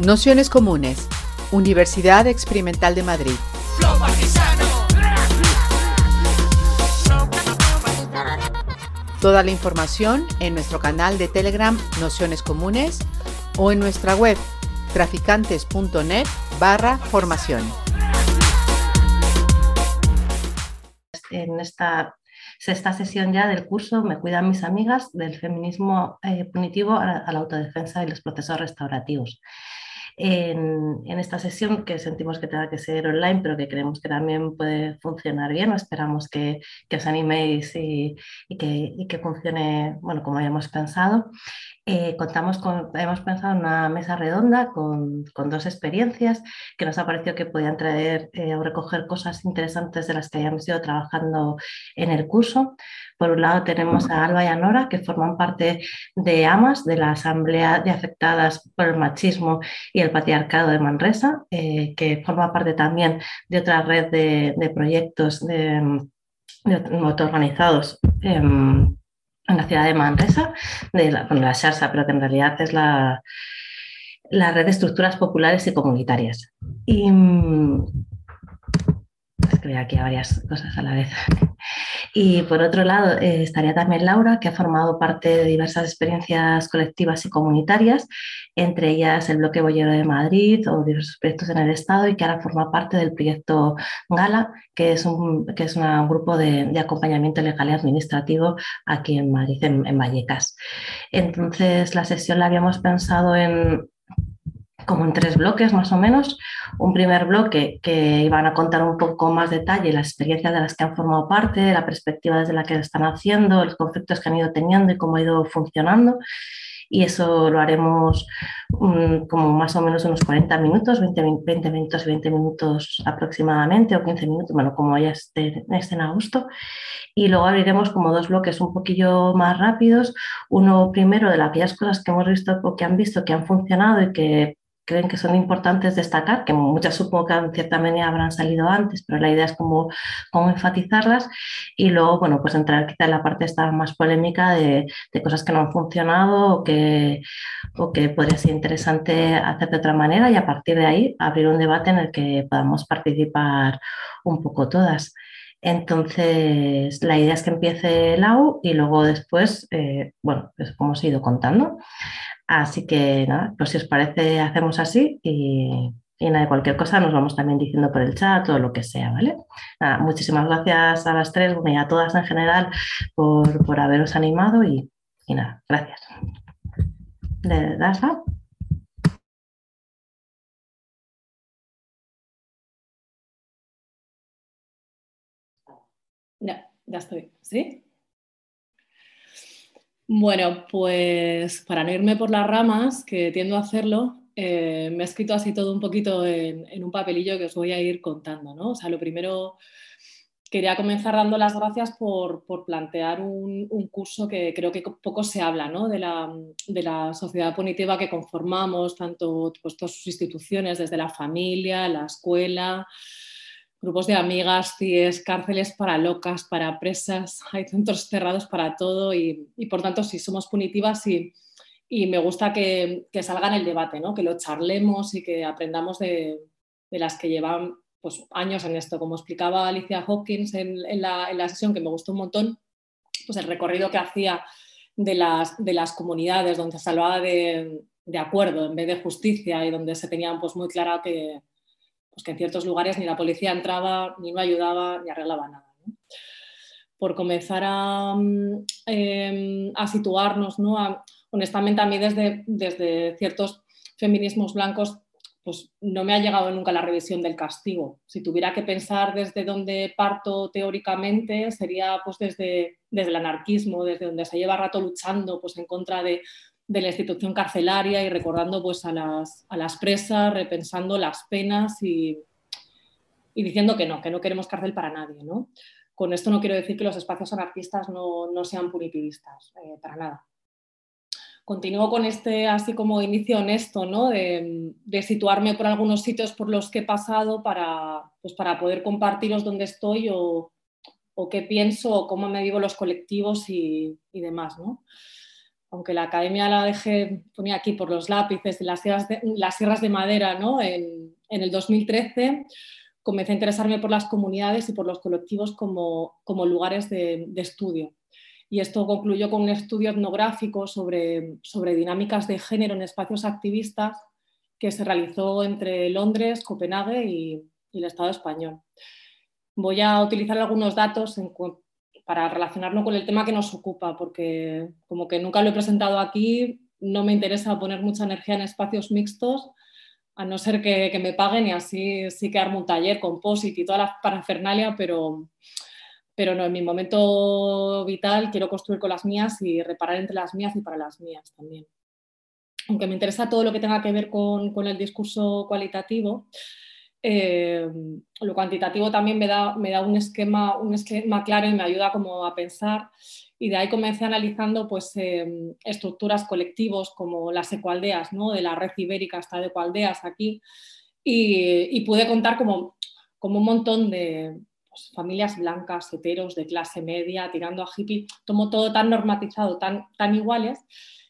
Nociones Comunes, Universidad Experimental de Madrid. Toda la información en nuestro canal de Telegram Nociones Comunes o en nuestra web traficantes.net barra formación. En esta sexta sesión ya del curso Me cuidan mis amigas del feminismo eh, punitivo a la autodefensa y los procesos restaurativos en, esta sesión que sentimos que tenga que ser online, pero que creemos que también puede funcionar bien. Esperamos que, que os animéis y, que, y, que, funcione bueno, como hayamos pensado. Eh, contamos con, hemos pensado en una mesa redonda con, dos experiencias que nos ha parecido que podían traer eh, o recoger cosas interesantes de las que hayamos ido trabajando en el curso. Por un lado tenemos a Alba y a Nora, que forman parte de AMAS, de la Asamblea de Afectadas por el Machismo y el Patriarcado de Manresa, eh, que forma parte también de otra red de, proyectos de, autoorganizados en, la ciudad de Manresa, de la, la SARSA, pero que en realidad es la, la red de estructuras populares y comunitarias. Y mm, escribir aquí varias cosas a la vez. Y por otro lado, eh, estaría también Laura, que ha formado parte de diversas experiencias colectivas y comunitarias, entre ellas el Bloque Bollero de Madrid o diversos proyectos en el Estado y que ahora forma parte del proyecto Gala, que es un, que es un grupo de, acompañamiento legal y administrativo aquí en Madrid, en Vallecas. Entonces, la sesión la habíamos pensado en como en tres bloques más o menos. Un primer bloque que iban a contar un poco más detalle las experiencias de las que han formado parte, la perspectiva desde la que están haciendo, los conflictos que han ido teniendo y cómo ha ido funcionando. Y eso lo haremos mm, como más o menos unos 40 minutos, 20, 20, minutos y 20 minutos aproximadamente, o 15 minutos, bueno, como ya esté, esté en agosto. Y luego abriremos como dos bloques un poquillo más rápidos. Uno primero de aquellas cosas que hemos visto o que han visto que han funcionado y que creen que son importantes destacar, que muchas supongo que en cierta manera habrán salido antes, pero la idea es como, enfatizarlas y luego, bueno, pues entrar quizá en la parte esta más polémica de, cosas que no han funcionado o que, o que podría ser interesante hacer de otra manera y a partir de ahí abrir un debate en el que podamos participar un poco todas. Entonces, la idea es que empiece el AU y luego después, eh, bueno, pues como os he ido contando. Así que nada, pues si os parece, hacemos así y, nada, de cualquier cosa nos vamos también diciendo por el chat o lo que sea, ¿vale? muchísimas gracias a las tres y a todas en general por, haberos animado y, nada, gracias. ¿De Dasa? Ya, ya estoy. ¿Sí? Bueno, pues para no irme por las ramas, que tiendo a hacerlo, eh, me he escrito así todo un poquito en, un papelillo que os voy a ir contando, ¿no? O sea, lo primero, quería comenzar dando las gracias por, plantear un, curso que creo que poco se habla, ¿no? De la, sociedad punitiva que conformamos, tanto pues, todas sus instituciones, desde la familia, la escuela, grupos de amigas, CIES, cárceles para locas, para presas, hay centros cerrados para todo y, por tanto sí somos punitivas y, y me gusta que, que, salga en el debate, ¿no? que lo charlemos y que aprendamos de, de las que llevan pues, años en esto. Como explicaba Alicia Hopkins en, en, la, en, la, sesión, que me gustó un montón, pues el recorrido que hacía de las, de las comunidades, donde se hablaba de, de acuerdo en vez de justicia y donde se tenían pues, muy clara que, pues que en ciertos lugares ni la policía entraba, ni no ayudaba, ni arreglaba nada. Por comenzar a, mm, em, situarnos, ¿no? honestamente a mí desde, desde ciertos feminismos blancos pues no me ha llegado nunca la revisión del castigo. Si tuviera que pensar desde donde parto teóricamente, sería pues desde, desde el anarquismo, desde donde se lleva rato luchando pues, en contra de, de la institución carcelaria y recordando pues, a, las, a las presas, repensando las penas y, y, diciendo que no, que no queremos cárcel para nadie. ¿no? Con esto no quiero decir que los espacios anarquistas no, no sean punitivistas, eh, para nada. Continúo con este así como inicio honesto, ¿no? de, de, situarme por algunos sitios por los que he pasado para, pues para poder compartiros dónde estoy o, o qué pienso o cómo me vivo los colectivos y, y demás. ¿no? Aunque la academia la dejé, ponía aquí por los lápices, las sierras de, las sierras de madera, ¿no? en, el 2013 comencé a interesarme por las comunidades y por los colectivos como, lugares de, estudio. Y esto concluyó con un estudio etnográfico sobre, sobre dinámicas de género en espacios activistas que se realizó entre Londres, Copenhague y, y el Estado español. Voy a utilizar algunos datos en, para relacionarlo con el tema que nos ocupa, porque como que nunca lo he presentado aquí, no me interesa poner mucha energía en espacios mixtos, a no ser que, que me paguen y así sí que armo un taller, composite y toda la parafernalia, pero, pero no, en mi momento vital quiero construir con las mías y reparar entre las mías y para las mías también. Aunque me interesa todo lo que tenga que ver con, con el discurso cualitativo, eh, lo cuantitativo también me da, me da un, esquema, un esquema claro y me ayuda como a pensar y de ahí comencé analizando pues, eh, estructuras colectivos como las ecualdeas, ¿no? de la red ibérica hasta de ecualdeas aquí y, y pude contar como, como un montón de pues, familias blancas, heteros, de clase media, tirando a hippie, tomo todo tan normatizado, tan, tan iguales,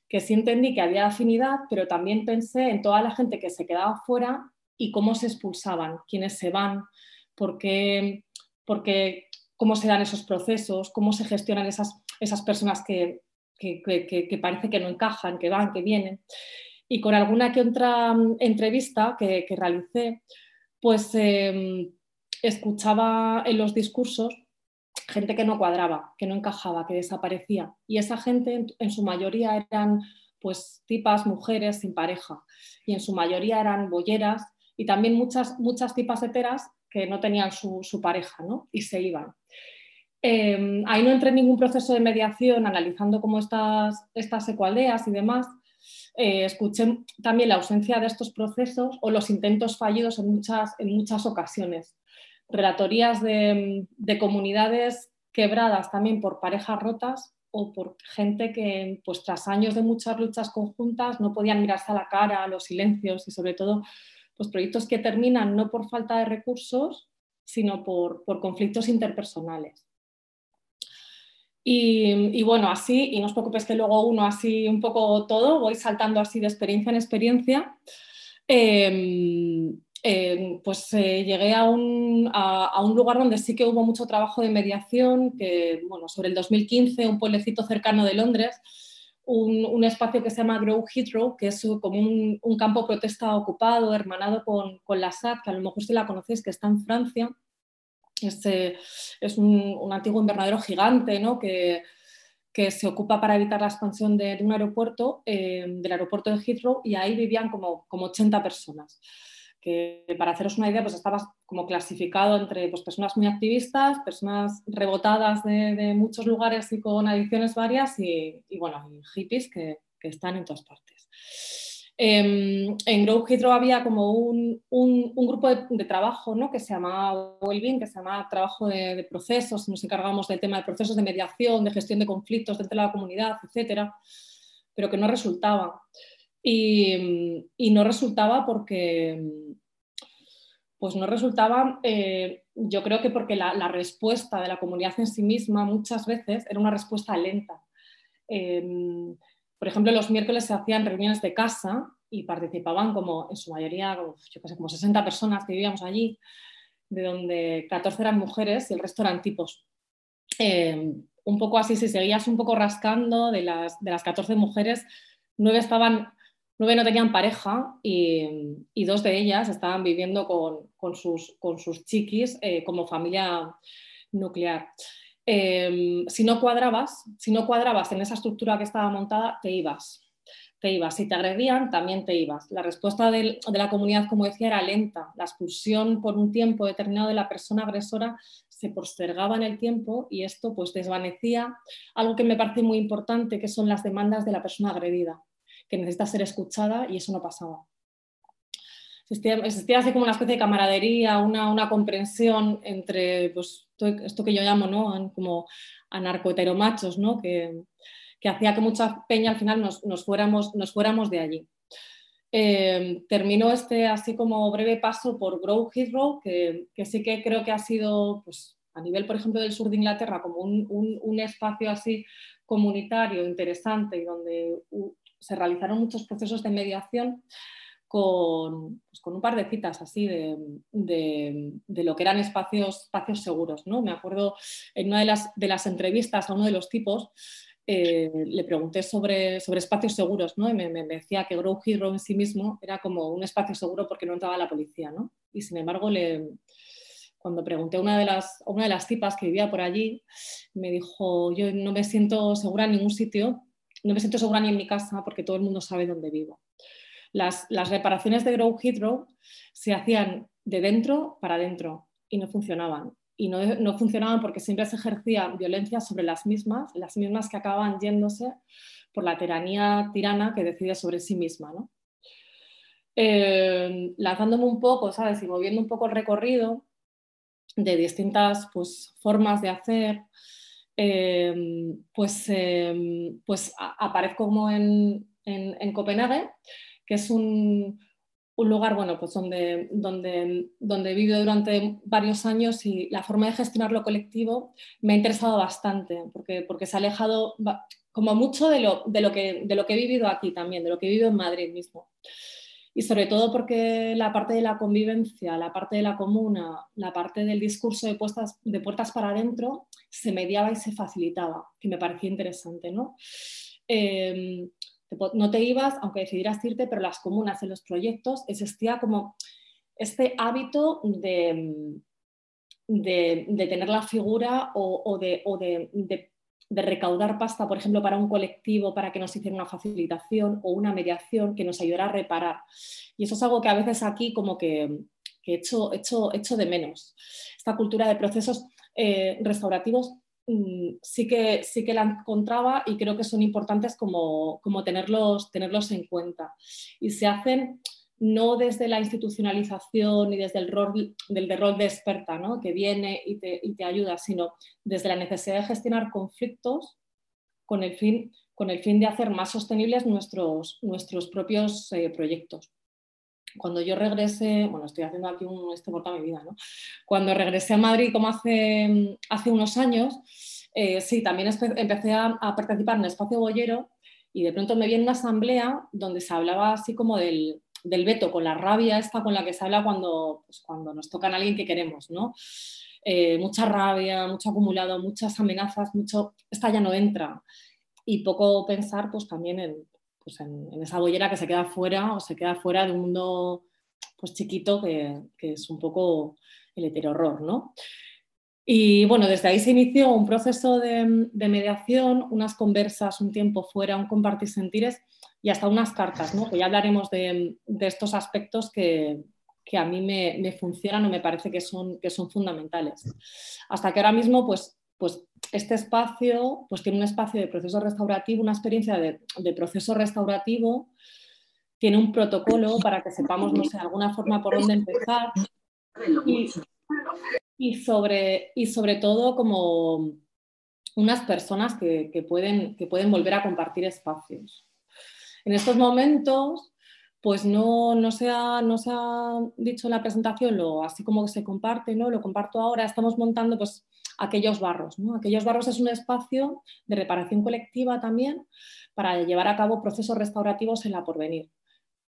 que sí entendí que había afinidad, pero también pensé en toda la gente que se quedaba fuera y cómo se expulsaban, quiénes se van, por qué, porque, cómo se dan esos procesos, cómo se gestionan esas, esas personas que, que, que, parece que no encajan, que van, que vienen. Y con alguna que otra mm, entrevista que, realicé, pues eh, escuchaba en los discursos gente que no cuadraba, que no encajaba, que desaparecía. Y esa gente en, en su mayoría eran pues tipas mujeres sin pareja y en su mayoría eran bolleras y también muchas, muchas tipas heteras que no tenían su, su pareja ¿no? y se iban. Eh, ahí no entré en ningún proceso de mediación analizando cómo estas, estas y demás. Eh, escuché también la ausencia de estos procesos o los intentos fallidos en muchas, en muchas ocasiones. Relatorías de, de comunidades quebradas también por parejas rotas o por gente que pues, tras años de muchas luchas conjuntas no podían mirarse a la cara, los silencios y sobre todo pues, proyectos que terminan no por falta de recursos, sino por, por conflictos interpersonales. Y, y, bueno, así, y no os preocupéis que luego uno así un poco todo, voy saltando así de experiencia en experiencia. Eh, eh, pues eh, llegué a un, a, a un, lugar donde sí que hubo mucho trabajo de mediación, que bueno, sobre el 2015, un pueblecito cercano de Londres, un, un, espacio que se llama Grow Heathrow, que es como un, un campo protesta ocupado, hermanado con, con, la SAD, que a lo mejor si la conocéis, que está en Francia. Este, es un, un, antiguo invernadero gigante ¿no? que, que, se ocupa para evitar la expansión de, de un aeropuerto, eh, del aeropuerto de Heathrow, y ahí vivían como, como 80 personas que para haceros una idea, pues estaba como clasificado entre pues, personas muy activistas, personas rebotadas de, de, muchos lugares y con adicciones varias y, y bueno, y hippies que, que, están en todas partes. Eh, en Grow Hydro había como un, un, un grupo de, de, trabajo ¿no? que se llamaba Wellbeing, que se llama trabajo de, de, procesos, nos encargamos del tema de procesos de mediación, de gestión de conflictos dentro de la comunidad, etcétera, pero que no resultaba. Y, y, no resultaba porque, pues no resultaba, eh, yo creo que porque la, respuesta de la comunidad en sí misma muchas veces era una respuesta lenta. Eh, por ejemplo, los miércoles se hacían reuniones de casa y participaban como en su mayoría, yo qué sé, como 60 personas que vivíamos allí, de donde 14 eran mujeres y el resto eran tipos. Eh, un poco así, si seguías un poco rascando de las, de las 14 mujeres, nueve estaban nueve no tenían pareja y, dos de ellas estaban viviendo con, sus, chiquis eh, como familia nuclear. Eh, si no cuadrabas, si no cuadrabas en esa estructura que estaba montada, te ibas. Te ibas. Si te agredían, también te ibas. La respuesta de la comunidad, como decía, era lenta. La expulsión por un tiempo determinado de la persona agresora se postergaba en el tiempo y esto pues desvanecía algo que me parece muy importante, que son las demandas de la persona agredida que necesita ser escuchada y eso no pasaba. Existía, así como una especie de camaradería, una, una comprensión entre pues, esto que yo llamo ¿no? como ¿no? que, que hacía que mucha peña al final nos, nos, fuéramos, nos fuéramos de allí. Eh, terminó este así como breve paso por Grow Heathrow, que, que, sí que creo que ha sido pues, a nivel, por ejemplo, del sur de Inglaterra, como un, espacio así comunitario, interesante, y donde se realizaron muchos procesos de mediación con, pues, con un par de citas así de, de, lo que eran espacios, espacios seguros. ¿no? Me acuerdo en una de las, de las entrevistas a uno de los tipos, eh, le pregunté sobre, sobre espacios seguros ¿no? y me, me, decía que Grow Hero en sí mismo era como un espacio seguro porque no entraba la policía. ¿no? Y sin embargo, le, cuando pregunté a una de las, una de las tipas que vivía por allí, me dijo, yo no me siento segura en ningún sitio, no me siento segura ni en mi casa porque todo el mundo sabe dónde vivo. Las, reparaciones de Grow Hydro se hacían de dentro para adentro y no funcionaban. Y no, funcionaban porque siempre se ejercía violencia sobre las mismas, las mismas que acababan yéndose por la tiranía tirana que decide sobre sí misma. ¿no? Eh, lanzándome un poco, ¿sabes? Y moviendo un poco el recorrido, de distintas pues, formas de hacer, eh, pues, eh, pues aparezco como en, en, Copenhague, que es un, un, lugar bueno, pues donde, donde, donde he vivido durante varios años y la forma de gestionar lo colectivo me ha interesado bastante, porque, porque se ha alejado como mucho de lo, de, lo que, de lo que he vivido aquí también, de lo que he vivido en Madrid mismo. Y sobre todo porque la parte de la convivencia, la parte de la comuna, la parte del discurso de, de puertas para adentro se mediaba y se facilitaba, que me parecía interesante. ¿no? Em, no te ibas, aunque decidieras irte, pero las comunas en los proyectos existía como este hábito de, de, tener la figura o, de, o de, recaudar pasta, por ejemplo, para un colectivo, para que nos hiciera una facilitación o una mediación que nos ayudara a reparar. Y eso es algo que a veces aquí como que, que echo, de menos. Esta cultura de procesos eh, restaurativos mm, sí, que, sí que la encontraba y creo que son importantes como, como tenerlos, tenerlos en cuenta. Y se hacen no desde la institucionalización y desde el rol, del rol de experta ¿no? que viene y te, ayuda, sino desde la necesidad de gestionar conflictos con el fin, con el fin de hacer más sostenibles nuestros, nuestros propios eh, proyectos. Cuando yo regresé, bueno, estoy haciendo aquí un este porta mi vida, ¿no? Cuando regresé a Madrid como hace, hace unos años, eh, sí, también empecé a, participar en el espacio boyero y de pronto me vi en una asamblea donde se hablaba así como del, del veto, con la rabia esta con la que se habla cuando, pues, cuando nos tocan a alguien que queremos, ¿no? Eh, mucha rabia, mucho acumulado, muchas amenazas, mucho, esta ya no entra. Y poco pensar pues también en, pues, en, esa bollera que se queda fuera o se queda fuera de un mundo pues chiquito que, que es un poco el heterorror, ¿no? Y bueno, desde ahí se inició un proceso de, de mediación, unas conversas, un tiempo fuera, un compartir sentires y hasta unas cartas, ¿no? que ya hablaremos de, estos aspectos que, a mí me, funcionan o me parece que son, que son fundamentales. Hasta que ahora mismo, pues, pues este espacio pues tiene un espacio de proceso restaurativo, una experiencia de, proceso restaurativo, tiene un protocolo para que sepamos, no sé, de alguna forma por dónde empezar y, sobre, y sobre todo como unas personas que, pueden, que pueden volver a compartir espacios. En estos momentos, pues no, no, se ha, no se ha dicho en la presentación, lo, así como se comparte, ¿no? lo comparto ahora, estamos montando pues, aquellos barros. ¿no? Aquellos barros es un espacio de reparación colectiva también para llevar a cabo procesos restaurativos en la porvenir.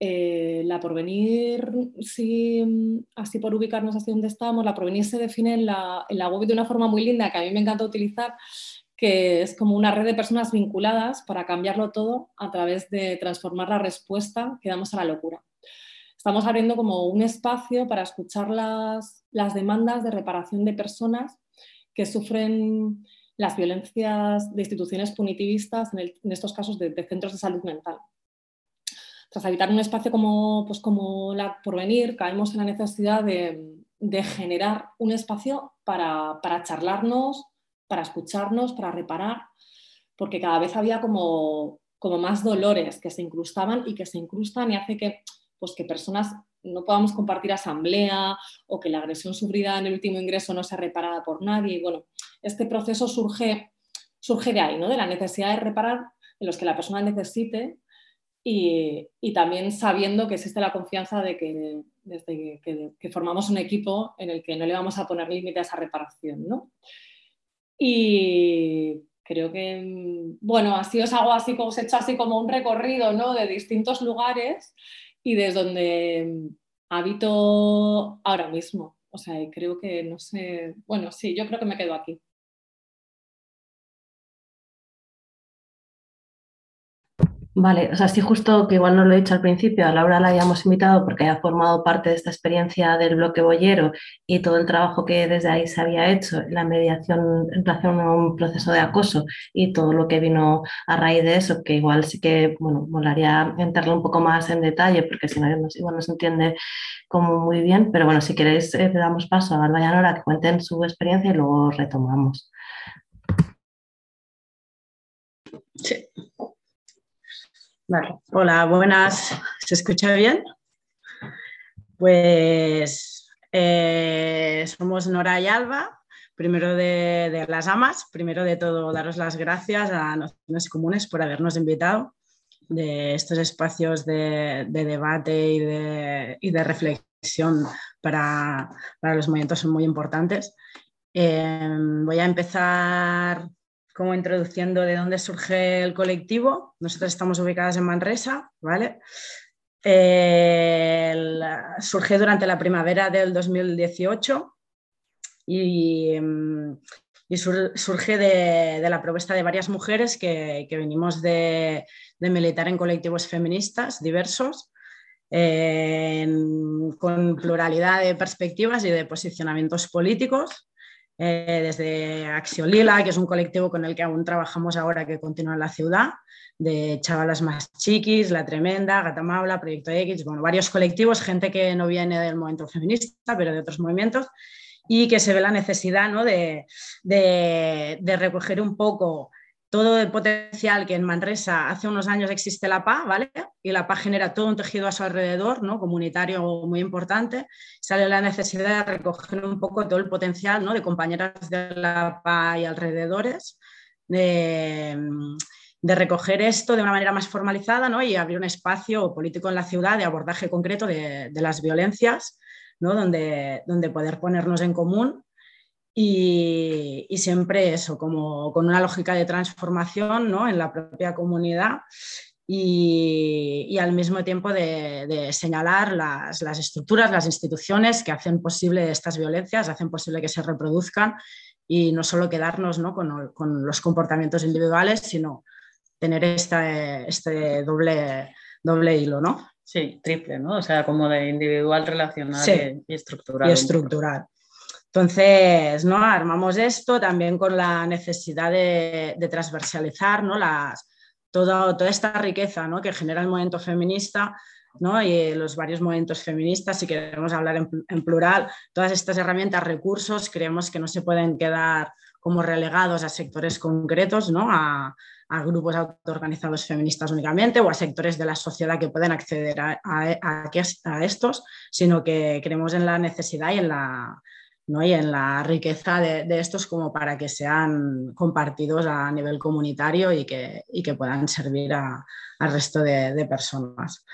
Eh, la porvenir, si, así por ubicarnos así donde estamos, la porvenir se define en la, en la web de una forma muy linda que a mí me encanta utilizar, que es como una red de personas vinculadas para cambiarlo todo a través de transformar la respuesta que damos a la locura. Estamos abriendo como un espacio para escuchar las, las demandas de reparación de personas que sufren las violencias de instituciones punitivistas, en, estos casos de, centros de salud mental. Tras habitar un espacio como, pues como la porvenir, caemos en la necesidad de, de generar un espacio para, para charlarnos, para escucharnos, para reparar, porque cada vez había como, como más dolores que se incrustaban y que se incrustan y hace que, pues, que personas no podamos compartir asamblea o que la agresión sufrida en el último ingreso no sea reparada por nadie. Y bueno, este proceso surge, surge de ahí, ¿no? de la necesidad de reparar en los que la persona necesite y, y, también sabiendo que existe la confianza de que, desde que, formamos un equipo en el que no le vamos a poner límites a reparación, ¿no? Y creo que, bueno, así os hago así, os he hecho así como un recorrido, ¿no? De distintos lugares y desde donde habito ahora mismo. O sea, creo que, no sé, bueno, sí, yo creo que me quedo aquí. Vale, o sea, sí justo que igual no lo he dicho al principio, a Laura la habíamos invitado porque ha formado parte de esta experiencia del bloque boyero y todo el trabajo que desde ahí se había hecho, la mediación en relación a un proceso de acoso y todo lo que vino a raíz de eso, que igual sí que, bueno, molaría entrarle un poco más en detalle porque si no, igual no se entiende como muy bien, pero bueno, si queréis eh, damos paso a Alba y Nora que cuenten su experiencia y luego retomamos. Sí. Hola, buenas. ¿Se escucha bien? Pues eh, somos Nora y Alba, primero de, las amas. Primero de todo, daros las gracias a Nociones Comunes por habernos invitado de estos espacios de, debate y de, reflexión para, los movimientos son muy importantes. Eh, voy a empezar como introduciendo de dónde surge el colectivo. Nosotros estamos ubicadas en Manresa, ¿vale? surge durante la primavera del 2018 y, surge de, la propuesta de varias mujeres que, venimos de, militar en colectivos feministas diversos, con pluralidad de perspectivas y de posicionamientos políticos. Eh, desde Acción Lila, que es un colectivo con el que aún trabajamos ahora que continúa en la ciudad, de Chavalas Más Chiquis, La Tremenda, Gata Maula, Proyecto X, bueno, varios colectivos, gente que no viene del movimiento feminista, pero de otros movimientos, y que se ve la necesidad ¿no? de, de recoger un poco todo el potencial que en Manresa hace unos años existe la PA, ¿vale? Y la PA genera todo un tejido a su alrededor, ¿no? Comunitario muy importante. Sale la necesidad de recoger un poco todo el potencial, ¿no? De compañeras de la PA y alrededores, de, recoger esto de una manera más formalizada, ¿no? Y abrir un espacio político en la ciudad de abordaje concreto de, las violencias, ¿no? Donde, donde poder ponernos en común y, siempre eso, como con una lógica de transformación ¿no? en la propia comunidad y, al mismo tiempo de, señalar las, estructuras, las instituciones que hacen posible estas violencias, hacen posible que se reproduzcan y no solo quedarnos ¿no? con, los comportamientos individuales, sino tener este, este doble, doble hilo, ¿no? Sí, triple, ¿no? O sea, como de individual, relacional y, estructural. Y estructural. Entonces, ¿no? armamos esto también con la necesidad de, transversalizar ¿no? Las, toda, toda esta riqueza ¿no? que genera el movimiento feminista ¿no? y los varios movimientos feministas, si queremos hablar en, plural, todas estas herramientas, recursos, creemos que no se pueden quedar como relegados a sectores concretos, ¿no? a, grupos autoorganizados feministas únicamente o a sectores de la sociedad que pueden acceder a, a estos, sino que creemos en la necesidad y en la y en la riqueza de, estos como para que sean compartidos a nivel comunitario y que, que puedan servir al resto de, personas.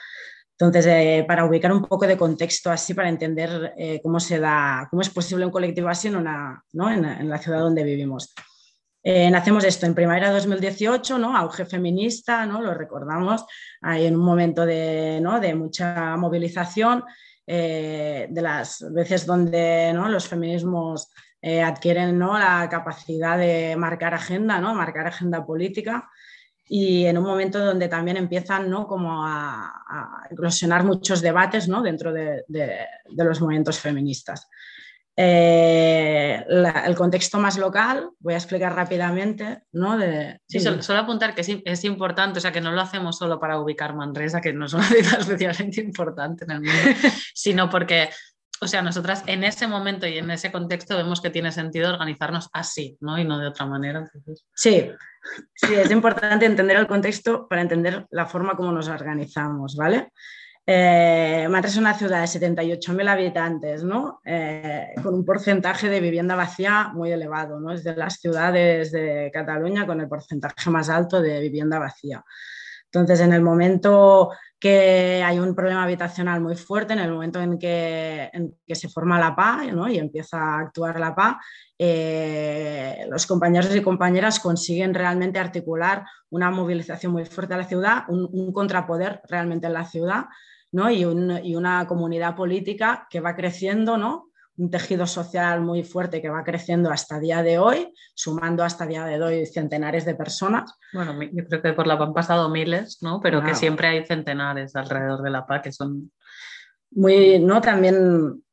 Entonces, eh, para ubicar un poco de contexto así, para entender eh, cómo se da, cómo es posible un colectivo así en, una, en, la ciudad donde vivimos. Eh, nacemos esto en primavera de 2018, ¿no? auge feminista, ¿no? lo recordamos, hay en un momento de, ¿no? de mucha movilización eh, de las veces donde los feminismos eh, adquieren ¿no? la capacidad de marcar agenda, ¿no? marcar agenda política y en un momento donde también empiezan ¿no? como a, a muchos debates ¿no? dentro de, los movimientos feministas. Eh, el contexto más local, voy a explicar rápidamente. ¿no? De, sí, solo, apuntar que es, importante, o sea, que no lo hacemos solo para ubicar Manresa, que no es una ciudad especialmente importante en el mundo, sino porque, o sea, nosotras en ese momento y en ese contexto vemos que tiene sentido organizarnos así, ¿no? Y no de otra manera. Sí, sí, es importante entender el contexto para entender la forma como nos organizamos, ¿vale? Eh, es una ciudad de 78.000 habitantes, ¿no? Eh, con un porcentaje de vivienda vacía muy elevado. ¿no? Es de las ciudades de Cataluña con el porcentaje más alto de vivienda vacía. Entonces, en el momento que hay un problema habitacional muy fuerte en el momento en que, se forma la PA y empieza a actuar la PA. Eh, los compañeros y compañeras consiguen realmente articular una movilización muy fuerte a la ciudad, un, contrapoder realmente en la ciudad ¿no? y, y, una comunidad política que va creciendo ¿no? un tejido social muy fuerte que va creciendo hasta día de hoy, sumando hasta día de hoy centenares de personas. Bueno, yo creo que por la PA han pasado miles, ¿no? Pero que siempre hay centenares alrededor de la PA que son... Muy, ¿no? También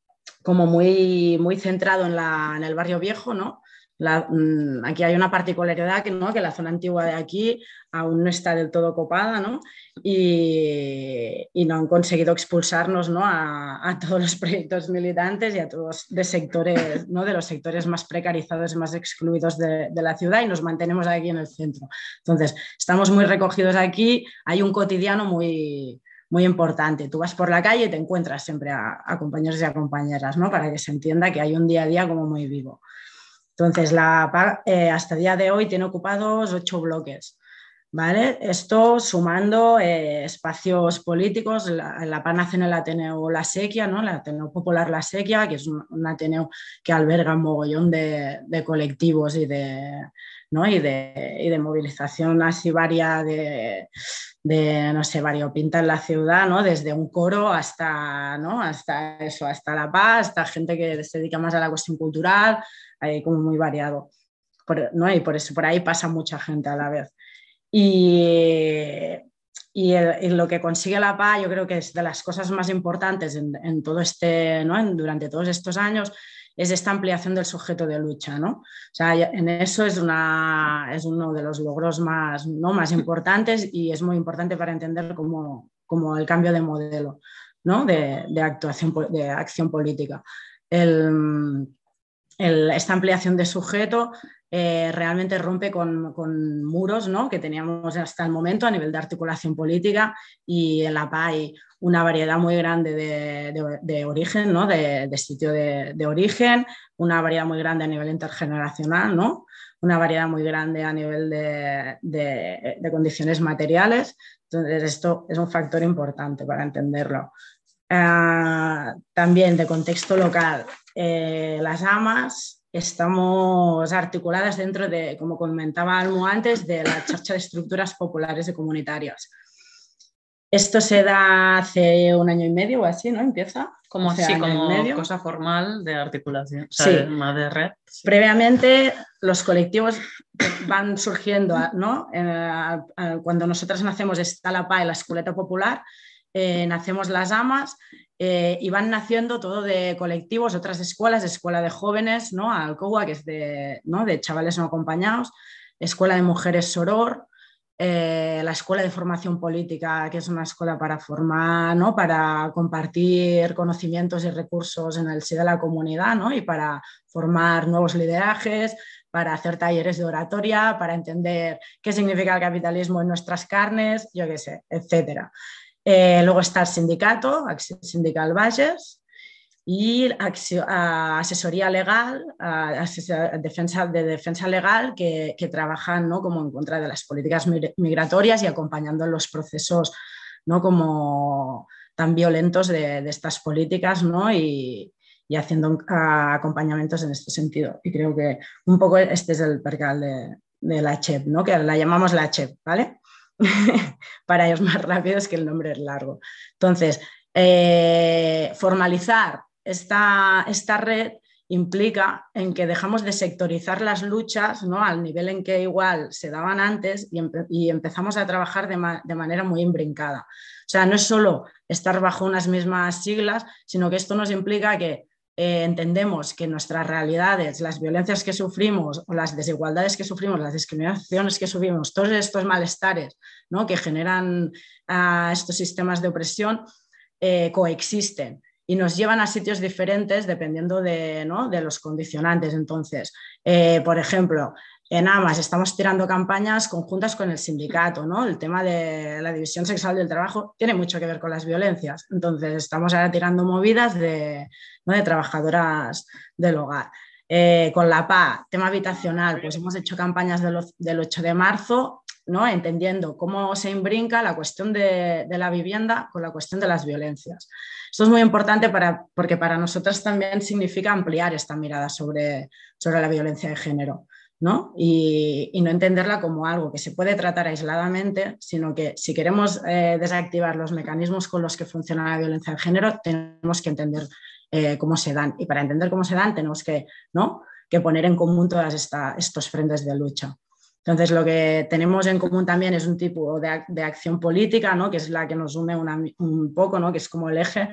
como muy, muy centrado en, la, en el barrio viejo, ¿no? Mm, aquí hay una particularidad que, ¿no? que la zona antigua de aquí aún no está del todo copada ¿no? Y, no han conseguido expulsarnos ¿no? a, todos los proyectos militantes y a todos de sectores, ¿no? de los sectores más precarizados más excluidos de, la ciudad y nos mantenemos aquí en el centro. Entonces, estamos muy recogidos aquí, hay un cotidiano muy, muy importante. Tú vas por la calle y te encuentras siempre a, a compañeros y a compañeras, ¿no? Para que se entienda que hay un día a día como muy vivo. Entonces, la eh, hasta el día de hoy tiene ocupados ocho bloques. ¿vale? Esto sumando eh, espacios políticos, la, la nace en el Ateneo La Sequia, ¿no? el Ateneo Popular La Sequia, que es un, Ateneo que alberga un mogollón de, colectivos y de, ¿no? y de, y de movilización así varia de, de, no sé, variopinta en la ciudad, ¿no? Desde un coro hasta, ¿no? Hasta eso, hasta La Paz, hasta gente que se dedica más a la cuestión cultural, como muy variado. ¿no? Y por eso por ahí pasa mucha gente a la vez. Y, y, lo que consigue la PA, yo creo que es de las cosas más importantes en, todo este, ¿no? durante todos estos años, es esta ampliación del sujeto de lucha. ¿no? O sea, en eso es, una, es uno de los logros más, ¿no? más importantes y es muy importante para entender cómo, cómo el cambio de modelo ¿no? de, de, actuación, de acción política. El, esta ampliación de sujeto eh, realmente rompe con, muros que teníamos hasta el momento a nivel de articulación política y en la PA hay una variedad muy grande de, origen, ¿no? de, sitio de, origen, una variedad muy grande a nivel intergeneracional, una variedad muy grande a nivel de, condiciones materiales. Entonces, esto es un factor importante para entenderlo. Ah, también de contexto local, eh, las AMAS estamos articuladas dentro de, como comentaba Almo antes, de la charcha de estructuras populares y comunitarias. Esto se da hace un año y medio o así, ¿no? Empieza. Como, así, como cosa formal de articulación, o sea, más de red. Previamente los colectivos van surgiendo, ¿no? cuando nosotras nacemos está la PA y la Esculeta Popular, eh, nacemos las AMAS eh, y van naciendo todo de colectivos, otras escuelas, escuela de jóvenes, ¿no? Alcoa, que es de, ¿no? de chavales no acompañados, escuela de mujeres Soror, eh, la escuela de formación política, que es una escuela para formar, ¿no? para compartir conocimientos y recursos en el sí de la comunidad ¿no? y para formar nuevos liderajes, para hacer talleres de oratoria, para entender qué significa el capitalismo en nuestras carnes, yo qué sé, etcétera. Eh, luego está el sindicato, Sindical Valles, y asesoría legal, defensa, de defensa legal que, trabajan ¿no? como en contra de las políticas migratorias y acompañando los procesos ¿no? como tan violentos de, estas políticas ¿no? y, haciendo acompañamientos en este sentido. Y creo que un poco este es el percal de, de la CHEP, ¿no? que la llamamos la CHEP, ¿vale? para ellos más rápidos que el nombre es largo. Entonces, eh, formalizar esta, esta red implica en que dejamos de sectorizar las luchas ¿no? al nivel en que igual se daban antes y, empezamos a trabajar de, de, manera muy imbrincada. O sea, no es solo estar bajo unas mismas siglas, sino que esto nos implica que eh, entendemos que nuestras realidades, las violencias que sufrimos o las desigualdades que sufrimos, las discriminaciones que sufrimos, todos estos malestares ¿no? que generan ah, estos sistemas de opresión, eh, coexisten y nos llevan a sitios diferentes dependiendo de, ¿no? de los condicionantes. Entonces, eh, por ejemplo, en AMAS estamos tirando campañas conjuntas con el sindicato, ¿no? El tema de la división sexual del trabajo tiene mucho que ver con las violencias. Entonces, estamos ahora tirando movidas de, de trabajadoras del hogar. Eh, con la PA, tema habitacional, pues hemos hecho campañas del, 8 de marzo ¿no? entendiendo cómo se imbrinca la cuestión de, la vivienda con la cuestión de las violencias. Esto es muy importante para, porque para nosotros también significa ampliar esta mirada sobre, sobre la violencia de género. ¿no? Y, no entenderla como algo que se puede tratar aisladamente, sino que si queremos eh, desactivar los mecanismos con los que funciona la violencia de género, tenemos que entender eh, cómo se dan. Y para entender cómo se dan, tenemos que, ¿no? que poner en común todos estos frentes de lucha. Entonces, lo que tenemos en común también es un tipo de, acción política, ¿no? que es la que nos une un poco, ¿no? que es como el eje,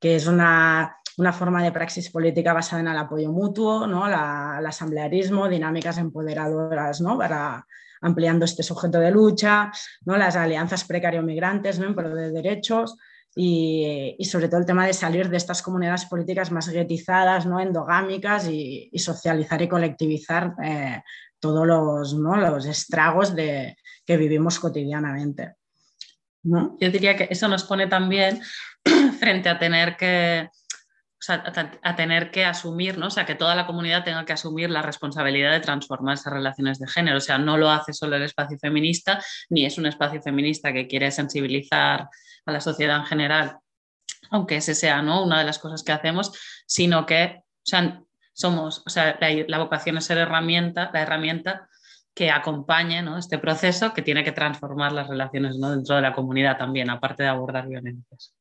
que es una, forma de praxis política basada en el apoyo mutuo, ¿no? el asamblearismo, dinámicas empoderadoras ¿no? para ampliando este sujeto de lucha, ¿no? las alianzas precario-migrantes ¿no? en pro de derechos, y, sobre todo el tema de salir de estas comunidades políticas más guetizadas, ¿no? endogámicas y, socializar y colectivizar eh, todos los, los estragos de, que vivimos cotidianamente. ¿no? Yo diría que eso nos pone también frente a tener que, a, tener que asumir, ¿no? o sea, que toda la comunidad tenga que asumir la responsabilidad de transformar esas relaciones de género. O sea, no lo hace solo el espacio feminista, ni es un espacio feminista que quiere sensibilizar a la sociedad en general, aunque ese sea ¿no? una de las cosas que hacemos, sino que o sea, somos, o sea, la, vocación es ser herramienta, la herramienta que acompañe ¿no? este proceso que tiene que transformar las relaciones ¿no? dentro de la comunidad también, aparte de abordar violencias.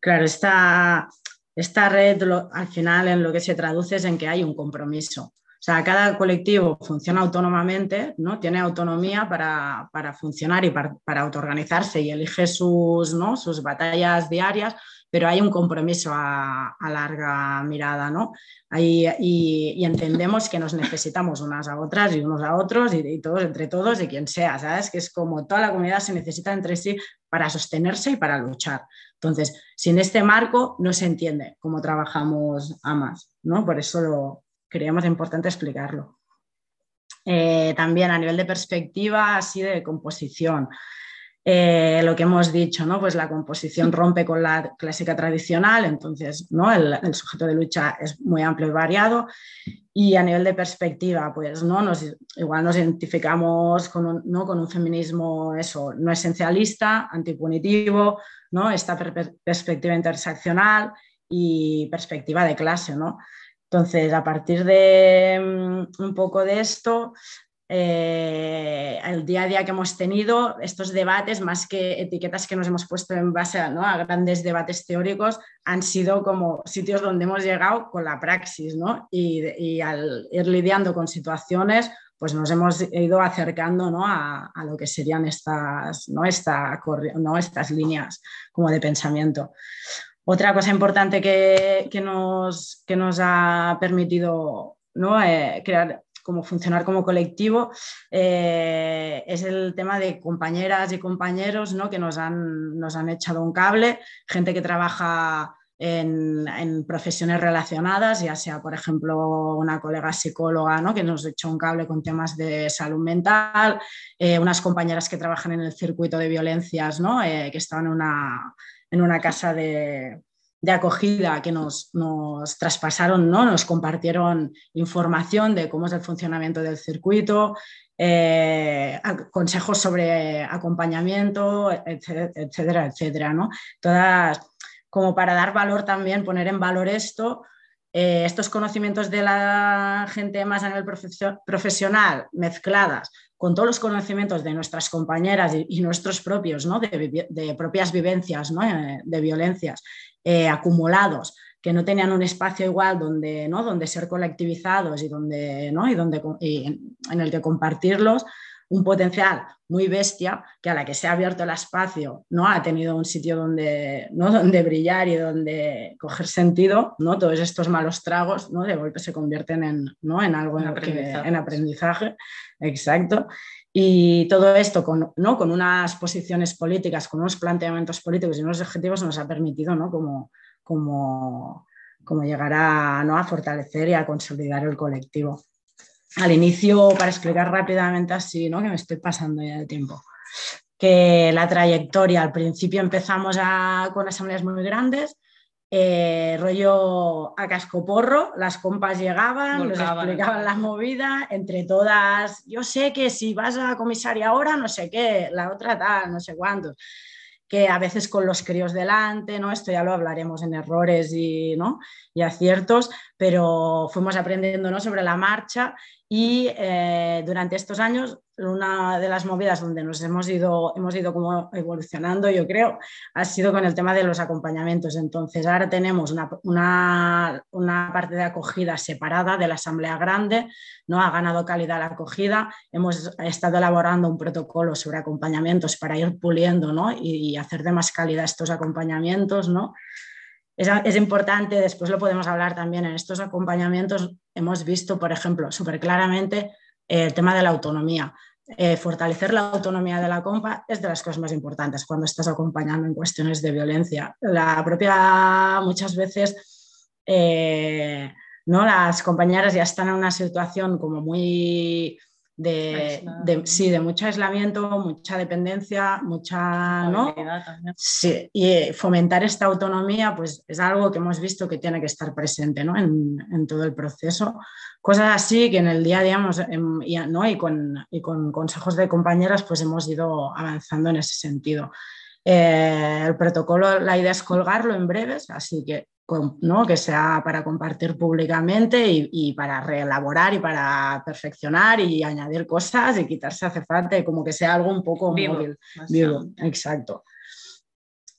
Claro, esta, esta red al final en lo que se traduce es en que hay un compromiso. O sea, cada colectivo funciona autónomamente, ¿no? tiene autonomía para, funcionar y para, para, autoorganizarse y elige sus, ¿no? sus batallas diarias, pero hay un compromiso a, larga mirada, ¿no? y, entendemos que nos necesitamos unas a otras y unos a otros y, todos entre todos y quien sea, ¿sabes? Que es como toda la comunidad se necesita entre sí para sostenerse y para luchar. Entonces, sin este marco no se entiende cómo trabajamos a más, ¿no? Por eso lo creíamos importante explicarlo. Eh, también a nivel de perspectiva, así de composición. Eh, lo que hemos dicho, ¿no? pues la composición rompe con la clásica tradicional, entonces ¿no? el, sujeto de lucha es muy amplio y variado. Y a nivel de perspectiva, pues ¿no? Nos, igual nos identificamos con un, ¿no? con un feminismo eso, no esencialista, antipunitivo, ¿no? esta perspectiva interseccional y perspectiva de clase. ¿no? Entonces, a partir de mm, un poco de esto, eh, el día a día que hemos tenido, estos debates, más que etiquetas que nos hemos puesto en base a, a, grandes debates teóricos, han sido como sitios donde hemos llegado con la praxis, ¿no? Y, al ir lidiando con situaciones, pues nos hemos ido acercando ¿no? a, lo que serían estas, ¿no? Esta, ¿no? estas líneas como de pensamiento. Otra cosa importante que, que, nos, que nos ha permitido ¿no? Eh, crear como funcionar como colectivo, eh, es el tema de compañeras y compañeros ¿no? que nos han, nos han echado un cable, gente que trabaja en, profesiones relacionadas, ya sea, por ejemplo, una colega psicóloga ¿no? que nos echó un cable con temas de salud mental, eh, unas compañeras que trabajan en el circuito de violencias, ¿no? Eh, que estaban en una, en una casa de, de acogida que nos, nos, traspasaron, ¿no? nos compartieron información de cómo es el funcionamiento del circuito, eh, consejos sobre acompañamiento, etcétera, etcétera. ¿no? Todas, como para dar valor también, poner en valor esto, eh, estos conocimientos de la gente más a nivel profesional mezcladas con todos los conocimientos de nuestras compañeras y, nuestros propios, ¿no? de, propias vivencias ¿no? Eh, de violencias eh, acumulados que no tenían un espacio igual donde, ¿no? donde ser colectivizados y, donde, ¿no? y donde, en el que compartirlos, un potencial muy bestia que a la que se ha abierto el espacio no ha tenido un sitio donde, ¿no? donde brillar y donde coger sentido, ¿no? todos estos malos tragos ¿no? de golpe se convierten en, ¿no? en algo en aprendizaje. en aprendizaje. Exacto. Y todo esto con, ¿no? con unas posiciones políticas, con unos planteamientos políticos y unos objetivos nos ha permitido ¿no? como, como, como llegar a, ¿no? a fortalecer y a consolidar el colectivo. Al inicio, para explicar rápidamente así, ¿no? que me estoy pasando ya de tiempo, que la trayectoria, al principio empezamos a, con asambleas muy grandes, eh, rollo a cascoporro, las compas llegaban, nos explicaban la movida, entre todas, yo sé que si vas a comisaria ahora, no sé qué, la otra tal, no sé cuántos que a veces con los críos delante, ¿no? Esto ya lo hablaremos en errores y, ¿no? y aciertos, pero fuimos aprendiendo ¿no? sobre la marcha y eh, durante estos años, una de las movidas donde nos hemos ido, hemos ido como evolucionando, yo creo, ha sido con el tema de los acompañamientos. Entonces, ahora tenemos una, una, parte de acogida separada de la Asamblea Grande, ¿no? ha ganado calidad la acogida. Hemos estado elaborando un protocolo sobre acompañamientos para ir puliendo ¿no? y, y hacer de más calidad estos acompañamientos. ¿no? Es, importante, después lo podemos hablar también en estos acompañamientos, hemos visto, por ejemplo, súper claramente eh, el tema de la autonomía. Eh, fortalecer la autonomía de la compa es de las cosas más importantes cuando estás acompañando en cuestiones de violencia. La propia, muchas veces, eh, ¿no? las compañeras ya están en una situación como muy de, sí, de mucho aislamiento, mucha dependencia, mucha, ¿no? Sí, y eh, fomentar esta autonomía, pues es algo que hemos visto que tiene que estar presente, ¿no? En, en todo el proceso. Cosas así que en el día a día em, ¿no? y, con, y con consejos de compañeras, pues hemos ido avanzando en ese sentido. Eh, el protocolo, la idea es colgarlo en breves, así que ¿no? que sea para compartir públicamente y, para reelaborar y para perfeccionar y añadir cosas y quitarse hace falta y como que sea algo un poco móvil. Vivo, exacto.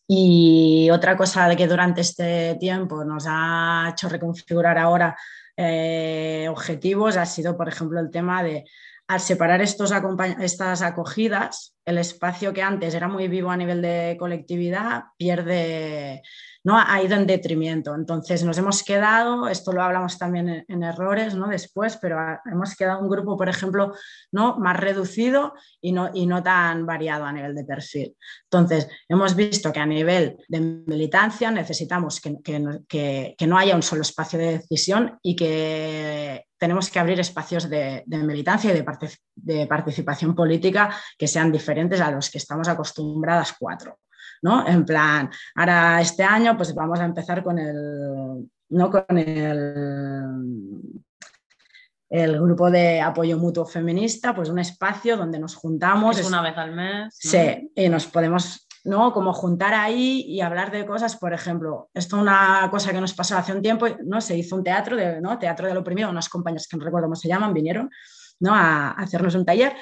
Y otra cosa de que durante este tiempo nos ha hecho reconfigurar ahora eh, objetivos ha sido, por ejemplo, el tema de al separar estos estas acogidas, el espacio que antes era muy vivo a nivel de colectividad pierde, ¿no? ha ido en detrimento. Entonces nos hemos quedado, esto lo hablamos también en, errores ¿no? después, pero hemos quedado un grupo, por ejemplo, ¿no? más reducido y no, y no tan variado a nivel de perfil. Entonces hemos visto que a nivel de militancia necesitamos que, que, no haya un solo espacio de decisión y que tenemos que abrir espacios de, militancia y de, participación política que sean diferentes a los que estamos acostumbradas cuatro. ¿no? En plan, ahora este año pues vamos a empezar con el, ¿no? con el, el grupo de apoyo mutuo feminista, pues un espacio donde nos juntamos. Es una vez al mes. Sí, y nos podemos ¿no? Como juntar ahí y hablar de cosas, por ejemplo, esto es una cosa que nos pasó hace un tiempo, ¿no? Se hizo un teatro, de, ¿no? Teatro del oprimido, unas compañeras que no recuerdo cómo se llaman, vinieron, ¿no? A, hacernos un taller,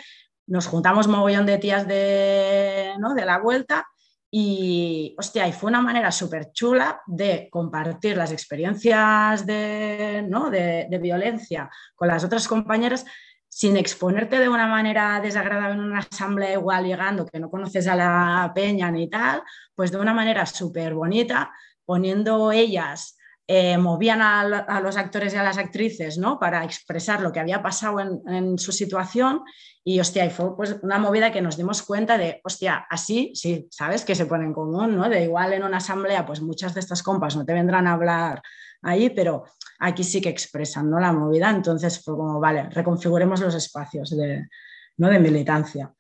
nos juntamos mogollón de tías de, ¿no? de la vuelta y, hostia, y fue una manera súper chula de compartir las experiencias de, ¿no? de, de, violencia con las otras compañeras sin exponerte de una manera desagradable en una asamblea igual llegando, que no conoces a la peña ni tal, pues de una manera súper bonita, poniendo ellas, eh, movían a, los actores y a las actrices ¿no? para expresar lo que había pasado en, su situación y hostia, fue pues, una movida que nos dimos cuenta de, hostia, así, sí, sabes que se pone en común, ¿no? De igual en una asamblea, pues muchas de estas compas no te vendrán a hablar ahí, pero aquí sí que expresan ¿no? la movida, entonces fue como, vale, reconfiguremos los espacios de, ¿no? de militancia.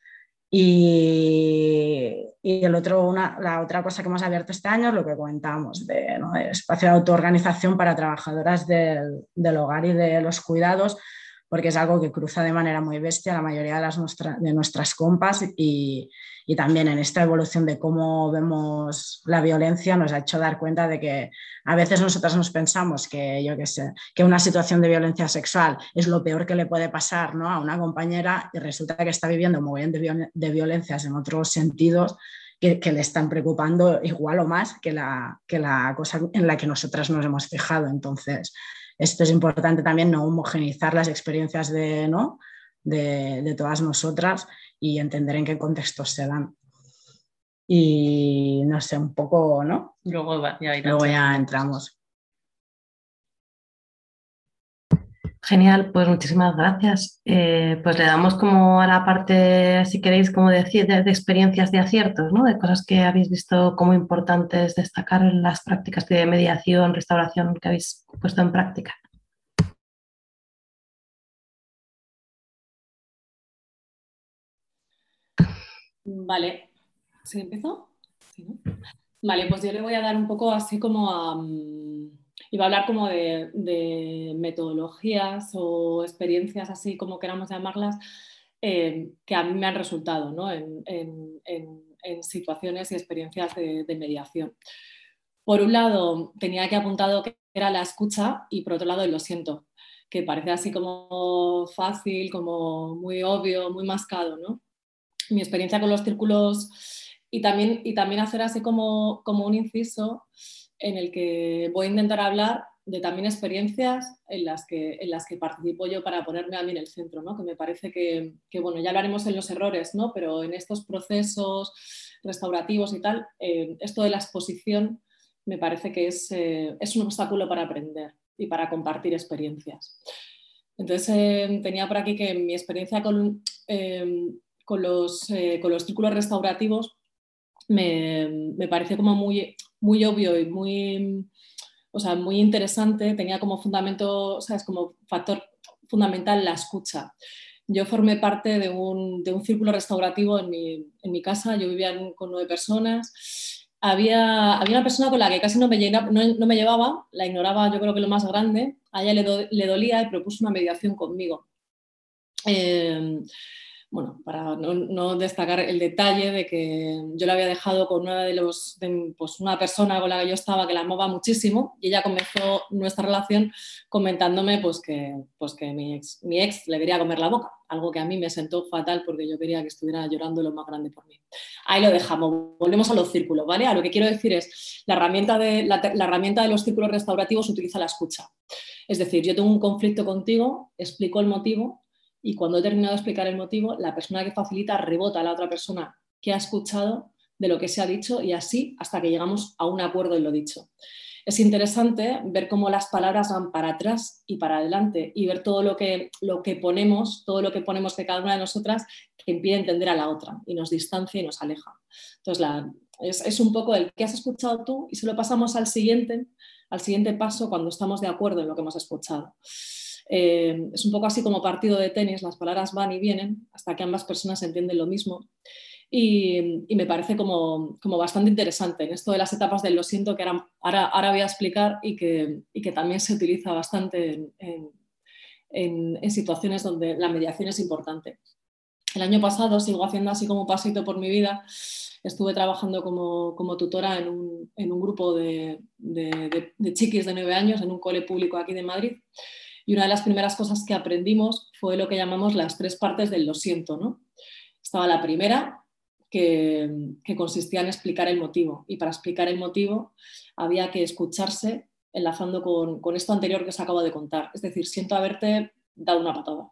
Y, y, el otro, una, la otra cosa que hemos abierto este año es lo que comentamos, de, ¿no? espacio de autoorganización para trabajadoras del, del, hogar y de los cuidados, porque es algo que cruza de manera muy bestia la mayoría de, las de nuestras compas y, y también en esta evolución de cómo vemos la violencia nos ha hecho dar cuenta de que a veces nosotras nos pensamos que, yo qué sé, que una situación de violencia sexual es lo peor que le puede pasar ¿no? a una compañera y resulta que está viviendo muy bien de, de violencias en otros sentidos que, que, le están preocupando igual o más que la, que la cosa en la que nosotras nos hemos fijado. Entonces, esto es importante también no homogenizar las experiencias de, ¿no? de, de todas nosotras y entender en qué contextos se dan. Y no sé, un poco, ¿no? Luego ya, Luego ya entramos. Genial, pues muchísimas gracias. Eh, pues le damos como a la parte, si queréis, como decir, de, experiencias de aciertos, ¿no? De cosas que habéis visto como importantes destacar en las prácticas de mediación, restauración que habéis puesto en práctica. Vale, ¿se empezó? Vale, pues yo le voy a dar un poco así como a... Mm, iba a hablar como de, metodologías o experiencias, así como queramos llamarlas, eh, que a mí me han resultado ¿no? en, situaciones y experiencias de, mediación. Por un lado, tenía que apuntado que era la escucha y por otro lado, lo siento, que parece así como fácil, como muy obvio, muy mascado. ¿no? Mi experiencia con los círculos y también, y también hacer así como, como un inciso en el que voy a intentar hablar de también experiencias en las que, en las que participo yo para ponerme a mí en el centro, ¿no? que me parece que, que, bueno, ya hablaremos en los errores, ¿no? pero en estos procesos restaurativos y tal, eh, esto de la exposición me parece que es, eh, es, un obstáculo para aprender y para compartir experiencias. Entonces, eh, tenía por aquí que mi experiencia con, con, los, con los círculos restaurativos me, me parece como muy, muy obvio y muy, o sea, muy interesante, tenía como fundamento, ¿sabes? como factor fundamental la escucha. Yo formé parte de un, de un círculo restaurativo en mi, en mi, casa, yo vivía con nueve personas. Había, había, una persona con la que casi no me, no, no, me llevaba, la ignoraba yo creo que lo más grande, a ella le, le dolía y propuso una mediación conmigo. Eh, bueno, para no, destacar el detalle de que yo la había dejado con una de los, pues una persona con la que yo estaba que la amaba muchísimo y ella comenzó nuestra relación comentándome pues que, pues que mi, ex, mi ex le quería comer la boca, algo que a mí me sentó fatal porque yo quería que estuviera llorando lo más grande por mí. Ahí lo dejamos, volvemos a los círculos, ¿vale? A lo que quiero decir es, la herramienta de, la, la herramienta de los círculos restaurativos utiliza la escucha. Es decir, yo tengo un conflicto contigo, explico el motivo y cuando he terminado de explicar el motivo, la persona que facilita rebota a la otra persona que ha escuchado de lo que se ha dicho y así hasta que llegamos a un acuerdo en lo dicho. Es interesante ver cómo las palabras van para atrás y para adelante y ver todo lo que, lo que ponemos, todo lo que ponemos de cada una de nosotras que impide entender a la otra y nos distancia y nos aleja. Entonces, es, un poco el que has escuchado tú y se lo pasamos al siguiente, al siguiente paso cuando estamos de acuerdo en lo que hemos escuchado. Eh, es un poco así como partido de tenis, las palabras van y vienen hasta que ambas personas entienden lo mismo. Y, me parece como, como, bastante interesante en esto de las etapas del lo siento que ahora, ahora, voy a explicar y que, y que, también se utiliza bastante en, en, situaciones donde la mediación es importante. El año pasado sigo haciendo así como pasito por mi vida. Estuve trabajando como, como tutora en un, en un grupo de, de, de chiquis de nueve años en un cole público aquí de Madrid. Y una de las primeras cosas que aprendimos fue lo que llamamos las tres partes del lo siento. ¿no? Estaba la primera, que, consistía en explicar el motivo. Y para explicar el motivo había que escucharse enlazando con, esto anterior que os acabo de contar. Es decir, siento haberte dado una patada.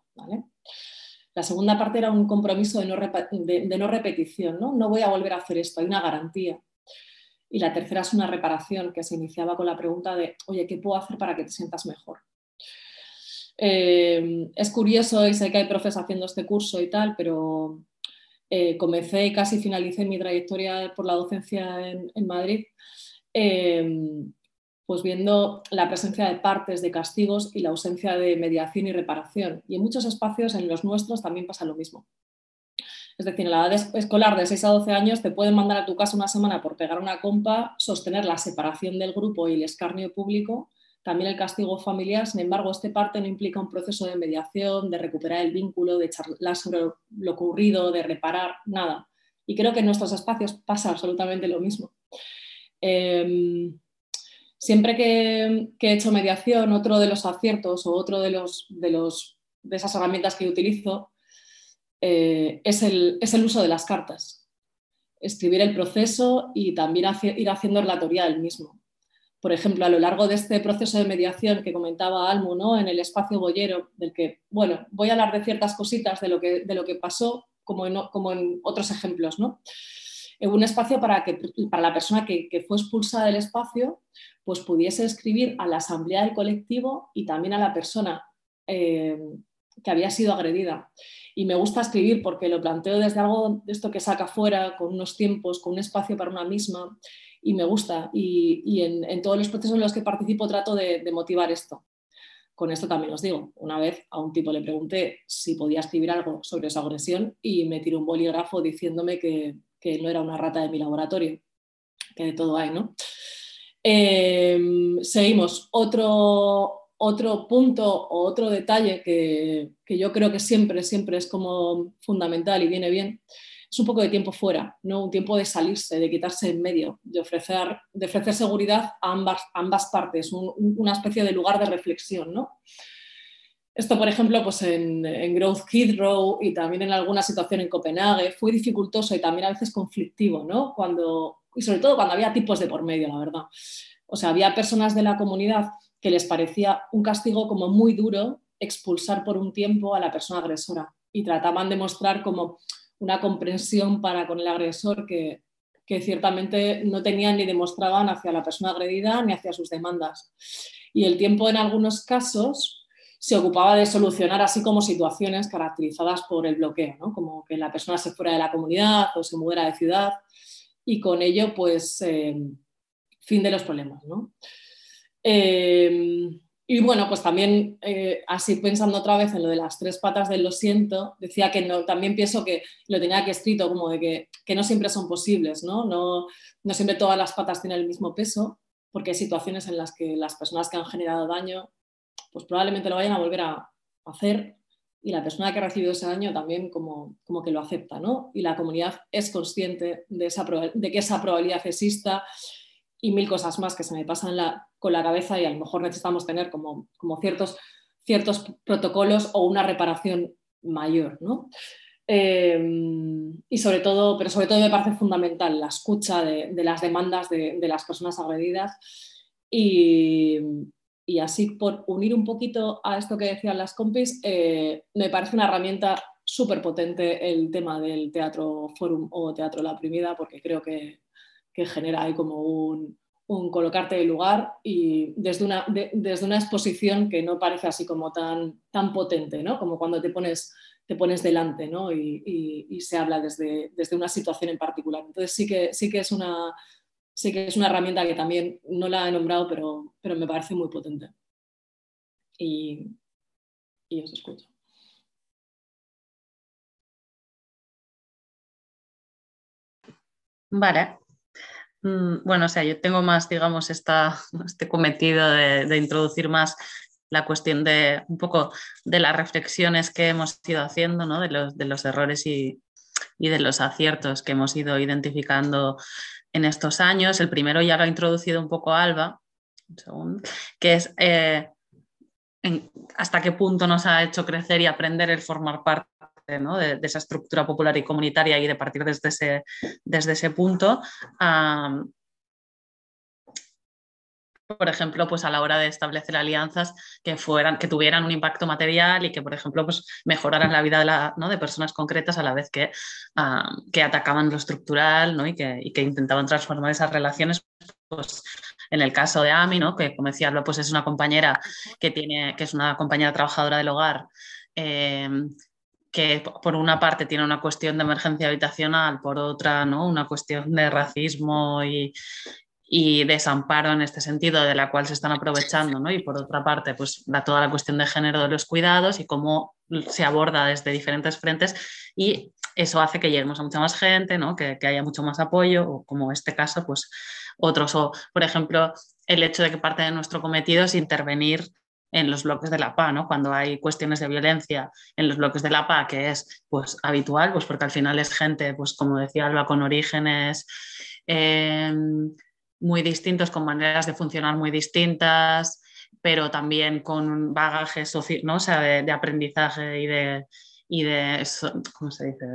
La segunda parte era un compromiso de no, de no repetición. ¿no? no voy a volver a hacer esto, hay una garantía. Y la tercera es una reparación que se iniciaba con la pregunta de, oye, ¿qué puedo hacer para que te sientas mejor? Eh, es curioso y sé que hay profes haciendo este curso y tal, pero eh, comencé y casi finalicé mi trayectoria por la docencia en, Madrid, eh, pues viendo la presencia de partes, de castigos y la ausencia de mediación y reparación. Y en muchos espacios, en los nuestros, también pasa lo mismo. Es decir, en la edad escolar de 6 a 12 años te pueden mandar a tu casa una semana por pegar una compa, sostener la separación del grupo y el escarnio público también el castigo familiar, sin embargo, este parte no implica un proceso de mediación, de recuperar el vínculo, de charlar sobre lo ocurrido, de reparar, nada. Y creo que en nuestros espacios pasa absolutamente lo mismo. Em, siempre que, he hecho mediación, otro de los aciertos o otro de, los, de, los, de esas herramientas que utilizo eh, es, el, es, el, uso de las cartas. Escribir el proceso y también ir haciendo relatoría del mismo por ejemplo, a lo largo de este proceso de mediación que comentaba Almu, ¿no? en el espacio boyero, del que, bueno, voy a hablar de ciertas cositas de lo que, de lo que pasó, como en, otros ejemplos, ¿no? En un espacio para que para la persona que, fue expulsada del espacio, pues pudiese escribir a la asamblea del colectivo y también a la persona eh, que había sido agredida. Y me gusta escribir porque lo planteo desde algo de esto que saca fuera, con unos tiempos, con un espacio para una misma y me gusta. Y, en, todos los procesos en los que participo trato de, motivar esto. Con esto también os digo, una vez a un tipo le pregunté si podía escribir algo sobre esa agresión y me tiró un bolígrafo diciéndome que, no era una rata de mi laboratorio. que de todo hay, ¿no? Em, seguimos. Otro, otro punto o otro detalle que, yo creo que siempre, siempre es como fundamental y viene bien, es un poco de tiempo fuera, ¿no? un tiempo de salirse, de quitarse en medio, de ofrecer, de ofrecer seguridad a ambas, ambas partes, una especie de lugar de reflexión. ¿no? Esto, por ejemplo, pues en, Growth Heathrow y también en alguna situación en Copenhague fue dificultoso y también a veces conflictivo, ¿no? Cuando, y sobre todo cuando había tipos de por medio, la verdad. O sea, había personas de la comunidad que les parecía un castigo como muy duro expulsar por un tiempo a la persona agresora y trataban de mostrar como una comprensión para con el agresor que, que ciertamente no tenían ni demostraban hacia la persona agredida ni hacia sus demandas. Y el tiempo en algunos casos se ocupaba de solucionar así como situaciones caracterizadas por el bloqueo, ¿no? como que la persona se fuera de la comunidad o se mudara de ciudad y con ello, pues, eh, fin de los problemas. ¿no? Eh, y bueno, pues también eh, así pensando otra vez en lo de las tres patas del lo siento, decía que no, también pienso que lo tenía aquí escrito como de que, que no siempre son posibles, ¿no? ¿no? No siempre todas las patas tienen el mismo peso, porque hay situaciones en las que las personas que han generado daño pues probablemente lo vayan a volver a hacer y la persona que ha recibido ese daño también como, como que lo acepta, ¿no? Y la comunidad es consciente de, esa, de que esa probabilidad exista y mil cosas más que se me pasan con la cabeza y a lo mejor necesitamos tener como, como ciertos, ciertos protocolos o una reparación mayor, ¿no? Em, y sobre todo, pero sobre todo me parece fundamental la escucha de, las demandas de, de, las personas agredidas y, y así por unir un poquito a esto que decían las compis, eh, me parece una herramienta súper potente el tema del teatro forum o teatro la primida, porque creo que, que genera ahí como un, colocarte de lugar y desde una, desde una exposición que no parece así como tan, tan potente, ¿no? como cuando te pones, te pones delante ¿no? y, y, y, se habla desde, desde una situación en particular. Entonces sí que, sí que es una, sí que es una herramienta que también no la he nombrado, pero, pero me parece muy potente. Y, y os escucho. Vale. Mm, bueno, o sea, yo tengo más, digamos, esta, este cometido de, introducir más la cuestión de un poco de las reflexiones que hemos ido haciendo, ¿no? de, los, de los errores y, y de los aciertos que hemos ido identificando en estos años. El primero ya lo ha introducido un poco Alba, que es eh, hasta qué punto nos ha hecho crecer y aprender el formar parte de, esa estructura popular y comunitaria y de partir desde ese, desde ese punto por ejemplo, pues a la hora de establecer alianzas que, fueran, que tuvieran un impacto material y que, por ejemplo, pues mejoraran la vida de, la, ¿no? de personas concretas a la vez que, que atacaban lo estructural ¿no? y, que, intentaban transformar esas relaciones. Pues, en el caso de Ami, ¿no? que como decía, pues es una compañera que, tiene, que es una compañera trabajadora del hogar. Eh, que por una parte tiene una cuestión de emergencia habitacional, por otra, ¿no? una cuestión de racismo y, y desamparo en este sentido de la cual se están aprovechando, ¿no? Y por otra parte, pues la, toda la cuestión de género de los cuidados y cómo se aborda desde diferentes frentes y eso hace que lleguemos a mucha más gente, ¿no? Que, que haya mucho más apoyo o como este caso, pues otros o, por ejemplo, el hecho de que parte de nuestro cometido es intervenir en los bloques de la PA, ¿no? Cuando hay cuestiones de violencia en los bloques de la PA, que es pues habitual, pues porque al final es gente, pues como decía Alba, con orígenes eh, muy distintos, con maneras de funcionar muy distintas, pero también con bagajes ¿no? o sea, de, aprendizaje y de, y de ¿cómo se dice?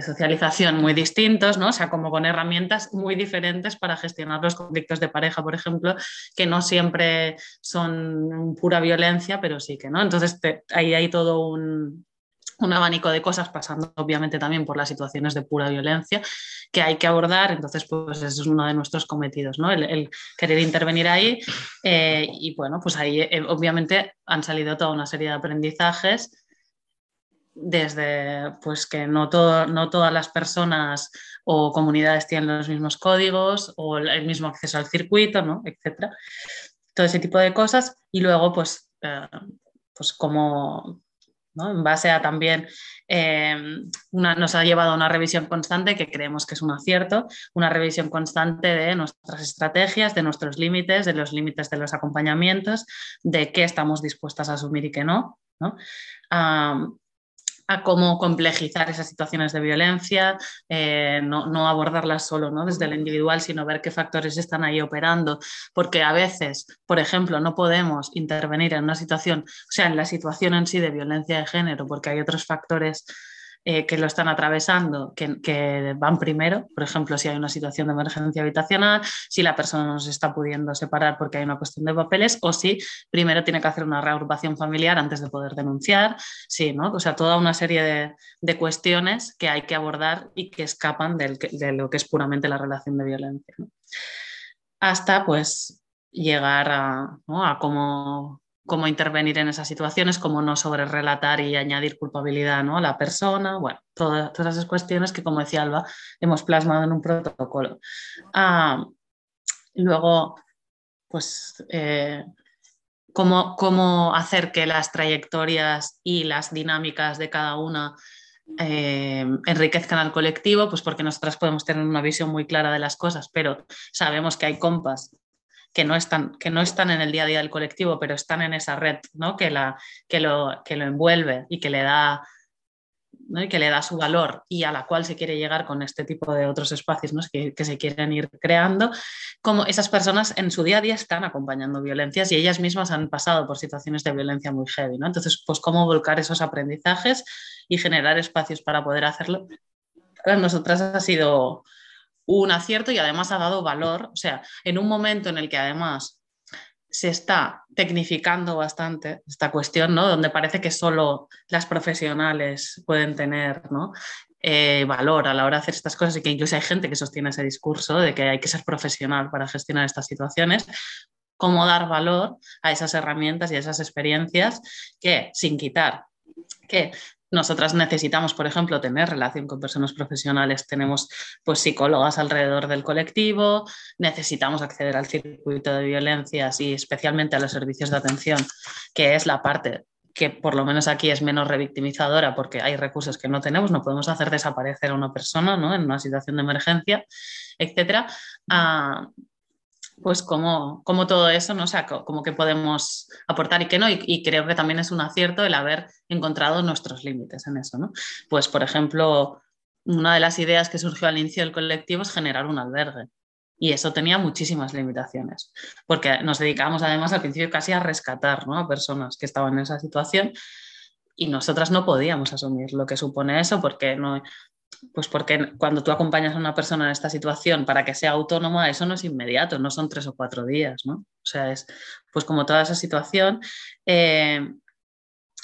Socialización muy distintos, ¿no? O sea, como con herramientas muy diferentes para gestionar los conflictos de pareja, por ejemplo, que no siempre son pura violencia, pero sí que no. Entonces, te, ahí hay todo un, un abanico de cosas pasando obviamente también por las situaciones de pura violencia que hay que abordar, entonces pues ese es uno de nuestros cometidos, ¿no? el, el querer intervenir ahí eh, y bueno, pues ahí eh, obviamente han salido toda una serie de aprendizajes desde pues que no, no todas las personas o comunidades tienen los mismos códigos o el mismo acceso al circuito, ¿no? etcétera. Todo ese tipo de cosas y luego pues, eh, pues como en base a también em, una, nos ha llevado a una revisión constante que creemos que es un acierto, una revisión constante de nuestras estrategias, de nuestros límites, de los límites de los acompañamientos, de qué estamos dispuestas a asumir y qué no. ¿no? A cómo complejizar esas situaciones de violencia, eh, no, abordarlas solo ¿no? desde el individual, sino ver qué factores están ahí operando, porque a veces, por ejemplo, no podemos intervenir en una situación, o sea, en la situación en sí de violencia de género, porque hay otros factores eh, que lo están atravesando, que, van primero, por ejemplo, si hay una situación de emergencia habitacional, si la persona no se está pudiendo separar porque hay una cuestión de papeles, o si primero tiene que hacer una reagrupación familiar antes de poder denunciar, sí, ¿no? O sea, toda una serie de, cuestiones que hay que abordar y que escapan de lo que es puramente la relación de violencia. Hasta pues llegar a, a cómo cómo intervenir en esas situaciones, cómo no sobrerelatar y añadir culpabilidad ¿no? a la persona, bueno, todas, todas esas cuestiones que, como decía Alba, hemos plasmado en un protocolo. Ah, luego, pues, eh, cómo, cómo, hacer que las trayectorias y las dinámicas de cada una eh, enriquezcan al colectivo, pues porque nosotras podemos tener una visión muy clara de las cosas, pero sabemos que hay compas que no están, que no están en el día a día del colectivo, pero están en esa red ¿no? que, la, que, lo, que lo envuelve y que le da que le da su valor y a la cual se quiere llegar con este tipo de otros espacios ¿no? que, que, se quieren ir creando, como esas personas en su día a día están acompañando violencias y ellas mismas han pasado por situaciones de violencia muy heavy. ¿no? Entonces, pues cómo volcar esos aprendizajes y generar espacios para poder hacerlo. Para nosotras ha sido un acierto y además ha dado valor, o sea, en un momento en el que además se está tecnificando bastante esta cuestión, ¿no? Donde parece que solo las profesionales pueden tener, eh, valor a la hora de hacer estas cosas y que incluso hay gente que sostiene ese discurso de que hay que ser profesional para gestionar estas situaciones, cómo dar valor a esas herramientas y a esas experiencias que, sin quitar que nosotras necesitamos, por ejemplo, tener relación con personas profesionales, tenemos pues psicólogas alrededor del colectivo, necesitamos acceder al circuito de violencias y especialmente a los servicios de atención, que es la parte que por lo menos aquí es menos revictimizadora porque hay recursos que no tenemos, no podemos hacer desaparecer a una persona ¿no? en una situación de emergencia, etcétera. Ah, pues como, todo eso, ¿no? O como que podemos aportar y que no, y, creo que también es un acierto el haber encontrado nuestros límites en eso, ¿no? Pues, por ejemplo, una de las ideas que surgió al inicio del colectivo es generar un albergue. Y eso tenía muchísimas limitaciones, porque nos dedicábamos además al principio casi a rescatar ¿no? a personas que estaban en esa situación y nosotras no podíamos asumir lo que supone eso porque no, pues porque cuando tú acompañas a una persona en esta situación para que sea autónoma, eso no es inmediato, no son tres o cuatro días, ¿no? O sea, es pues como toda esa situación. Eh,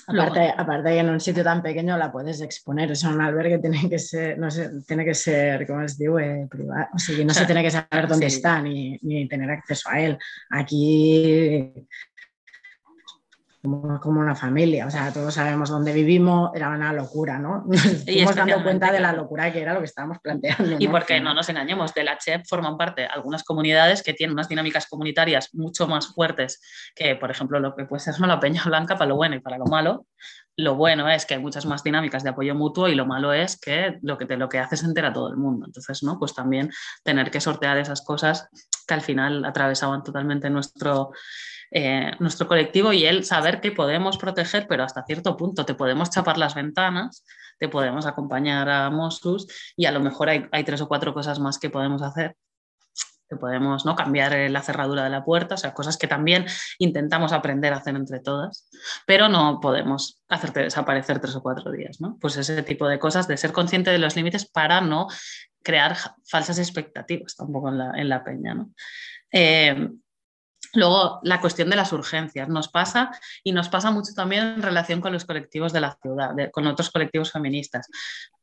aparte, aparte que en un sitio tan pequeño la puedes exponer, o sea, un albergue tiene que ser, no sé, tiene que ser, ¿cómo les digo? Eh, privado, o sea, no se tiene que saber dónde está ni, ni, tener acceso a él. Aquí como, una familia, o sea, todos sabemos dónde vivimos, era una locura, ¿no? Nos fuimos dando cuenta de la locura que era lo que estábamos planteando. Y porque no nos engañemos, de la CHEP forman parte algunas comunidades que tienen unas dinámicas comunitarias mucho más fuertes que, por ejemplo, lo que puede ser la Peña Blanca para lo bueno y para lo malo. Lo bueno es que hay muchas más dinámicas de apoyo mutuo y lo malo es que lo que, te, lo que hace es entera a todo el mundo. Entonces, ¿no? Pues también tener que sortear esas cosas que al final atravesaban totalmente nuestro eh, nuestro colectivo y él saber que podemos proteger, pero hasta cierto punto te podemos chapar las ventanas, te podemos acompañar a Mossus y a lo mejor hay, tres o cuatro cosas más que podemos hacer que podemos ¿no? cambiar eh, la cerradura de la puerta, o sea, cosas que también intentamos aprender a hacer entre todas, pero no podemos hacerte desaparecer tres o cuatro días, ¿no? Pues ese tipo de cosas, de ser consciente de los límites para no crear falsas expectativas tampoco en la, en la peña, ¿no? Eh, Luego, la cuestión de las urgencias nos pasa y nos pasa mucho también en relación con los colectivos de la ciudad, con otros colectivos feministas.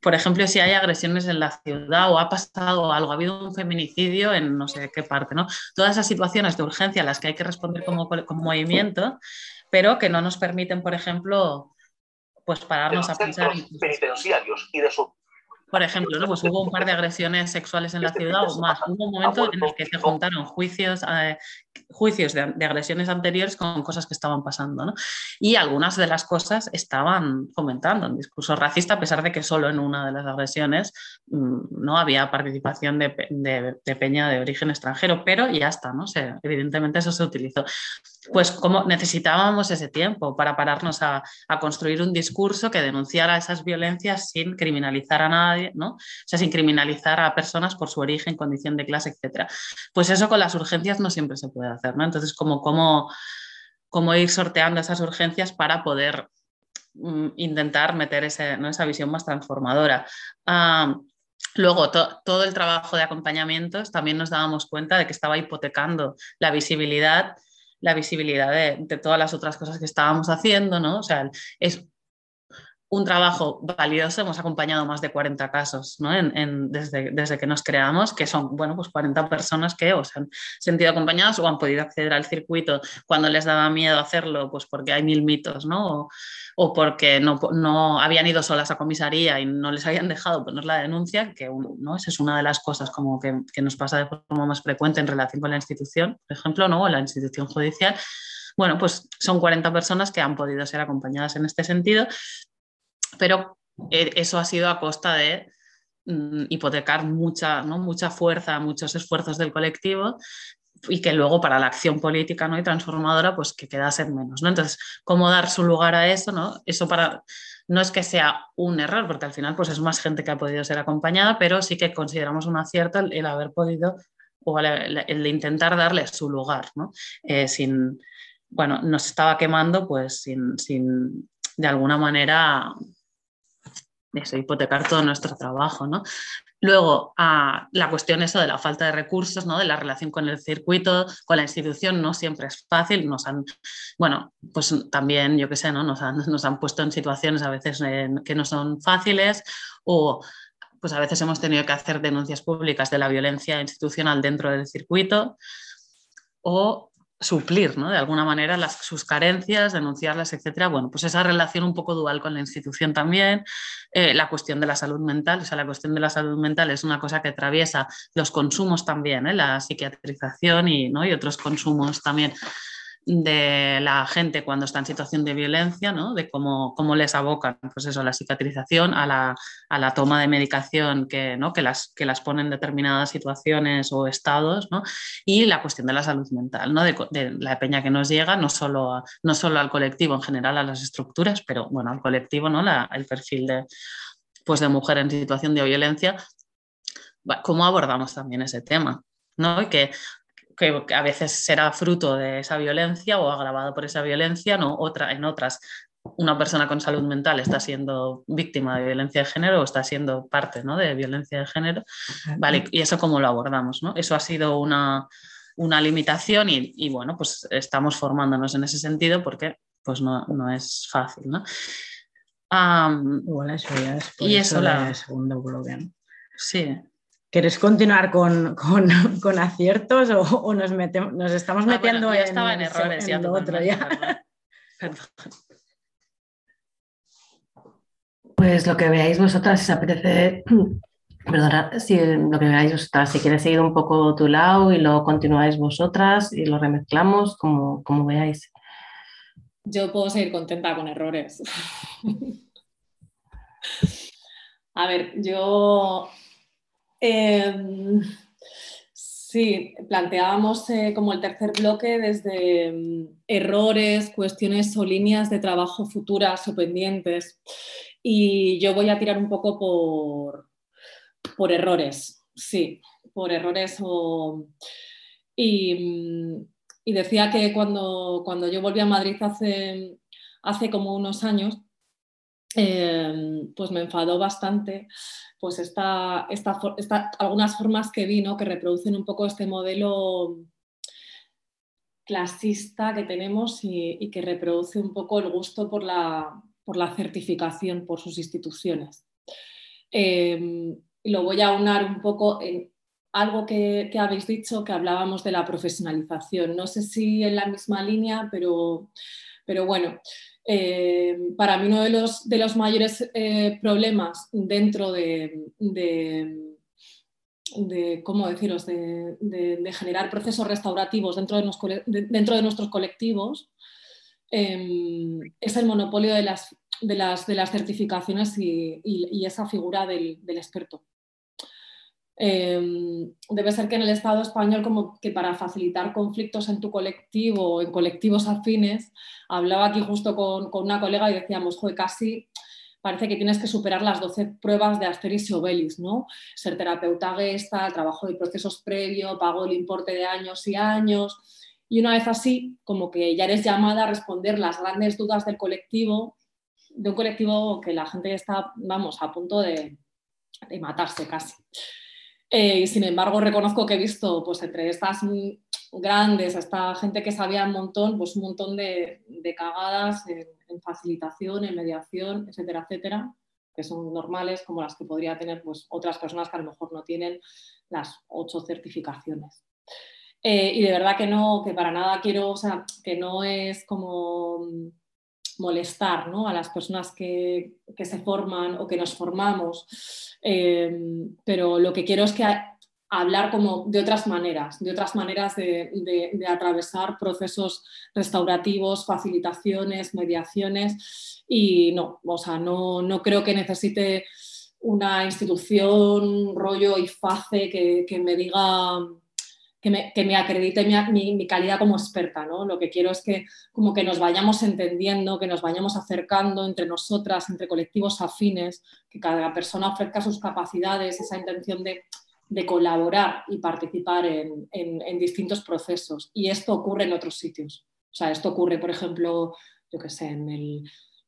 Por ejemplo, si hay agresiones en la ciudad o ha pasado algo, ha habido un feminicidio en no sé qué parte, ¿no? Todas esas situaciones de urgencia a las que hay que responder como, como movimiento, pero que no nos permiten, por ejemplo, pues pararnos a pensar. penitenciarios y de su por ejemplo, ¿no? pues hubo un par de agresiones sexuales en la ciudad o más. Hubo un momento en el que se juntaron juicios, eh, juicios de, agresiones anteriores con cosas que estaban pasando. ¿no? Y algunas de las cosas estaban fomentando un discurso racista, a pesar de que solo en una de las agresiones mm, no había participación de, peña de origen extranjero, pero ya está, ¿no? evidentemente eso se utilizó. Pues como necesitábamos ese tiempo para pararnos a, a construir un discurso que denunciara esas violencias sin criminalizar a nadie, ¿no? O sea, sin criminalizar a personas por su origen, condición de clase, etc. Pues eso con las urgencias no siempre se puede hacer, ¿no? Entonces, como, cómo ir sorteando esas urgencias para poder mm, intentar meter esa visión más transformadora. Luego, todo el trabajo de acompañamientos también nos dábamos cuenta de que estaba hipotecando la visibilidad la visibilidad de, de, todas las otras cosas que estábamos haciendo, ¿no? O sea, es un trabajo valioso, hemos acompañado más de 40 casos ¿no? desde, desde, que nos creamos, que son bueno, pues 40 personas que o se han sentido acompañadas o han podido acceder al circuito cuando les daba miedo hacerlo, pues porque hay mil mitos, ¿no? o, o porque no, no, habían ido solas a comisaría y no les habían dejado poner la denuncia, que ¿no? esa es una de las cosas como que, que, nos pasa de forma más frecuente en relación con la institución, por ejemplo, ¿no? o la institución judicial. Bueno, pues son 40 personas que han podido ser acompañadas en este sentido pero eh, eso ha sido a costa de mm, hipotecar mucha, ¿no? mucha fuerza, muchos esfuerzos del colectivo y que luego para la acción política ¿no? y transformadora pues que quedasen menos. ¿no? Entonces, ¿cómo dar su lugar a eso? ¿no? Eso para, no es que sea un error, porque al final pues es más gente que ha podido ser acompañada, pero sí que consideramos un acierto el, haber podido o el, de intentar darle su lugar, ¿no? Eh, sin, bueno, nos estaba quemando pues sin, sin de alguna manera eso, hipotecar todo nuestro trabajo. ¿no? Luego, la cuestión eso de la falta de recursos, ¿no? de la relación con el circuito, con la institución, no siempre es fácil. Nos han, bueno, pues también, yo qué sé, ¿no? nos, han, nos han puesto en situaciones a veces que no son fáciles o pues a veces hemos tenido que hacer denuncias públicas de la violencia institucional dentro del circuito o suplir ¿no? de alguna manera las, sus carencias, denunciarlas, etcétera. Bueno, pues esa relación un poco dual con la institución también, eh, la cuestión de la salud mental, o sea, la cuestión de la salud mental es una cosa que atraviesa los consumos también, ¿eh? la psiquiatrización y, ¿no? y otros consumos también de la gente cuando está en situación de violencia, ¿no? de cómo, cómo, les abocan pues eso, a la cicatrización, a la, a la toma de medicación que, ¿no? que, las, que las ponen en determinadas situaciones o estados, ¿no? y la cuestión de la salud mental, ¿no? de, de, la peña que nos llega, no solo, no solo al colectivo en general, a las estructuras, pero bueno, al colectivo, ¿no? La, el perfil de, pues de mujer en situación de violencia, ¿cómo abordamos también ese tema? ¿no? Y que que, a veces será fruto de esa violencia o agravado por esa violencia, ¿no? Otra, en otras una persona con salud mental está siendo víctima de violencia de género o está siendo parte ¿no? de violencia de género. Vale, y eso cómo lo abordamos, ¿no? Eso ha sido una, una limitación y, y, bueno, pues estamos formándonos en ese sentido porque pues no, no es fácil, ¿no? Um, eso ya es y eso, la... segundo bloque. Sí, ¿Quieres continuar con, con, con aciertos o, o nos, metemos, nos, estamos ah, metiendo bueno, en, estaba en, errores? En ya lo otro ya. Perdón. Pues lo que veáis vosotras, si os apetece, perdona, si lo que veáis vosotras, si quieres seguir un poco tu lado y lo continuáis vosotras y lo remezclamos, como, como veáis. Yo puedo seguir contenta con errores. A ver, yo Em, sí, planteábamos eh, como el tercer bloque desde em, errores, cuestiones o líneas de trabajo futuras o pendientes. Y yo voy a tirar un poco por, por errores, sí, por errores o... Y, decía que cuando, cuando yo volví a Madrid hace, hace como unos años, em, pues me enfadó bastante pues esta, algunas formas que vi que reproducen un poco este modelo clasista que tenemos y, que reproduce un poco el gusto por la, por la certificación por sus instituciones. Em, lo voy a unar un poco en algo que, habéis dicho, que hablábamos de la profesionalización. No sé si en la misma línea, pero, pero bueno, Eh, para mí uno de los, de los mayores eh, problemas dentro de, de, ¿cómo deciros?, de, generar procesos restaurativos dentro de, dentro de nuestros colectivos em, es el monopolio de las, de las, de las certificaciones y, esa figura del, experto. Em, debe ser que en el Estado español, como que para facilitar conflictos en tu colectivo o en colectivos afines, hablaba aquí justo con, una colega y decíamos, joder, casi parece que tienes que superar las 12 pruebas de Asteris y Obelis, ¿no? Ser terapeuta gesta, trabajo de procesos previo, pago el importe de años y años. Y una vez así, como que ya eres llamada a responder las grandes dudas del colectivo, de un colectivo que la gente está, vamos, a punto de, de matarse casi. Eh, sin embargo, reconozco que he visto pues, entre estas grandes, esta gente que sabía un montón, pues un montón de, de cagadas en, facilitación, en mediación, etcétera, etcétera, que son normales como las que podría tener pues, otras personas que a lo mejor no tienen las ocho certificaciones. Eh, y de verdad que no, que para nada quiero, o sea, que no es como molestar ¿no? a las personas que, que, se forman o que nos formamos, eh, pero lo que quiero es que hablar como de otras maneras, de otras maneras de, de, atravesar procesos restaurativos, facilitaciones, mediaciones y no, o sea, no, no creo que necesite una institución, rollo y face que, que me diga que me, acredite mi, calidad como experta. ¿no? Lo que quiero es que como que nos vayamos entendiendo, que nos vayamos acercando entre nosotras, entre colectivos afines, que cada persona ofrezca sus capacidades, esa intención de, colaborar y participar en, en, distintos procesos. Y esto ocurre en otros sitios. O sea, esto ocurre, por ejemplo, yo qué sé, en el,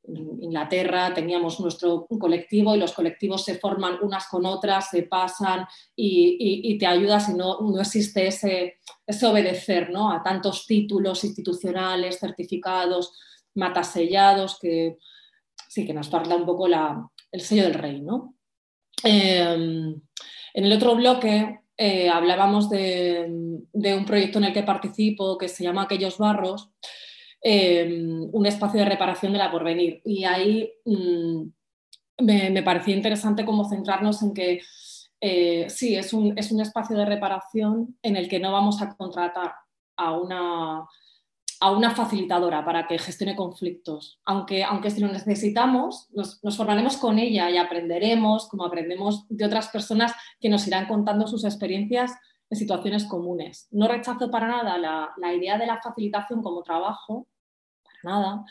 Inglaterra teníamos nuestro colectivo y los colectivos se forman unas con otras, se pasan y, te ayudas y no, no existe ese, obedecer ¿no? a tantos títulos institucionales, certificados, matasellados, que sí que nos falta un poco la, el sello del rey. ¿no? Em, en el otro bloque eh, hablábamos de, un proyecto en el que participo que se llama Aquellos Barros Em, un espacio de reparación de la porvenir. Y ahí mm, me, parecía interesante como centrarnos en que eh, sí, es un, es un, espacio de reparación en el que no vamos a contratar a una, a una facilitadora para que gestione conflictos, aunque, aunque si lo necesitamos, nos, formaremos con ella y aprenderemos, como aprendemos de otras personas que nos irán contando sus experiencias en situaciones comunes. No rechazo para nada la, la idea de la facilitación como trabajo, nada,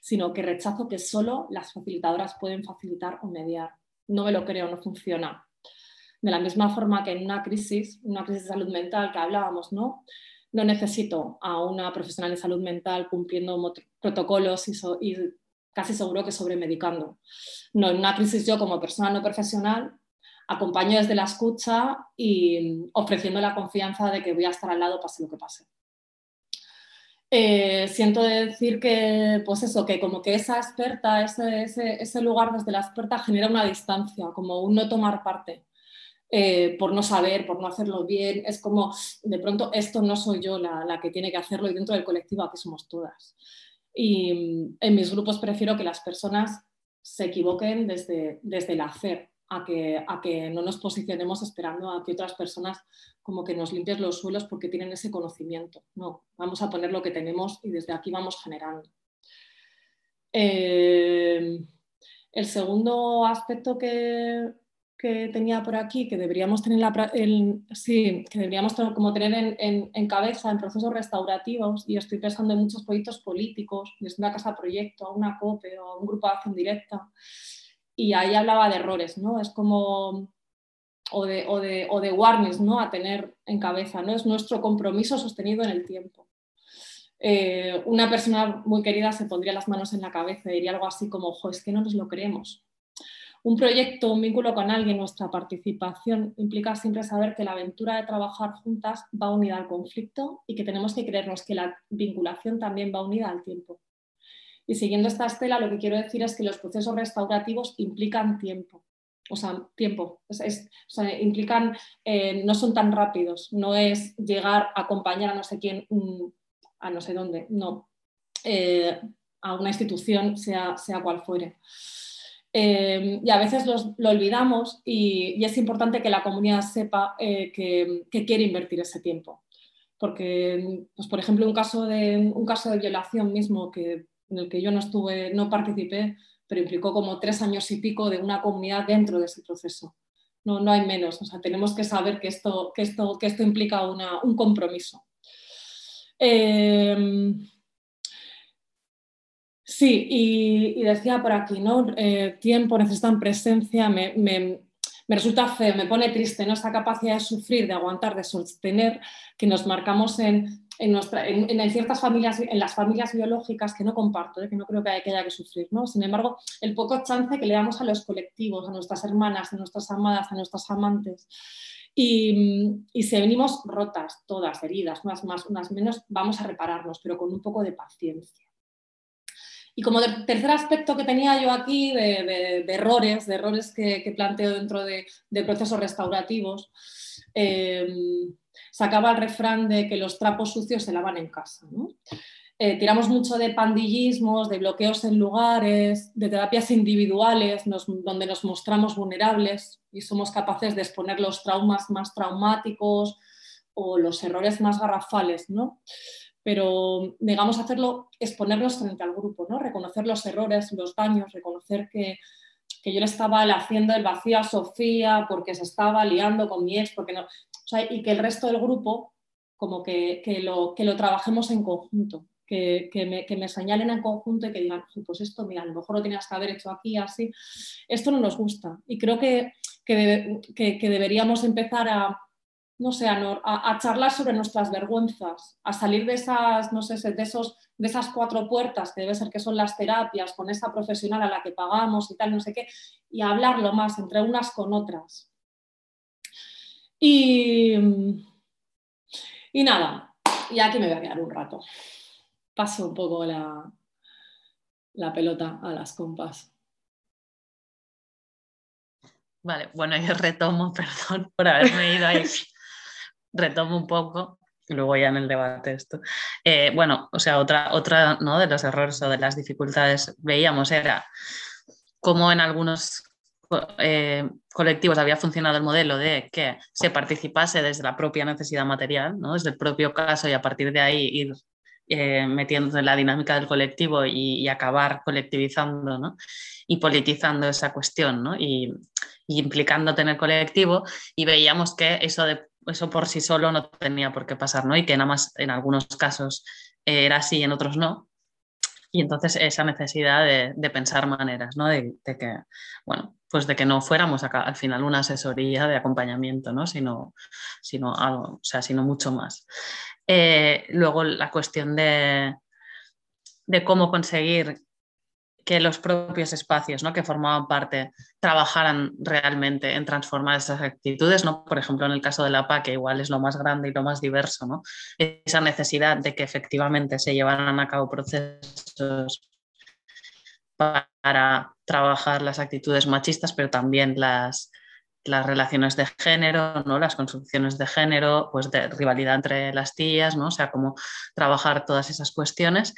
sino que rechazo que solo las facilitadoras pueden facilitar o mediar. No me lo creo, no funciona. De la misma forma que en una crisis, una crisis de salud mental que hablábamos, ¿no? No necesito a una profesional de salud mental cumpliendo protocolos y, casi seguro que sobremedicando. No, en una crisis yo como persona no profesional acompaño desde la escucha y ofreciendo la confianza de que voy a estar al lado pase lo que pase. Eh, siento decir que, pues eso, que como que esa experta, ese, lugar desde la experta genera una distancia, como un no tomar parte, eh, por no saber, por no hacerlo bien. Es como, de pronto, esto no soy yo la, que tiene que hacerlo y dentro del colectivo aquí somos todas. Y mm, en mis grupos prefiero que las personas se equivoquen desde el hacer, a que, a que no nos posicionemos esperando a que otras personas como que nos limpies los suelos porque tienen ese conocimiento. No, vamos a poner lo que tenemos y desde aquí vamos generando. Eh, el segundo aspecto que, que, tenía por aquí, que deberíamos tener, sí, que deberíamos como tener en, en, cabeza en procesos restaurativos, y estoy pensando en muchos proyectos políticos, desde una casa proyecto a una COPE o a un grupo de acción directa, y ahí hablaba de errores, ¿no? Es como, o de, o de, o de warnings, ¿no? A tener en cabeza, ¿no? Es nuestro compromiso sostenido en el tiempo. Eh, una persona muy querida se pondría las manos en la cabeza y diría algo así como, ojo, es que no nos lo creemos. Un proyecto, un vínculo con alguien, nuestra participación implica siempre saber que la aventura de trabajar juntas va unida al conflicto y que tenemos que creernos que la vinculación también va unida al tiempo. Y siguiendo esta estela, lo que quiero decir es que los procesos restaurativos implican tiempo. O sea, tiempo. implican, eh, no son tan rápidos. No es llegar a acompañar a no sé quién, a no sé dónde. No. Eh, a una institución, sea, sea cual fuere. Eh, y a veces lo olvidamos y, es importante que la comunidad sepa eh, que, quiere invertir ese tiempo. Porque, pues, por ejemplo, un caso, de, un caso de violación mismo que, en el que yo no estuve, no participé, pero implicó como tres años y pico de una comunidad dentro de ese proceso. No, no hay menos. O sea, tenemos que saber que esto, que esto, que esto implica una, un compromiso. Eh, Sí, y, decía por aquí, ¿no? Eh, tiempo, necesitan presencia, me, resulta feo, me pone triste, ¿no? Esta capacidad de sufrir, de aguantar, de sostener, que nos marcamos en, en, ciertas familias, en las familias biológicas que no comparto, ¿eh? que no creo que haya, que sufrir, ¿no? Sin embargo, el poco chance que le damos a los colectivos, a nuestras hermanas, a nuestras amadas, a nuestras amantes. Y, y, si venimos rotas, todas, heridas, unas más, unas menos, vamos a repararnos, pero con un poco de paciencia. Y como tercer aspecto que tenía yo aquí de, errores, de errores que, planteo dentro de, procesos restaurativos, em, sacaba el refrán de que los trapos sucios se lavan en casa. Eh, tiramos mucho de pandillismos, de bloqueos en lugares, de terapias individuales donde nos mostramos vulnerables y somos capaces de exponer los traumas más traumáticos o los errores más garrafales. ¿no? pero negamos hacerlo, exponernos frente al grupo, ¿no? reconocer los errores, los daños, reconocer que, yo le estaba haciendo el vacío a Sofía porque se estaba liando con mi ex, porque no, y que el resto del grupo como que, lo, que lo trabajemos en conjunto, que, me, señalen en conjunto y que digan, pues esto, mira, a lo mejor lo tenías que haber hecho aquí, así. Esto no nos gusta y creo que, que deberíamos empezar a, no sé, a, charlar sobre nuestras vergüenzas, a salir de esas, no sé, de, esos, de esas cuatro puertas que debe ser que son las terapias, con esa profesional a la que pagamos y tal, no sé qué, y hablarlo más entre unas con otras. Y, y nada, y aquí me voy a quedar un rato. Paso un poco la, la pelota a las compas. Vale, bueno, yo retomo, perdón por haberme ido ahí retomo un poco luego ya en el debate esto. Eh, bueno, o sea, otra, otra ¿no? de los errores o de las dificultades veíamos era cómo en algunos eh, colectivos había funcionado el modelo de que se participase desde la propia necesidad material, ¿no? desde el propio caso y a partir de ahí ir eh, metiéndose en la dinámica del colectivo y, acabar colectivizando ¿no? y politizando esa cuestión ¿no? y, y implicándote en el colectivo y veíamos que eso de eso por sí solo no tenía por qué pasar, ¿no? Y que nada más en algunos casos era así y en otros no. Y entonces esa necesidad de, pensar maneras, ¿no? De, que, bueno, pues de que no fuéramos al final una asesoría de acompañamiento, ¿no? Sino, sino algo, o sea, sino mucho más. Eh, luego la cuestión de, de cómo conseguir que los propios espacios ¿no? que formaban parte trabajaran realmente en transformar esas actitudes, ¿no? por ejemplo en el caso de la PA, que igual es lo más grande y lo más diverso, ¿no? esa necesidad de que efectivamente se llevaran a cabo procesos para trabajar las actitudes machistas, pero también las, relaciones de género, ¿no? las construcciones de género, pues de rivalidad entre las tías, ¿no? o sea, cómo trabajar todas esas cuestiones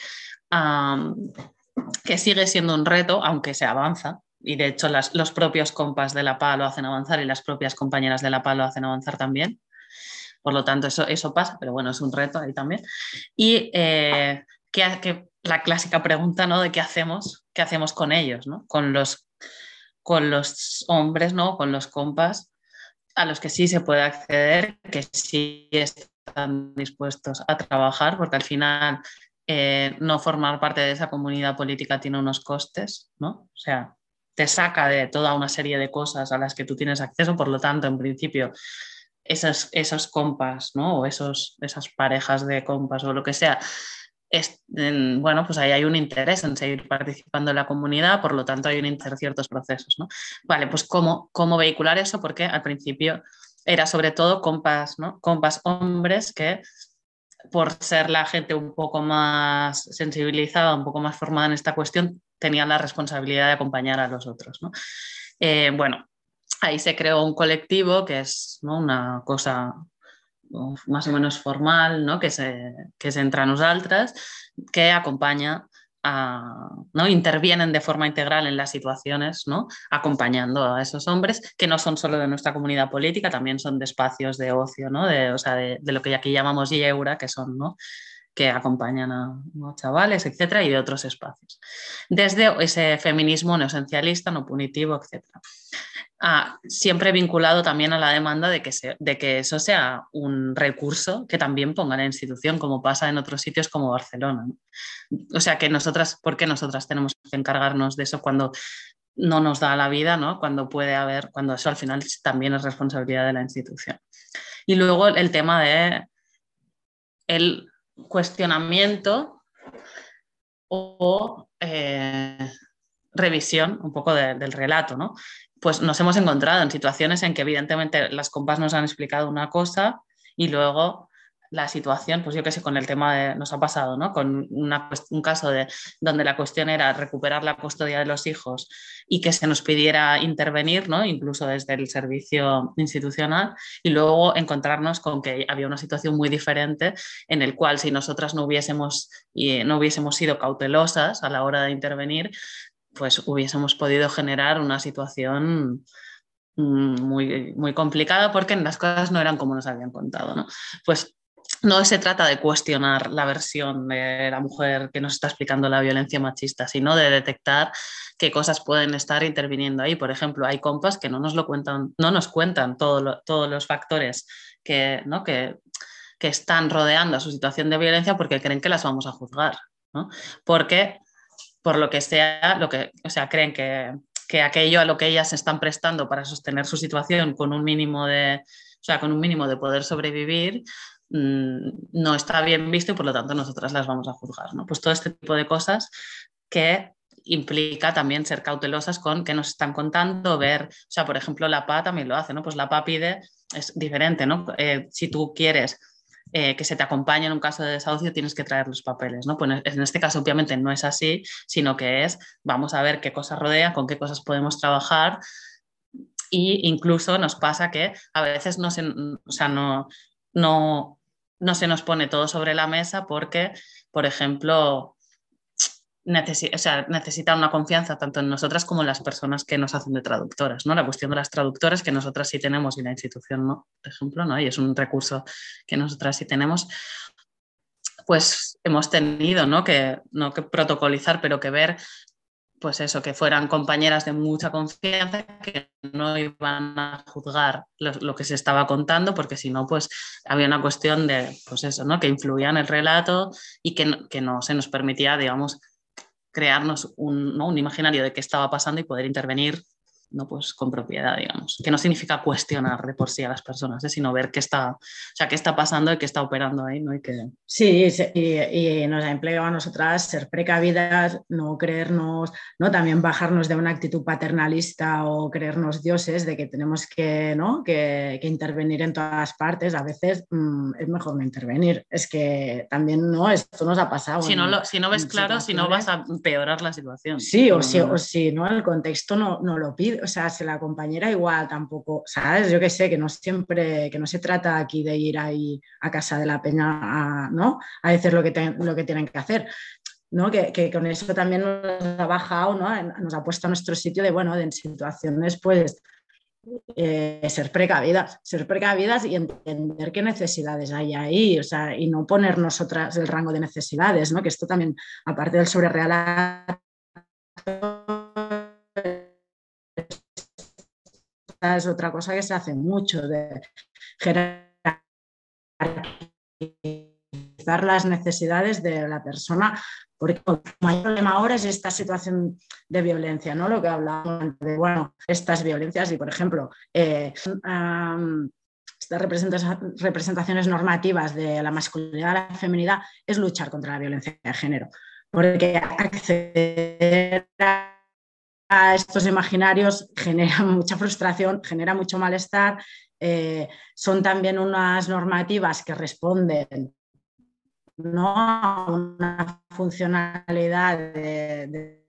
que sigue siendo un reto, aunque se avanza. Y de hecho los propios compas de la PA lo hacen avanzar y las propias compañeras de la PA lo hacen avanzar también. Por lo tanto, eso, eso pasa, pero bueno, es un reto ahí también. Y eh, que, la clásica pregunta ¿no? de qué hacemos, qué hacemos con ellos, ¿no? con, los, con los hombres, ¿no? con los compas a los que sí se puede acceder, que sí están dispuestos a trabajar, porque al final eh, no formar parte de esa comunidad política tiene unos costes, ¿no? O sea, te saca de toda una serie de cosas a las que tú tienes acceso, por lo tanto, en principio, esos, esos compas, ¿no? O esos, esas parejas de compas o lo que sea, bueno, pues ahí hay un interés en seguir participando en la comunidad, por lo tanto hay un interés en ciertos procesos, ¿no? Vale, pues ¿cómo, cómo vehicular eso? Porque al principio era sobre todo compas, ¿no? Compas hombres que por ser la gente un poco más sensibilizada, un poco más formada en esta cuestión, tenían la responsabilidad de acompañar a los otros. Eh, bueno, ahí se creó un colectivo que es una cosa más o menos formal, ¿no? que, se, que se entra en nosaltres, que acompaña ¿no? intervienen de forma integral en las situaciones, ¿no? acompañando a esos hombres que no son solo de nuestra comunidad política, también son de espacios de ocio, ¿no? de, o sea, de, lo que aquí llamamos yeura, que son ¿no? Que acompañan a, chavales, etcétera, y de otros espacios. Desde ese feminismo no esencialista, no punitivo, etcétera. Ah, siempre vinculado también a la demanda de que, de que eso sea un recurso que también ponga la institución, como pasa en otros sitios como Barcelona. O sea, que nosotras, ¿por qué nosotras tenemos que encargarnos de eso cuando no nos da la vida, ¿no? cuando puede haber, cuando eso al final también es responsabilidad de la institución? Y luego el tema de el cuestionamiento o eh, revisión un poco del relato, ¿no? Pues nos hemos encontrado en situaciones en que evidentemente las compas nos han explicado una cosa y luego la situación, pues yo qué sé, con el tema de, nos ha pasado, ¿no? Con un caso de donde la cuestión era recuperar la custodia de los hijos y que se nos pidiera intervenir, ¿no? Incluso desde el servicio institucional y luego encontrarnos con que había una situación muy diferente en el cual si nosotras no hubiésemos, y no hubiésemos sido cautelosas a la hora de intervenir, pues hubiésemos podido generar una situación mm, muy, muy complicada porque las cosas no eran como nos habían contado. ¿no? Pues no se trata de cuestionar la versión de la mujer que nos está explicando la violencia machista, sino de detectar qué cosas pueden estar interviniendo ahí. Por ejemplo, hay compas que no nos lo cuentan, no nos cuentan todos los factores que, ¿no? que, que, están rodeando a su situación de violencia porque creen que las vamos a juzgar. ¿no? Porque, por lo que sea, lo que, o sea, creen que, que aquello a lo que ellas están prestando para sostener su situación con un mínimo de, o sea, con un mínimo de poder sobrevivir, no está bien visto y por lo tanto nosotras las vamos a juzgar. ¿no? Pues todo este tipo de cosas que implica también ser cautelosas con qué nos están contando, ver, o sea, por ejemplo, la PA también lo hace, ¿no? Pues la PA pide, es diferente, ¿no? Eh, si tú quieres eh, que se te acompañe en un caso de desahucio, tienes que traer los papeles, ¿no? Pues en este caso, obviamente, no es así, sino que es, vamos a ver qué cosas rodea, con qué cosas podemos trabajar, y incluso nos pasa que a veces no se, o sea, no, no no se nos pone todo sobre la mesa porque, por ejemplo, necesita una confianza tanto en nosotras como en las personas que nos hacen de traductoras, ¿no? La cuestión de las traductoras que nosotras sí tenemos y la institución no, por ejemplo, ¿no? Y es un recurso que nosotras sí tenemos, pues hemos tenido, ¿no? Que, no que protocolizar, pero que ver pues eso, que fueran compañeras de mucha confianza, que no iban a juzgar lo, que se estaba contando, porque si no, pues había una cuestión de, pues eso, ¿no? Que influía en el relato y que no, que no se nos permitía, digamos, crearnos un, un imaginario de qué estaba pasando y poder intervenir no pues con propiedad, digamos, que no significa cuestionar de por sí a las personas, ¿eh? sino ver qué está, o sea, qué está pasando y qué está operando ahí, ¿no? Y que... Sí, y, nos ha empleado a nosotras ser precavidas, no creernos, ¿no? También bajarnos de una actitud paternalista o creernos dioses de que tenemos que, ¿no? que, intervenir en todas partes, a veces mm, es mejor no intervenir, es que también, ¿no? Esto nos ha pasado. Si, no, si no ves claro, si no vas a empeorar la situación. Sí, o, si, o si no, el contexto no, no lo pide o sea, si la compañera igual tampoco, ¿sabes? Yo que sé, que no siempre, que no se trata aquí de ir ahí a casa de la peña a, ¿no? a decir lo que, lo que tienen que hacer. ¿no? Que, con eso también nos ha bajado, ¿no? nos ha puesto a nuestro sitio de, bueno, de situaciones pues eh, ser precavidas, ser precavidas y entender qué necesidades hay ahí, o sea, y no poner nosotras el rango de necesidades, ¿no? que esto también, aparte del sobrereal es otra cosa que se hace mucho, de jerarquizar las necesidades de la persona, porque el mayor problema ahora es esta situación de violencia, ¿no? Lo que hablábamos de, bueno, estas violencias y, por ejemplo, eh, estas representaciones normativas de la masculinidad y la feminidad es luchar contra la violencia de género, porque acceder a a estos imaginarios genera mucha frustración, genera mucho malestar. Eh, son también unas normativas que responden ¿no? a una funcionalidad de,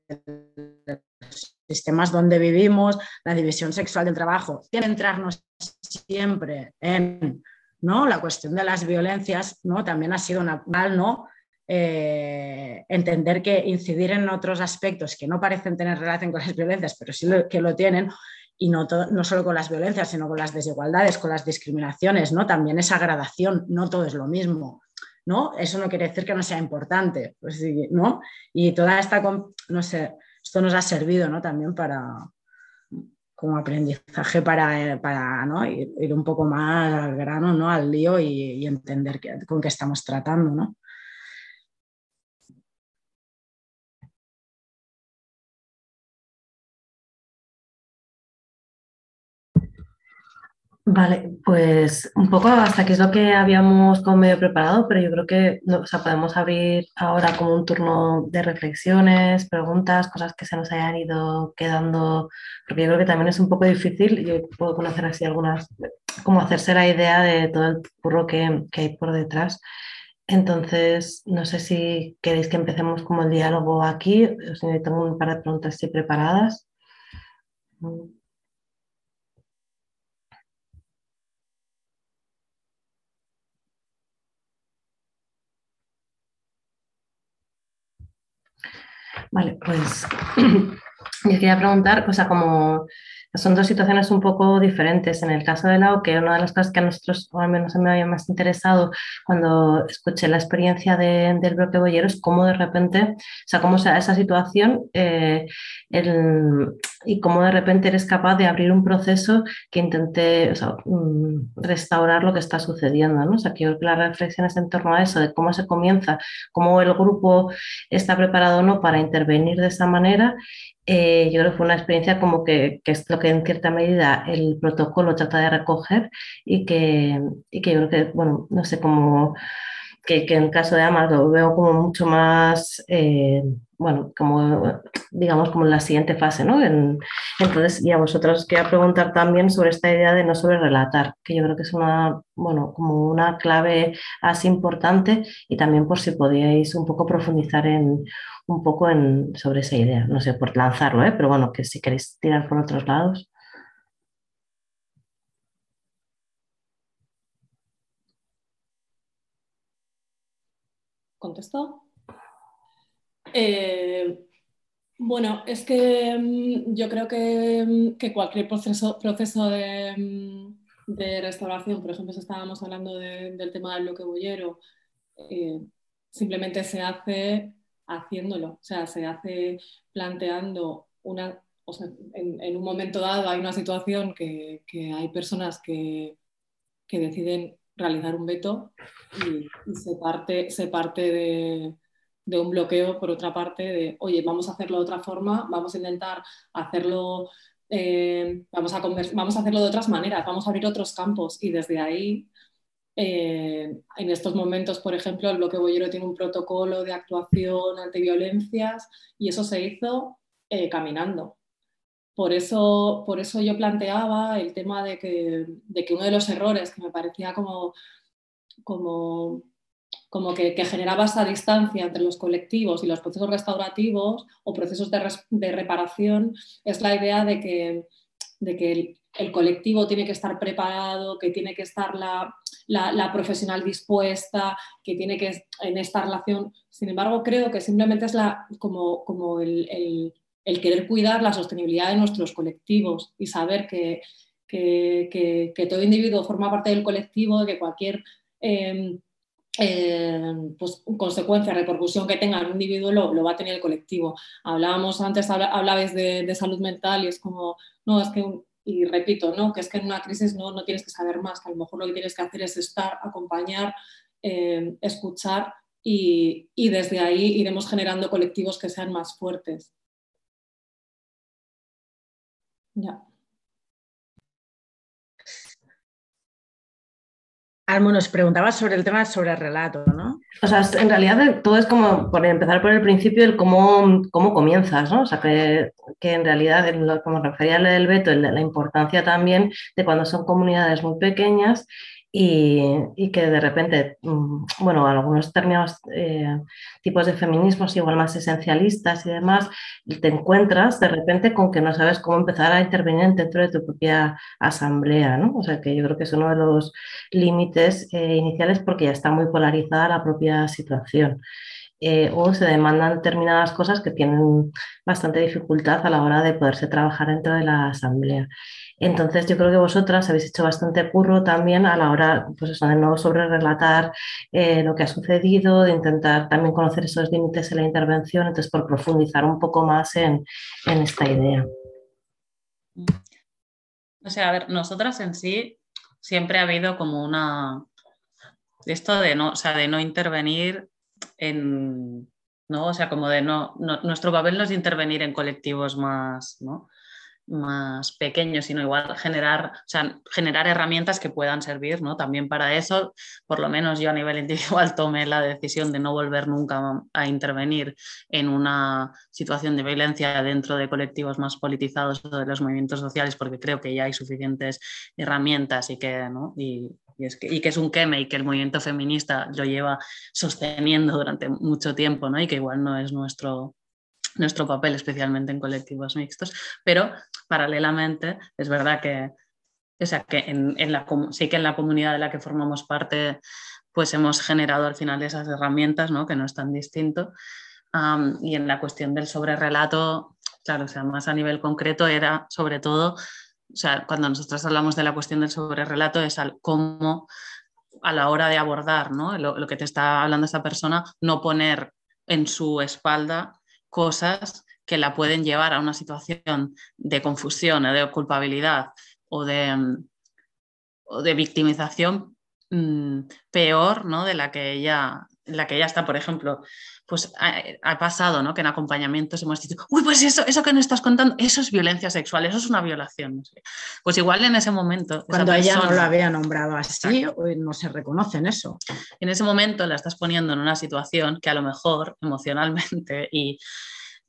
los sistemas donde vivimos, la división sexual del trabajo. Tiene que entrarnos siempre en ¿no? la cuestión de las violencias, ¿no? también ha sido natural, ¿no? Eh, entender que incidir en otros aspectos que no parecen tener relación con las violencias, pero sí que lo tienen, y no, solo con las violencias, sino con las desigualdades, con las discriminaciones, ¿no? También esa gradación, no todo es lo mismo, ¿no? Eso no quiere decir que no sea importante, pues, ¿no? Y toda esta, no sé, esto nos ha servido, ¿no? También para, como aprendizaje para, ¿no? ir, un poco más al grano, ¿no? al lío y, y entender con qué estamos tratando. ¿no? Vale, pues un poco hasta aquí es lo que habíamos como medio preparado, pero yo creo que o sea, podemos abrir ahora como un turno de reflexiones, preguntas, cosas que se nos hayan ido quedando, porque yo creo que también es un poco difícil, yo puedo conocer así algunas, como hacerse la idea de todo el curro que, que hay por detrás. Entonces, no sé si queréis que empecemos como el diálogo aquí, os tengo un par de preguntas preparadas. Vale, pues yo quería preguntar, o sea, como son dos situaciones un poco diferentes. En el caso de la que una de las cosas que a nosotros, o al menos a mí me había más interesado cuando escuché la experiencia de, del bloque boyero, es cómo de repente, o sea, cómo sea esa situación eh, y cómo de repente eres capaz de abrir un proceso que intente mm, restaurar lo que está sucediendo. ¿no? O sea, que las reflexiones en torno a eso, de cómo se comienza, cómo el grupo está preparado o no para intervenir de esa manera eh, yo creo que fue una experiencia como que, que, es lo que en cierta medida el protocolo trata de recoger y que, y que yo creo que, bueno, no sé cómo, que, que en caso de Amas lo veo como mucho más, eh, bueno, como digamos como en la siguiente fase, ¿no? entonces, y a vosotros quería preguntar también sobre esta idea de no sobre relatar, que yo creo que es una, bueno, como una clave así importante y también por si podíais un poco profundizar en un poco en, sobre esa idea. No sé, por lanzarlo, ¿eh? pero bueno, que si queréis tirar por otros lados. ¿Contesto? Eh, bueno, es que mm, yo creo que, mm, cualquier proceso, mm, de, restauración, por ejemplo, si estábamos hablando del tema del bloque bollero, eh, simplemente se hace haciéndolo, o sea, se hace planteando una, o sea, en, un momento dado hay una situación que, hay personas que, deciden realizar un veto y, se parte, se parte de, un bloqueo, por otra parte, de, oye, vamos a hacerlo de otra forma, vamos a intentar hacerlo, eh, vamos, a vamos a hacerlo de otras maneras, vamos a abrir otros campos y desde ahí eh, en estos momentos, por ejemplo, el bloque boyero tiene un protocolo de actuación ante violencias y eso se hizo eh, caminando. Por eso, por eso yo planteaba el tema de que, de que, uno de los errores que me parecía como, como, como que, generaba esa distancia entre los colectivos y los procesos restaurativos o procesos de, reparación es la idea de que, de que el colectivo tiene que estar preparado, que tiene que estar la, profesional dispuesta, que tiene que en esta relación. Sin embargo, creo que simplemente es la, como, como el, querer cuidar la sostenibilidad de nuestros colectivos y saber que, que, todo individuo forma parte del colectivo, que cualquier eh, eh, pues, consecuencia, repercusión que tenga un individuo lo, lo, va a tener el colectivo. Hablábamos antes, hablabais de, salud mental y es como, no, es que y repito, ¿no? que es que en una crisis no, no tienes que saber más, que a lo mejor lo que tienes que hacer es estar, acompañar, eh, escuchar y, y, desde ahí iremos generando colectivos que sean más fuertes. Ya. Almo nos preguntaba sobre el tema sobre el relato, ¿no? O sea, en realidad todo es como por empezar por el principio, el cómo, cómo comienzas, ¿no? O sea, que, que en realidad, como refería al del veto, la importancia también de cuando son comunidades muy pequeñas y, que de repente, mm, bueno, algunos determinados eh, tipos de feminismos, igual más esencialistas y demás, te encuentras de repente con que no sabes cómo empezar a intervenir dentro de tu propia asamblea, ¿no? O sea que yo creo que es uno de los límites eh, iniciales porque ya está muy polarizada la propia situación. Eh, o se demandan determinadas cosas que tienen bastante dificultad a la hora de poderse trabajar dentro de la asamblea. Entonces, yo creo que vosotras habéis hecho bastante curro también a la hora pues de no sobre relatar eh, lo que ha sucedido, de intentar también conocer esos límites en la intervención, entonces por profundizar un poco más en, esta idea. O sea, a ver, nosotras en sí siempre ha habido como una esto de no, o sea, de no intervenir en, ¿no? O sea, como de no, no, nuestro papel no es intervenir en colectivos más, ¿no? Más pequeños, sino igual generar, o sea, generar herramientas que puedan servir, ¿no? También para eso, por lo menos yo a nivel individual tomé la decisión de no volver nunca a intervenir en una situación de violencia dentro de colectivos más politizados o de los movimientos sociales, porque creo que ya hay suficientes herramientas y que, ¿no? Y, es que, y que es un queme y que el movimiento feminista lo lleva sosteniendo durante mucho tiempo, ¿no? Y que igual no es nuestro, nuestro papel, especialmente en colectivos mixtos, pero paralelamente es verdad que, o sea, que en, la, sí que en la comunidad de la que formamos parte, pues hemos generado al final esas herramientas, ¿no? que no es tan distinto. y en la cuestión del sobrerelato, claro, o sea, más a nivel concreto era sobre todo, o sea, cuando nosotros hablamos de la cuestión del sobrerelato es al cómo a la hora de abordar ¿no? lo que te está hablando esta persona, no poner en su espalda cosas que la pueden llevar a una situación de confusión o de culpabilidad o de, mm, de victimización mm, peor ¿no? de la que ella la que ella está, por ejemplo, pues ha, pasado, ¿no? Que en acompañamientos hemos dicho, uy, pues eso, eso que nos estás contando, eso es violencia sexual, eso es una violación. Pues igual en ese momento. Cuando ella no lo había nombrado así, no se reconoce en eso. En ese momento la estás poniendo en una situación que a lo mejor emocionalmente y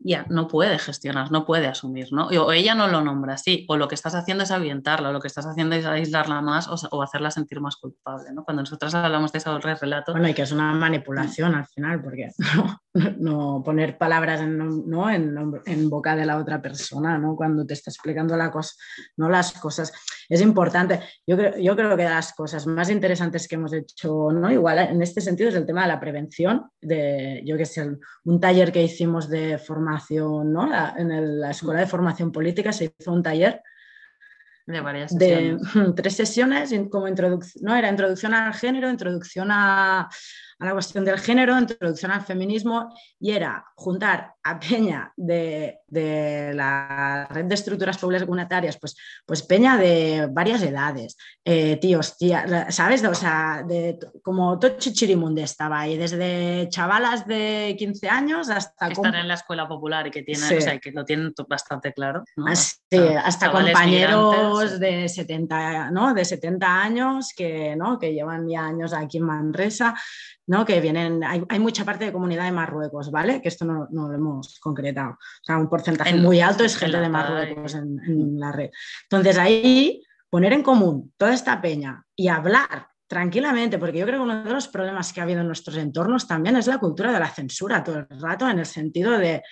ya no puede gestionar, no puede asumir, ¿no? O ella no lo nombra así, o lo que estás haciendo es avientarla, o lo que estás haciendo es aislarla más o, hacerla sentir más culpable, ¿no? Cuando nosotros hablamos de ese relato... Bueno, y que es una manipulación al final, porque no, poner palabras en, ¿no? en, boca de la otra persona, ¿no? Cuando te está explicando la cosa, no las cosas. Es importante. Yo creo, yo creo que las cosas más interesantes que hemos hecho, ¿no? Igual en este sentido es el tema de la prevención, de, yo que sé, un taller que hicimos de formación, ¿no? en la Escuela de Formación Política se hizo un taller de varias sesiones. De tres sesiones, como introducción, ¿no? Era introducción al género, introducción a, a la cuestión del género, introducción al feminismo, y era juntar a Peña de, la red de estructuras comunitarias, pues, pues Peña de varias edades, eh, tíos, tía, ¿sabes? O sea, de, como todo Chichirimunde estaba ahí, desde chavalas de 15 años hasta... En la escuela popular y que, tienen, o sea, que lo tienen bastante claro. hasta, compañeros de 70, ¿no? de 70 años que, ¿no? que llevan ya años aquí en Manresa. ¿no? que vienen, hay, mucha parte de comunidad de Marruecos, ¿vale? Que esto no, lo hemos concretado. O sea, un porcentaje muy alto es gente de Marruecos en, la red. Entonces ahí poner en común toda esta peña y hablar tranquilamente, porque yo creo que uno de los problemas que ha habido en nuestros entornos también es la cultura de la censura todo el rato, en el sentido de,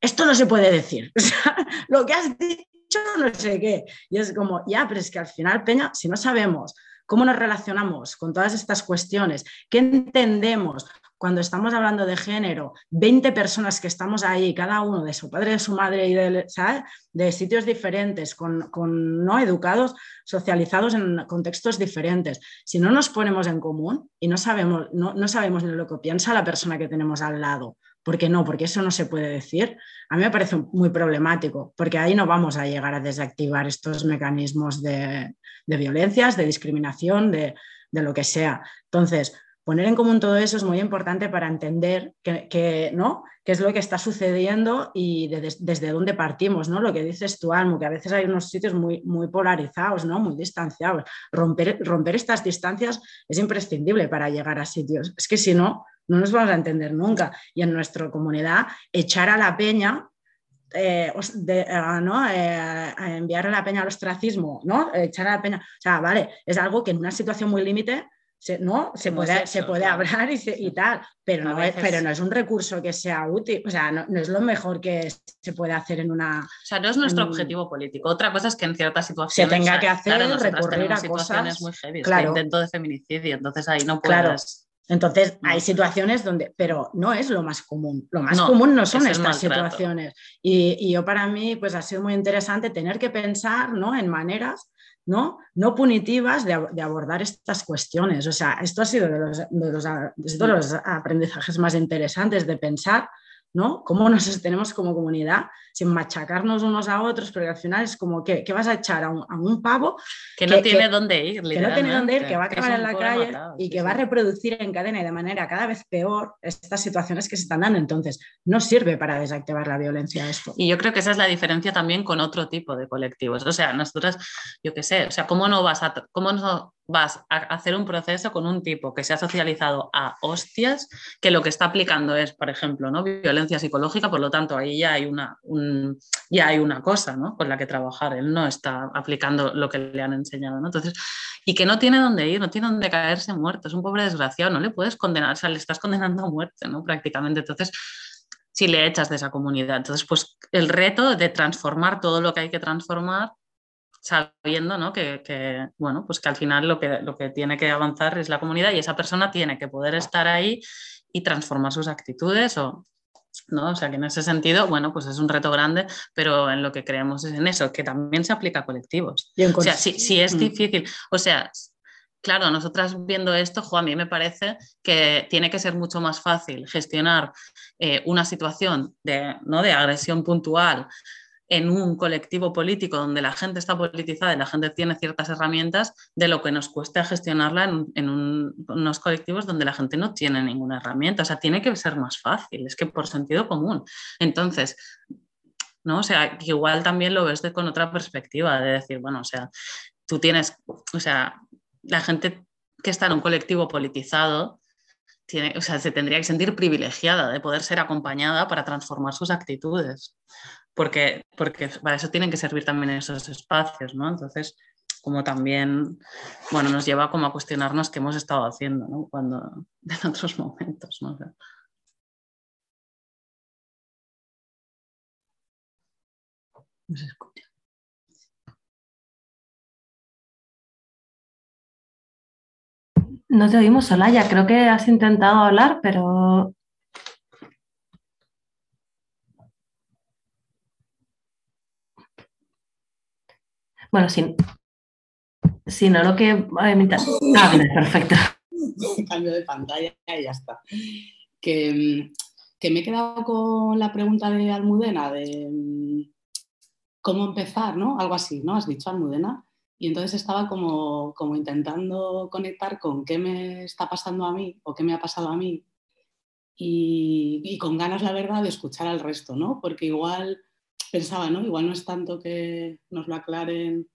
esto no se puede decir, o sea, lo que has dicho no sé qué. Y es como, ya, pero es que al final, Peña, si no sabemos cómo nos relacionamos con todas estas cuestiones, qué entendemos cuando estamos hablando de género, 20 personas que estamos ahí, cada uno de su padre, de su madre y de, de sitios diferentes, con, no educados, socializados en contextos diferentes. Si no nos ponemos en común y no sabemos, no, no sabemos ni lo que piensa la persona que tenemos al lado, ¿Por qué no? Porque eso no se puede decir. A mí me parece muy problemático, porque ahí no vamos a llegar a desactivar estos mecanismos de, violencias, de discriminación, de, lo que sea. Entonces, poner en común todo eso es muy importante para entender que, ¿no? qué es lo que está sucediendo y desde dónde partimos, ¿no? Lo que dices tú, Almo, que a veces hay unos sitios muy, muy polarizados, ¿no? Muy distanciados. Romper, romper estas distancias es imprescindible para llegar a sitios. Es que si no, no nos vamos a entender nunca. Y en nuestra comunidad, echar a la peña eh, eh, ¿no? Eh, enviar a la peña al ostracismo, ¿no? echar a la peña, o sea, vale, es algo que en una situación muy límite se, ¿no? se puede, se puede hablar y, tal, pero no, es, pero no es un recurso que sea útil, o sea, no, es lo mejor que se puede hacer en una... O sea, no es nuestro objetivo político. Otra cosa es que en ciertas situaciones... Se tenga que hacer, recurrir a cosas... muy heavy, claro. intento de feminicidio, entonces ahí no puedes... Claro. Entonces, hay situaciones donde, pero no es lo más común. Lo más común no son estas situaciones. Y, y, yo para mí, pues ha sido muy interesante tener que pensar ¿no? en maneras ¿no? no punitivas de, abordar estas cuestiones. O sea, esto ha sido de los, de los, de los aprendizajes más interesantes de pensar ¿no? ¿Cómo nos sostenemos como comunidad sin machacarnos unos a otros? Porque al final es como que, vas a echar a un, pavo que, no tiene dónde ir, que no tiene dónde ir, que va a acabar en la calle y que va a reproducir en cadena y de manera cada vez peor estas situaciones que se están dando. Entonces, no sirve para desactivar la violencia esto. Y yo creo que esa es la diferencia también con otro tipo de colectivos. O sea, nosotras, yo qué sé, o sea, ¿cómo no vas a, cómo no vas a hacer un proceso con un tipo que se ha socializado a hostias, que lo que está aplicando es, por ejemplo, ¿no? violencia psicológica, por lo tanto ahí ya hay una, ya hay una cosa ¿no? con la que trabajar, él no está aplicando lo que le han enseñado. ¿no? Entonces, y que no tiene dónde ir, no tiene dónde caerse muerto, es un pobre desgraciado, no le puedes condenar, o sea, le estás condenando a muerte, ¿no? prácticamente. Entonces, si le echas de esa comunidad. Entonces, pues el reto de transformar todo lo que hay que transformar sabiendo ¿no? que, bueno, pues que al final lo que, lo que tiene que avanzar es la comunidad y esa persona tiene que poder estar ahí y transformar sus actitudes o, ¿no? O sea que en ese sentido, bueno, pues es un reto grande, pero en lo que creemos es en eso, que también se aplica a colectivos. O sea, si, es mm. difícil, o sea, claro, nosotras viendo esto, a mí me parece que tiene que ser mucho más fácil gestionar eh, una situación de, ¿no? de agresión puntual en un colectivo político donde la gente está politizada y la gente tiene ciertas herramientas, de lo que nos cuesta gestionarla en, unos colectivos donde la gente no tiene ninguna herramienta. O sea, tiene que ser más fácil, es que por sentido común. Entonces, ¿no? O sea, igual también lo ves con otra perspectiva, de decir, bueno, o sea, tú tienes, o sea, la gente que está en un colectivo politizado, o sea, se tendría que sentir privilegiada de poder ser acompañada para transformar sus actitudes porque, porque para eso tienen que servir también esos espacios, ¿no? Entonces, como también, bueno, nos lleva como a cuestionarnos qué hemos estado haciendo, ¿no? Cuando, en otros momentos. No se escucha. No te oímos, Solaya. Creo que has intentado hablar, pero Bueno, si, si no lo que... Ah, perfecto. Cambio de pantalla y ya está. Que, que, me he quedado con la pregunta de Almudena de mm, cómo empezar, ¿no? Algo así, ¿no? Has dicho Almudena. Y entonces estaba como, como intentando conectar con qué me está pasando a mí o qué me ha pasado a mí y, con ganas, la verdad, de escuchar al resto, ¿no? Porque igual pensaba, ¿no? Igual no es tanto que nos lo aclaren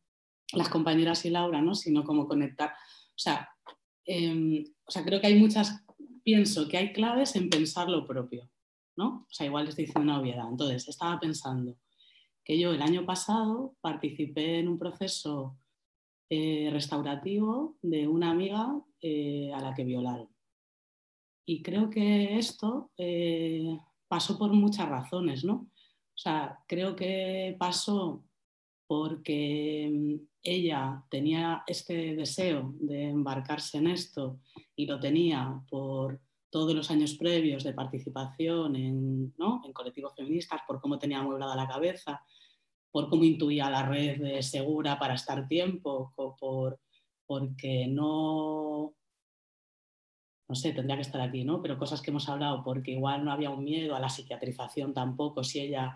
las compañeras y Laura, ¿no? Sino como conectar. O sea, em, o sea, creo que hay muchas, pienso que hay claves en pensar lo propio, ¿no? O sea, igual les diciendo una obviedad. Entonces, estaba pensando que yo el año pasado participé en un proceso eh, restaurativo de una amiga eh, a la que violaron. Y creo que esto eh, pasó por muchas razones, ¿no? O sea, creo que pasó porque mm, ella tenía este deseo de embarcarse en esto y lo tenía por todos los años previos de participación en, en colectivos feministas, por cómo tenía amueblada la cabeza, por cómo intuía la red de segura para estar tiempo, por, porque no, no sé, tendría que estar aquí, ¿no? Pero cosas que hemos hablado, porque igual no había un miedo a la psiquiatrización tampoco, si ella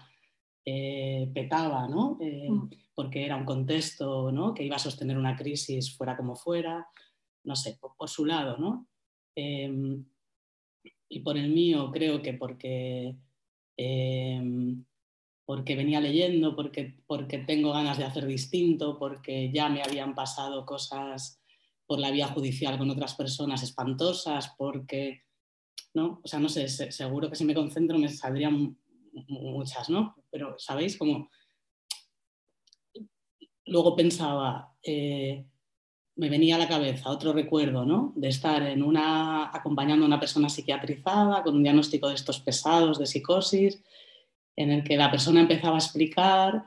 eh, petaba, ¿no? Eh, mm. Porque era un contexto, ¿no? Que iba a sostener una crisis fuera como fuera, no sé, por, su lado, ¿no? Em, y por el mío creo que porque, em, porque venía leyendo, porque, porque tengo ganas de hacer distinto, porque ya me habían pasado cosas por la vía judicial con otras personas espantosas, porque, ¿no? O sea, no sé, seguro que si me concentro me saldrían muchas, ¿no? Pero, ¿sabéis? Como... Luego pensaba, eh, me venía a la cabeza otro recuerdo, ¿no? De estar en una, acompañando a una persona psiquiatrizada con un diagnóstico de estos pesados de psicosis, en el que la persona empezaba a explicar,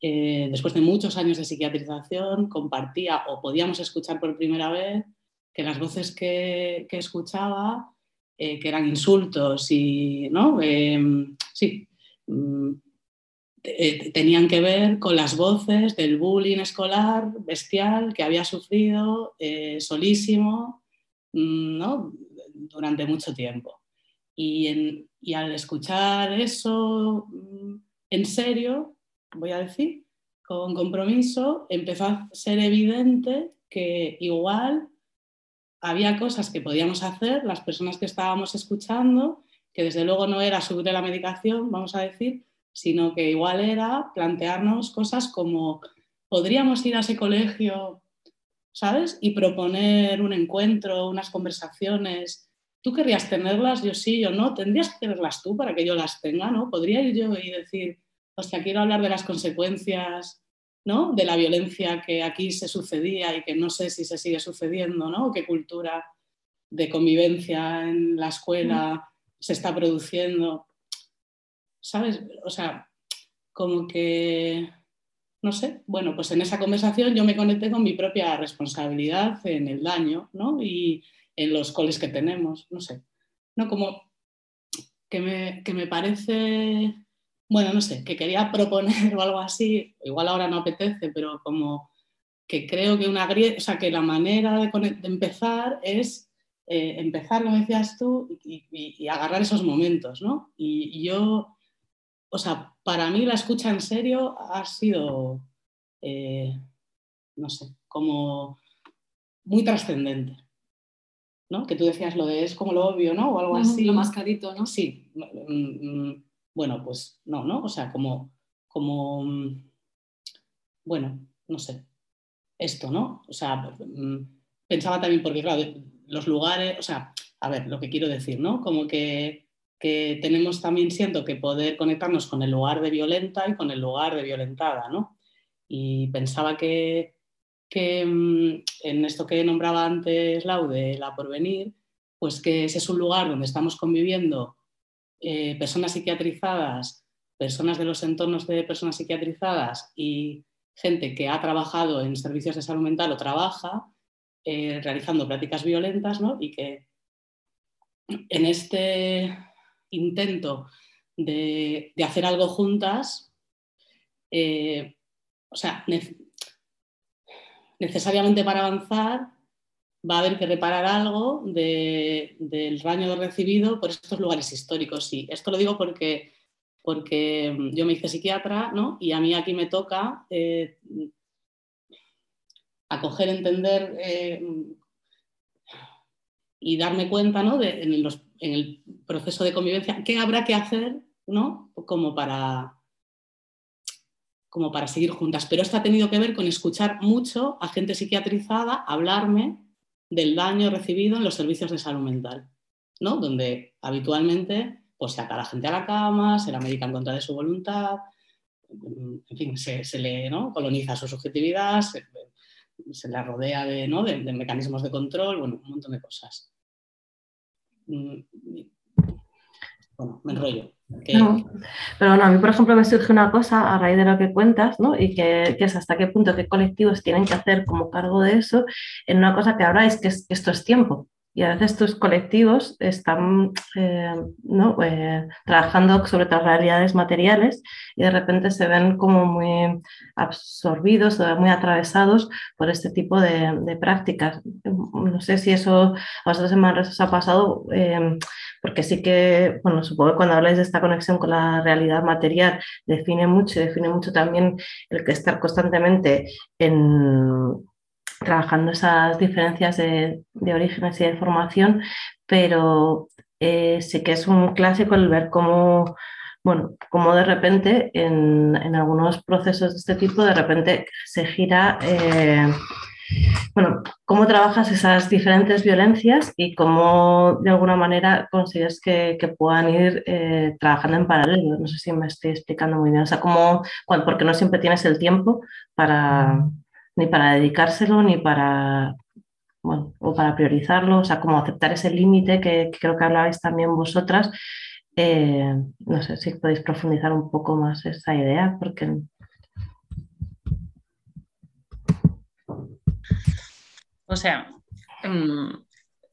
eh, después de muchos años de psiquiatrización, compartía o podíamos escuchar por primera vez que las voces que, que escuchaba eh, que eran insultos y, ¿no? Em, sí, mm, eh, tenían que ver con las voces del bullying escolar bestial que había sufrido solísimo mm, ¿no? durante mucho tiempo. Y, y, al escuchar eso mm, en serio, voy a decir, con compromiso, empezó a ser evidente que igual había cosas que podíamos hacer, las personas que estábamos escuchando, que desde luego no era subir la medicación, vamos a decir, sino que igual era plantearnos cosas como, podríamos ir a ese colegio, ¿sabes? Y proponer un encuentro, unas conversaciones. ¿Tú querrías tenerlas? Yo sí, yo no. ¿Tendrías que tenerlas tú para que yo las tenga? ¿no? ¿Podría ir yo y decir, hostia, quiero hablar de las consecuencias ¿no? de la violencia que aquí se sucedía y que no sé si se sigue sucediendo, ¿no? qué cultura de convivencia en la escuela se está produciendo. ¿Sabes? O sea, como que, no sé, bueno, pues en esa conversación yo me conecté con mi propia responsabilidad en el daño, ¿no? Y en los coles que tenemos, no sé. No, como que me, que me parece bueno, no sé, que quería proponer o algo así, igual ahora no apetece, pero como que creo que una o sea, que la manera de, empezar es eh, empezar, como decías tú, y, agarrar esos momentos, ¿no? Y, yo, o sea, para mí la escucha en serio ha sido, eh, no sé, como muy trascendente. ¿No? Que tú decías lo de es como lo obvio, ¿no? O algo así. Lo mascarito, ¿no? Sí. Mm, mm, bueno, pues no, ¿no? O sea, como, como, mm, bueno, no sé, esto, ¿no? O sea, pensaba también, porque claro, los lugares, o sea, a ver, lo que quiero decir, ¿no? Como que, tenemos también, siento que poder conectarnos con el lugar de violenta y con el lugar de violentada, ¿no? Y pensaba que, que mm, en esto que nombraba antes Lau de la porvenir, pues que ese es un lugar donde estamos conviviendo eh, personas psiquiatrizadas, personas de los entornos de personas psiquiatrizadas y gente que ha trabajado en servicios de salud mental o trabaja eh, realizando prácticas violentas ¿no? y que en este intento de, hacer algo juntas, eh, o sea, necesariamente para avanzar va a haber que reparar algo del daño recibido por estos lugares históricos. Y esto lo digo porque, porque mm, yo me hice psiquiatra ¿no? y a mí aquí me toca eh, acoger, entender eh, y darme cuenta ¿no? de, en, en, el proceso de convivencia qué habrá que hacer ¿no? como para como para seguir juntas. Pero esto ha tenido que ver con escuchar mucho a gente psiquiatrizada hablarme del daño recibido en los servicios de salud mental, ¿no? donde habitualmente pues, se a la gente a la cama, se la medica en contra de su voluntad, en fin, se, le coloniza su subjetividad, se, se la rodea de, ¿no? de, mecanismos de control, bueno, un montón de cosas. Bueno, me enrollo. pero bueno, a mí, por ejemplo, me surge una cosa a raíz de lo que cuentas, ¿no? Y que, es hasta qué punto, qué colectivos tienen que hacer como cargo de eso, en una cosa que habláis, que, es, que esto es tiempo. Y a veces estos colectivos están eh, eh, trabajando sobre otras realidades materiales y de repente se ven como muy absorbidos o muy atravesados por este tipo de, prácticas. No sé si eso a vosotros en os ha pasado, eh, porque sí que, bueno, supongo que cuando habláis de esta conexión con la realidad material define mucho, define mucho también el que estar constantemente en trabajando esas diferencias de, orígenes y de formación, pero eh, sí que es un clásico el ver cómo, bueno, cómo de repente en, algunos procesos de este tipo, de repente se gira, eh, bueno, cómo trabajas esas diferentes violencias y cómo de alguna manera consigues que, puedan ir eh, trabajando en paralelo. No sé si me estoy explicando muy bien. O sea, cómo, porque no siempre tienes el tiempo para, ni para dedicárselo, ni para, bueno, o para priorizarlo. O sea, cómo aceptar ese límite que, creo que hablabais también vosotras. Eh, no sé si podéis profundizar un poco más esa idea, porque O sea, mm,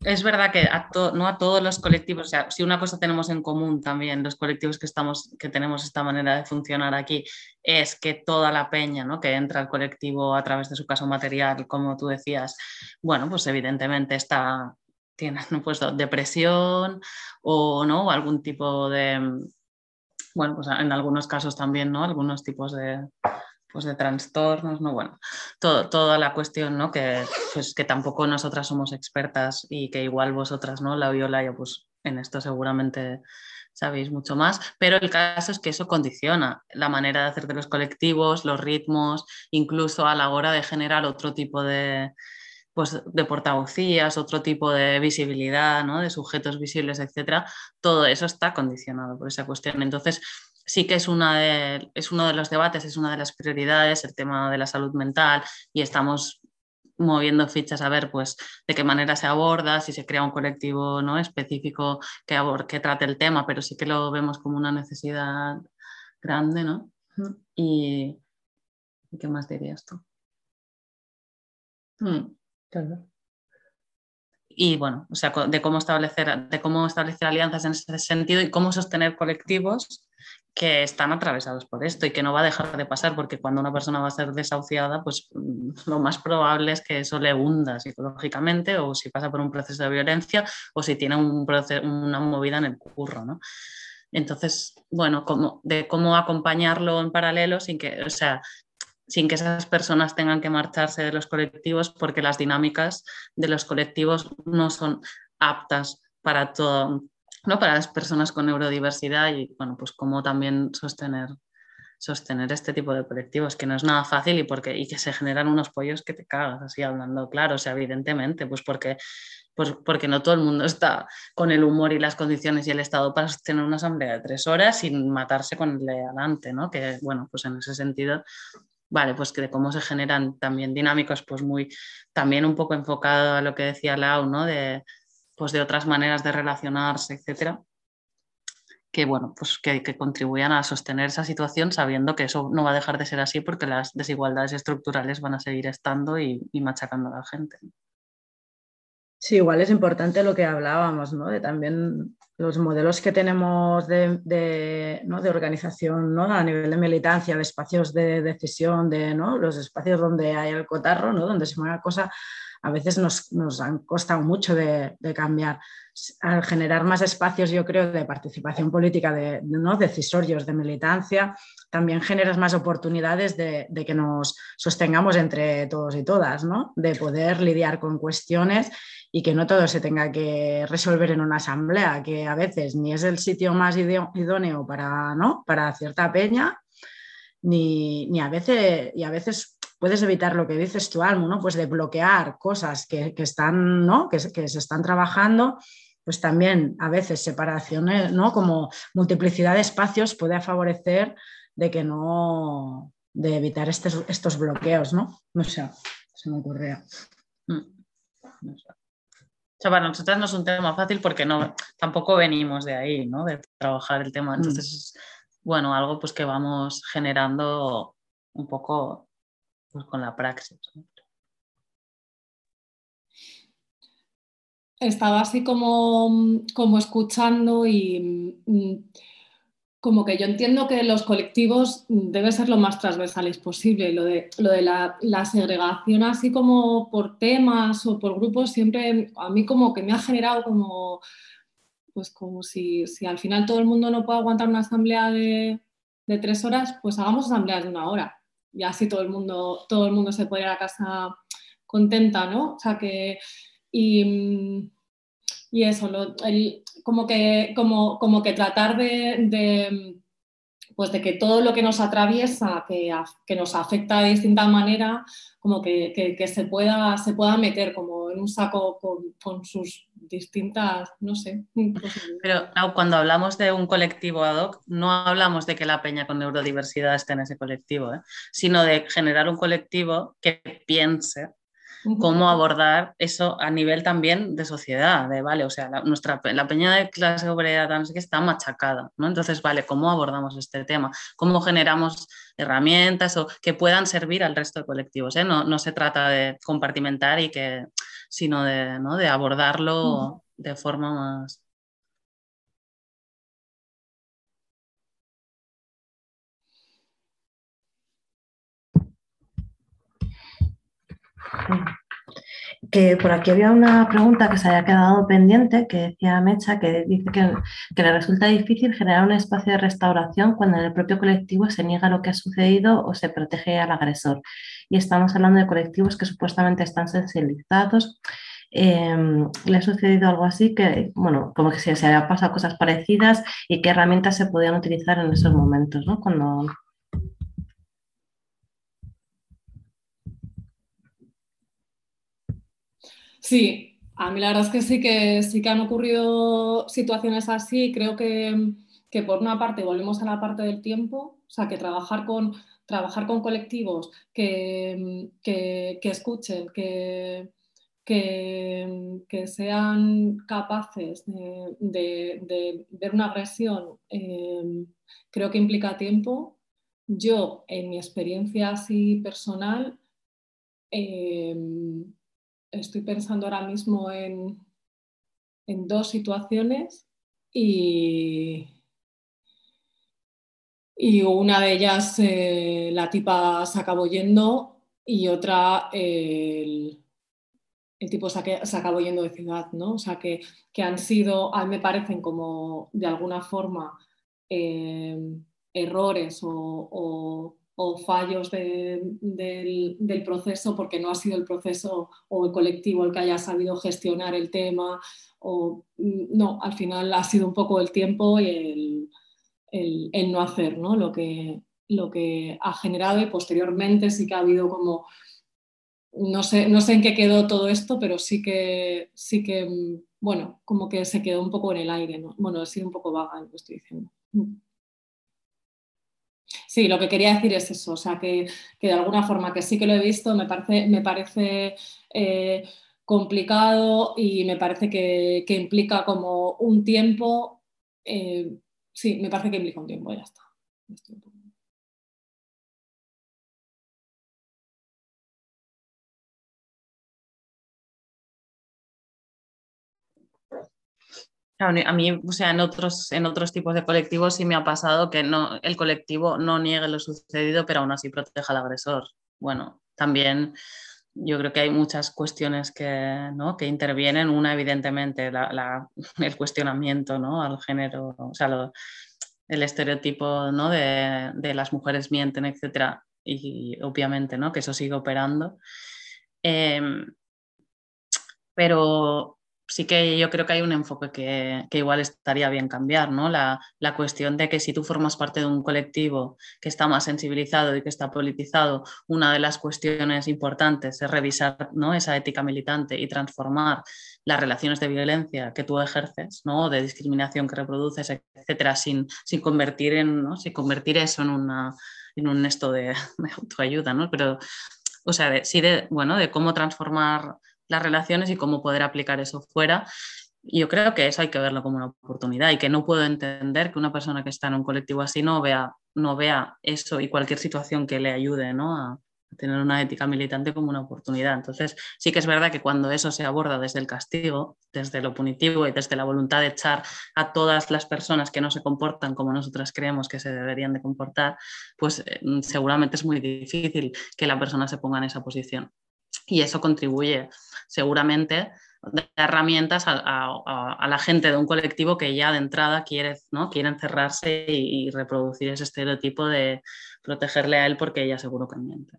es verdad que no a todos los colectivos, o sea, si una cosa tenemos en común también, los colectivos que, tenemos esta manera de funcionar aquí, es que toda la peña ¿no? que entra al colectivo a través de su caso material, como tú decías, bueno, pues evidentemente está, tiene pues, depresión o, ¿no? algún tipo de, bueno, pues en algunos casos también, ¿no? Algunos tipos de, pues de trastornos, no bueno, toda la cuestión, ¿no? Que, pues, que tampoco nosotras somos expertas y que igual vosotras, ¿no? La viola, yo pues en esto seguramente sabéis mucho más, pero el caso es que eso condiciona la manera de hacer de los colectivos, los ritmos, incluso a la hora de generar otro tipo de, pues, de portavocías, otro tipo de visibilidad, ¿no? de sujetos visibles, etcétera, todo eso está condicionado por esa cuestión. Entonces, sí que es, una es uno de los debates, es una de las prioridades, el tema de la salud mental, y estamos moviendo fichas a ver pues de qué manera se aborda, si se crea un colectivo ¿no? específico que, que trate el tema, pero sí que lo vemos como una necesidad grande, ¿no? Y, ¿qué más dirías tú? Hmm, y bueno, o sea, de cómo establecer, de cómo establecer alianzas en ese sentido y cómo sostener colectivos que están atravesados por esto y que no va a dejar de pasar porque cuando una persona va a ser desahuciada, pues mm, lo más probable es que eso le hunda psicológicamente o si pasa por un proceso de violencia o si tiene un una movida en el curro, ¿no? Entonces, bueno, como, de cómo acompañarlo en paralelo sin que, o sea, sin que esas personas tengan que marcharse de los colectivos porque las dinámicas de los colectivos no son aptas para todo, ¿no? para las personas con neurodiversidad y bueno, pues cómo también sostener, sostener este tipo de colectivos, que no es nada fácil y, porque, y que se generan unos pollos que te cagas, así hablando claro, o sea, evidentemente, pues porque, pues porque no todo el mundo está con el humor y las condiciones y el estado para sostener una asamblea de tres horas sin matarse con el de adelante, ¿no? Que bueno, pues en ese sentido vale, pues que de cómo se generan también dinámicos, pues muy, también un poco enfocado a lo que decía Lau, ¿no? De, pues de otras maneras de relacionarse, etcétera, que bueno, pues que, contribuyan a sostener esa situación sabiendo que eso no va a dejar de ser así porque las desigualdades estructurales van a seguir estando y, machacando a la gente. Sí, igual es importante lo que hablábamos, ¿no? De también los modelos que tenemos de, de, ¿no? de organización ¿no? a nivel de militancia, de espacios de decisión, de ¿no? los espacios donde hay el cotarro, ¿no? donde se mueve la cosa, a veces nos, nos han costado mucho de, cambiar. Al generar más espacios, yo creo, de participación política, de ¿no? decisorios, de militancia, también generas más oportunidades de, que nos sostengamos entre todos y todas, ¿no? de poder lidiar con cuestiones y que no todo se tenga que resolver en una asamblea, que a veces ni es el sitio más idóneo para, ¿no? para cierta peña, ni, ni a veces, y a veces puedes evitar lo que dices tú, Almo, ¿no? Pues de bloquear cosas que, están, ¿no? Que, que, se están trabajando, pues también a veces separaciones, ¿no? Como multiplicidad de espacios puede favorecer de que no, de evitar estos, estos bloqueos, ¿no? No sé, se me ocurría. Mm. O sea, para nosotras no es un tema fácil porque no, tampoco venimos de ahí, ¿no? De trabajar el tema. Mm. Entonces, bueno, algo pues que vamos generando un poco con la praxis. Estaba así como, como escuchando y mm, como que yo entiendo que los colectivos deben ser lo más transversales posible. Lo de, lo de la, segregación así como por temas o por grupos siempre a mí como que me ha generado como, pues como si, al final todo el mundo no puede aguantar una asamblea de, de tres horas, pues hagamos asambleas de una hora y así todo el mundo, todo el mundo se puede ir a casa contenta, ¿no? O sea que, y, eso, como, que, como, como que tratar de, pues de que todo lo que nos atraviesa, que, que nos afecta de distinta manera, como que, que, se, pueda, se pueda meter como en un saco con, con sus distintas, no sé. Pero cuando hablamos de un colectivo ad hoc, no hablamos de que la peña con neurodiversidad esté en ese colectivo, ¿eh? sino de generar un colectivo que piense cómo abordar eso a nivel también de sociedad, de, vale, o sea, la, nuestra, la peña de clase obrera que está machacada, ¿no? Entonces, vale, ¿cómo abordamos este tema? ¿Cómo generamos herramientas o que puedan servir al resto de colectivos? Eh? No, no, se trata de compartimentar y que, sino de, ¿no? de abordarlo de forma más... Que por aquí había una pregunta que se había quedado pendiente, que decía Mecha, que dice que, le resulta difícil generar un espacio de restauración cuando en el propio colectivo se niega lo que ha sucedido o se protege al agresor. Y estamos hablando de colectivos que supuestamente están sensibilizados. Em, le ha sucedido algo así, que, bueno, como que se, se había pasado cosas parecidas y qué herramientas se podían utilizar en esos momentos, ¿no? Cuando Sí, a mí la verdad es que sí que sí que han ocurrido situaciones así. Creo que, por una parte volvemos a la parte del tiempo, o sea, que trabajar con, trabajar con colectivos que, escuchen, que, que, sean capaces de, ver una agresión, em, creo que implica tiempo. Yo, en mi experiencia así personal, em, estoy pensando ahora mismo en, dos situaciones y, y una de ellas eh, la tipa se acabó yendo y otra el, tipo se, acabó yendo de ciudad, ¿no? O sea, que, han sido, a mí me parecen como de alguna forma eh, errores o fallos del, proceso porque no ha sido el proceso o el colectivo el que haya sabido gestionar el tema o mm, no, al final ha sido un poco el tiempo y el, no hacer ¿no? Lo, que, lo que ha generado y posteriormente sí que ha habido como no sé, no sé en qué quedó todo esto, pero sí que, sí que, mm, bueno, como que se quedó un poco en el aire, ¿no? Bueno, ha sido un poco vaga lo que estoy diciendo. Sí, lo que quería decir es eso, o sea, que, de alguna forma que sí que lo he visto, me parece, me parece eh, complicado y me parece que, implica como un tiempo, eh, sí, me parece que implica un tiempo, ya está. A mí, o sea, en otros, en otros tipos de colectivos sí me ha pasado que no, el colectivo no niegue lo sucedido, pero aún así proteja al agresor. Bueno, también yo creo que hay muchas cuestiones que, ¿no? que intervienen. Una, evidentemente, la, el cuestionamiento ¿no? al género, o sea, el estereotipo ¿no? de, de, las mujeres mienten, etcétera, y obviamente ¿no? que eso sigue operando. Em, pero sí que yo creo que hay un enfoque que, igual estaría bien cambiar, ¿no? La, cuestión de que si tú formas parte de un colectivo que está más sensibilizado y que está politizado, una de las cuestiones importantes es revisar ¿no? esa ética militante y transformar las relaciones de violencia que tú ejerces, ¿no? de discriminación que reproduces, etcétera, sin, sin convertir, en, ¿no? sin convertir eso en, una, en un esto de, autoayuda, ¿no? Pero, o sea, de, sí de, bueno, de cómo transformar las relaciones y cómo poder aplicar eso fuera. Yo creo que eso hay que verlo como una oportunidad y que no puedo entender que una persona que está en un colectivo así no vea, no vea eso y cualquier situación que le ayude ¿no? a, tener una ética militante como una oportunidad. Entonces, sí que es verdad que cuando eso se aborda desde el castigo, desde lo punitivo y desde la voluntad de echar a todas las personas que no se comportan como nosotras creemos que se deberían de comportar, pues eh, seguramente es muy difícil que la persona se ponga en esa posición. Y eso contribuye seguramente de herramientas a, la gente de un colectivo que ya de entrada quiere, ¿no? quiere encerrarse y, reproducir ese estereotipo de protegerle a él porque ella seguro que miente.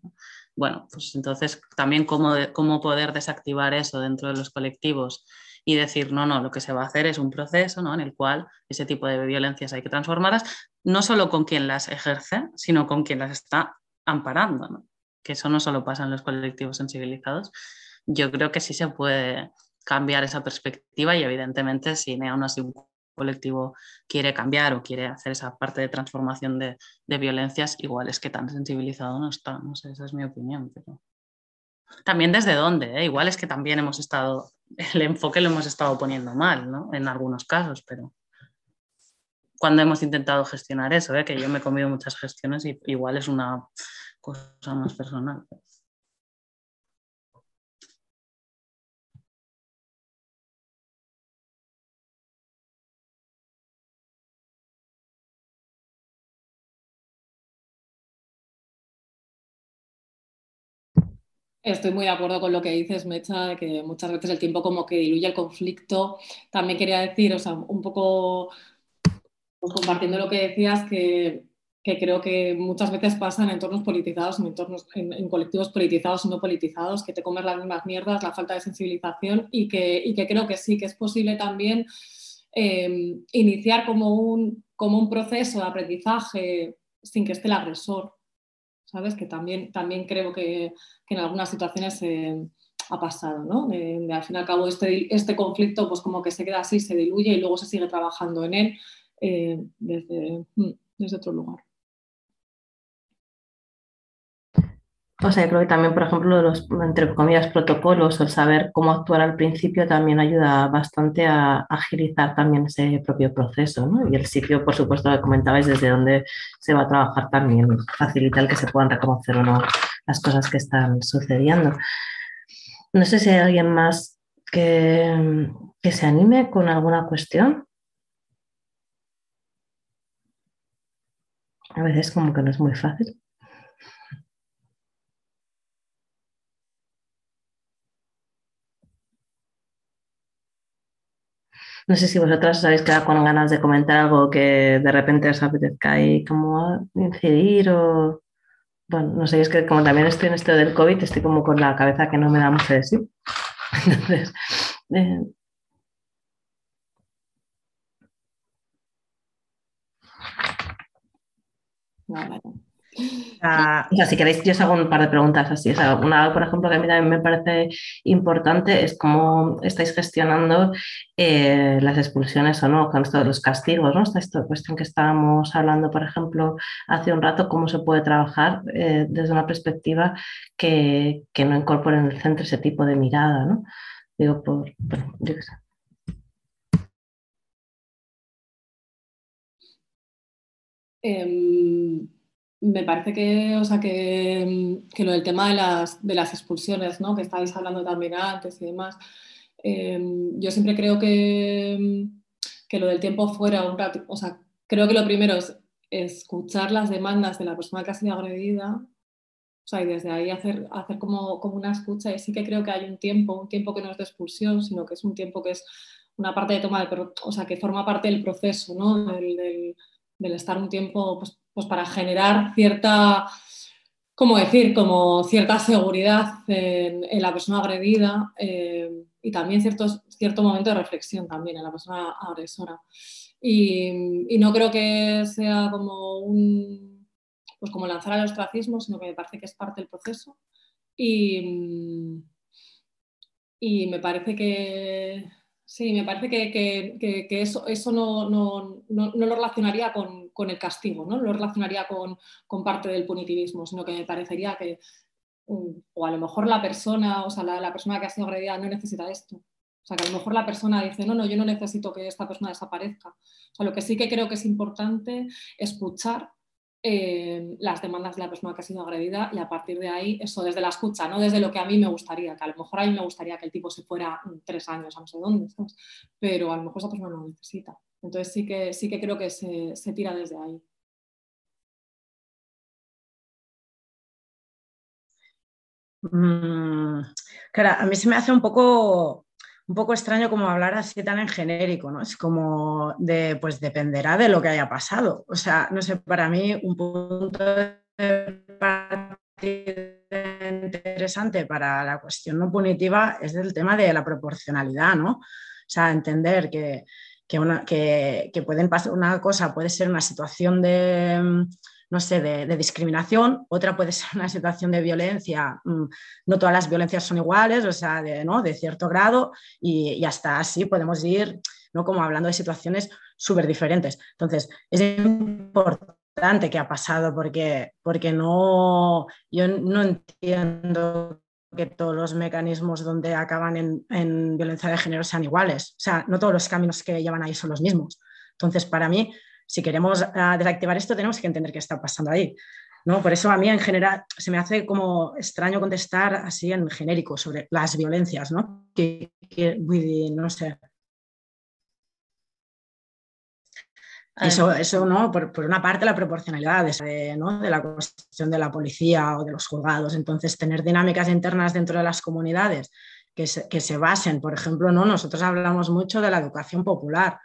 Bueno, pues entonces también cómo, cómo poder desactivar eso dentro de los colectivos y decir, no, no, lo que se va a hacer es un proceso ¿no? en el cual ese tipo de violencias hay que transformarlas, no solo con quien las ejerce, sino con quien las está amparando, que eso no solo pasa en los colectivos sensibilizados. Yo creo que sí se puede cambiar esa perspectiva y evidentemente si aún así un colectivo quiere cambiar o quiere hacer esa parte de transformación de, violencias, igual es que tan sensibilizado no está, no sé, esa es mi opinión. También desde dónde, ¿eh? igual es que también hemos estado, el enfoque lo hemos estado poniendo mal, ¿no? En algunos casos, pero cuando hemos intentado gestionar eso, ¿eh? que yo me he comido muchas gestiones y igual es una cosa más personal. Estoy muy de acuerdo con lo que dices, Mecha, de que muchas veces el tiempo como que diluye el conflicto. También quería decir, o sea, un poco pues, compartiendo lo que decías, que, creo que muchas veces pasa en entornos politizados, en, entornos, en, colectivos politizados y no politizados, que te comes las mismas mierdas, la falta de sensibilización y que, que creo que sí, que es posible también eh, iniciar como un, como un proceso de aprendizaje sin que esté el agresor ¿sabes? Que también, también creo que, en algunas situaciones ha pasado, ¿no? al fin y al cabo este, este conflicto pues como que se queda así, se diluye y luego se sigue trabajando en él eh, mm, desde otro lugar. O sea, creo que también, por ejemplo, los, entre comillas, protocolos, el saber cómo actuar al principio también ayuda bastante a agilizar también ese propio proceso, ¿no? Y el sitio, por supuesto, que comentabais, desde donde se va a trabajar también, facilita el que se puedan reconocer o no las cosas que están sucediendo. No sé si hay alguien más que, que se anime con alguna cuestión. A veces como que no es muy fácil. No sé si vosotras os habéis quedado con ganas de comentar algo que de repente os apetezca ahí como incidir o... Bueno, no sé, es que como también estoy en esto del COVID, estoy como con la cabeza que no me da mucho de sí. Entonces... Eh... Ah, si queréis, yo os hago un par de preguntas así. una, por ejemplo, que a mí también me parece importante es cómo estáis gestionando eh, las expulsiones o no, con esto de los castigos, ¿no? Esta, cuestión que estábamos hablando, por ejemplo, hace un rato, cómo se puede trabajar eh, desde una perspectiva que, no incorpore en el centro ese tipo de mirada, ¿no? Digo, por, yo qué sé. Em, me parece que, o sea, que, lo del tema de las, de las expulsiones, ¿no? que estáis hablando también antes y demás, em, yo siempre creo que, que, lo del tiempo fuera un rato, o sea, creo que lo primero es escuchar las demandas de la persona que ha sido agredida, o sea, y desde ahí hacer, hacer como, como una escucha, y sí que creo que hay un tiempo, un tiempo que no es de expulsión, sino que es un tiempo que es una parte de toma de, o sea, que forma parte del proceso, ¿no? Del, del, del estar un tiempo pues, pues para generar cierta, ¿cómo decir? Como cierta seguridad en, la persona agredida eh, y también ciertos, cierto momento de reflexión también en la persona agresora. Y, no creo que sea como un, pues como lanzar al ostracismo, sino que me parece que es parte del proceso. Y, y me parece que, Sí, me parece que, eso, eso no, no, lo relacionaría con, el castigo, no lo relacionaría con, parte del punitivismo, sino que me parecería que, mm, o a lo mejor la persona, o sea, la, persona que ha sido agredida no necesita esto. O sea, que a lo mejor la persona dice, no, no, yo no necesito que esta persona desaparezca. O sea, lo que sí que creo que es importante escuchar eh, las demandas de la persona que ha sido agredida y a partir de ahí, eso desde la escucha, no desde lo que a mí me gustaría, que a lo mejor a mí me gustaría que el tipo se fuera tres años a no sé dónde, pero a lo mejor esa persona no lo necesita. Entonces sí que, sí que creo que se, tira desde ahí. Mm, claro, a mí se me hace un poco un poco extraño como hablar así tan en genérico, ¿no? Es como de, pues dependerá de lo que haya pasado. O sea, no sé, para mí un punto interesante para la cuestión no punitiva es el tema de la proporcionalidad, ¿no? sea, entender que, que, una, que, que pueden pasar, una cosa puede ser una situación de no sé, de, discriminación, otra puede ser una situación de violencia. Mm, no todas las violencias son iguales, o sea, de, ¿no? de cierto grado, y, hasta así podemos ir, ¿no? Como hablando de situaciones súper diferentes. Entonces, es importante que ha pasado porque, porque no, yo no entiendo que todos los mecanismos donde acaban en, en, violencia de género sean iguales. O sea, no todos los caminos que llevan ahí son los mismos. Entonces, para mí, si queremos ah, desactivar esto, tenemos que entender qué está pasando ahí. ¿no? Por eso a mí en general se me hace como extraño contestar así en genérico sobre las violencias, ¿no? Que, no sé. Eso, eso ¿no? Por, una parte, la proporcionalidad de, ¿no? de la cuestión de la policía o de los juzgados. Entonces, tener dinámicas internas dentro de las comunidades que se, que se basen, por ejemplo, ¿no? nosotros hablamos mucho de la educación popular.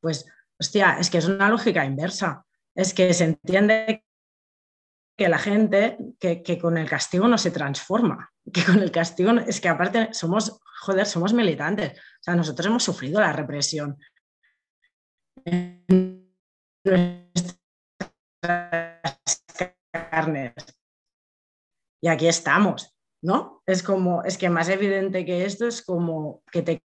Pues hostia, es que es una lógica inversa. Es que se entiende que la gente, que, con el castigo no se transforma, que con el castigo, es que aparte somos, joder, somos militantes. O sea, nosotros hemos sufrido la represión. carnes. Y aquí estamos, ¿no? Es como, es que más evidente que esto es como que te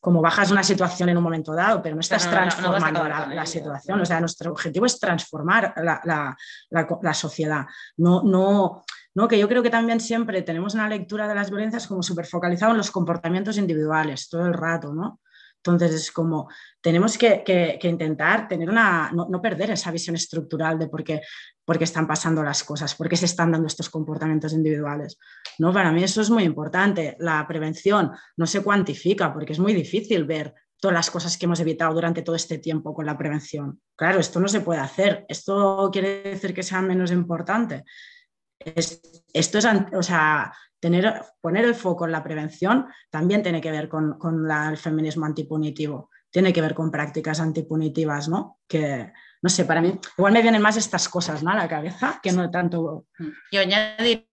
como bajas una situación en un momento dado, pero no estás transformando la, situación. O sea, nuestro objetivo es transformar la, sociedad. No, no, no, que yo creo que también siempre tenemos una lectura de las violencias como súper focalizado en los comportamientos individuales todo el rato, ¿no? Entonces es como, tenemos que, intentar tener una, no, perder esa visión estructural de por qué, por qué, están pasando las cosas, por qué se están dando estos comportamientos individuales. ¿no? Para mí eso es muy importante. La prevención no se cuantifica porque es muy difícil ver todas las cosas que hemos evitado durante todo este tiempo con la prevención. Claro, esto no se puede hacer. ¿Esto quiere decir que sea menos importante? esto es, o sea, tener, poner el foco en la prevención también tiene que ver con, el feminismo antipunitivo, tiene que ver con prácticas antipunitivas, ¿no? Que, no sé, para mí, igual me vienen más estas cosas, ¿no? A la cabeza, que no tanto... Yo añadiría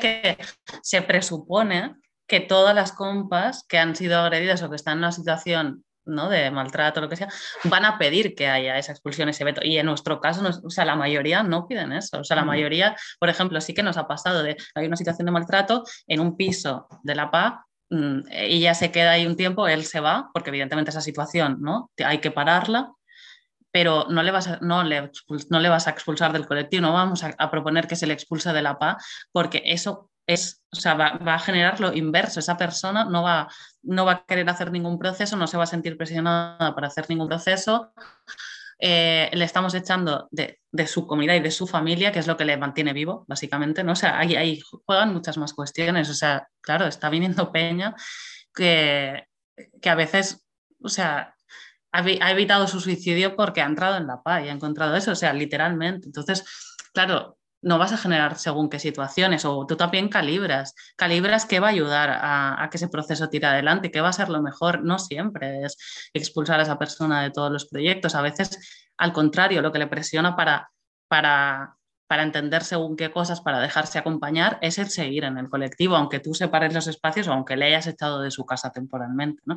que se presupone que todas las compas que han sido agredidas o que están en una situación ¿no? de maltrato, lo que sea, van a pedir que haya esa expulsión, ese veto. Y en nuestro caso, o sea, la mayoría no piden eso. O sea, la mayoría, por ejemplo, sí que nos ha pasado de, hay una situación de maltrato en un piso de la PA, mm, ella se queda ahí un tiempo, él se va, porque evidentemente esa situación, ¿no? Hay que pararla, pero no le vas a, no le, no le vas a expulsar del colectivo, no vamos a, a proponer que se le expulse de la PA, porque eso es, o sea, va, a generar lo inverso. Esa persona no va, no va a querer hacer ningún proceso, no se va a sentir presionada para hacer ningún proceso. Eh, le estamos echando de, su comunidad y de su familia, que es lo que le mantiene vivo, básicamente, ¿no? O sea, ahí, ahí juegan muchas más cuestiones. O sea, claro, está viniendo Peña que, que a veces, o sea, ha, ha evitado su suicidio porque ha entrado en la paz y ha encontrado eso, o sea, literalmente. Entonces, claro, no vas a generar según qué situaciones o tú también calibras, calibras qué va a ayudar a, que ese proceso tire adelante, qué va a ser lo mejor. No siempre es expulsar a esa persona de todos los proyectos, a veces al contrario, lo que le presiona para, para, para entender según qué cosas, para dejarse acompañar, es el seguir en el colectivo, aunque tú separes los espacios o aunque le hayas echado de su casa temporalmente. ¿no?